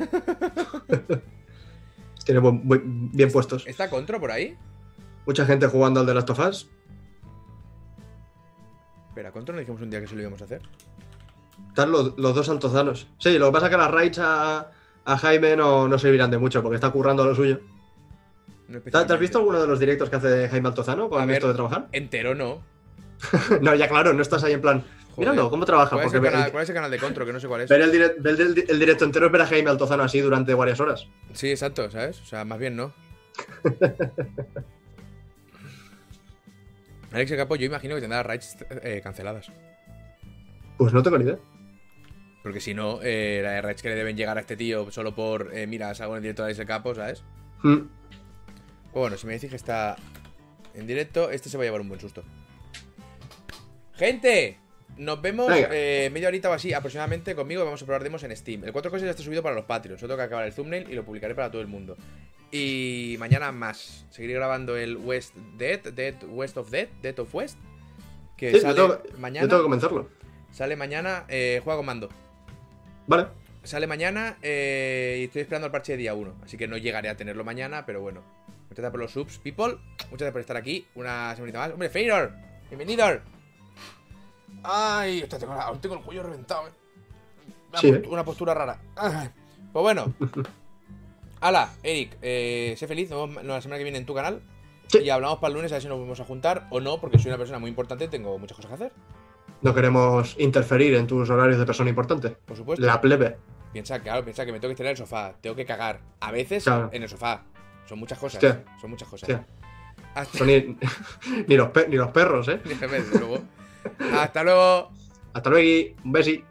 Tiene buen- buen- bien puestos. ¿Está Contro por ahí? Mucha gente jugando al de Last of Us. Espera, Contro no dijimos un día que se lo íbamos a hacer. Están los, los dos altozanos. Sí, lo que pasa es que las raids a, a Jaime no, no servirán de mucho porque está currando a lo suyo. ¿Te, has visto alguno de los directos que hace Jaime Altozano con esto de trabajar? Entero no. no, ya claro, no estás ahí en plan. Joder. Míralo, ¿cómo trabaja? ¿Cuál es, el canal, cuál es el canal de Contro? Que no sé cuál es. ver el, direct- ver el- el directo entero es ver a Jaime Altozano así durante varias horas. Sí, exacto, ¿sabes? O sea, más bien no. Alex Capo, yo imagino que tendrá raids eh, canceladas. Pues no tengo ni idea. Porque si no, eh, las raids que le deben llegar a este tío solo por, eh, mira, salgo en el directo de Alex Capo, ¿sabes? Mm. Bueno, si me decís que está en directo, este se va a llevar un buen susto. ¡Gente! Nos vemos eh, media horita o así aproximadamente conmigo. Vamos a probar demos en Steam. El 4 cosas ya está subido para los Patreons. Solo tengo que acabar el thumbnail y lo publicaré para todo el mundo. Y mañana más. Seguiré grabando el West Dead, Dead West of Dead, Dead of West. Que Sí, yo sale tengo, mañana. yo tengo que comenzarlo. Sale mañana. Eh, juega con mando. Vale. Sale mañana eh, y estoy esperando el parche de día 1. Así que no llegaré a tenerlo mañana, pero bueno. Muchas gracias por los subs, people. Muchas gracias por estar aquí. Una semanita más. ¡Hombre, Feynor! ¡Bienvenido! ¡Ay! Hostia, tengo, el cuello reventado, eh. Una, Sí, post- ¿eh? una postura rara. Ay. Pues bueno. Hala, Eric, eh, sé feliz. Nos vemos la semana que viene en tu canal. Sí. Y hablamos para el lunes a ver si nos vamos a juntar o no, porque soy una persona muy importante y tengo muchas cosas que hacer. No queremos interferir en tus horarios de persona importante. Por supuesto. La plebe. Piensa, claro, piensa que me tengo que estirar en el sofá, tengo que cagar. A veces Claro. en el sofá. Son muchas cosas. Hostia. Son muchas cosas. Hostia. Hasta, Son ni, ni los ni los perros, ¿eh? Luego. Hasta luego. Hasta luego. Un besi.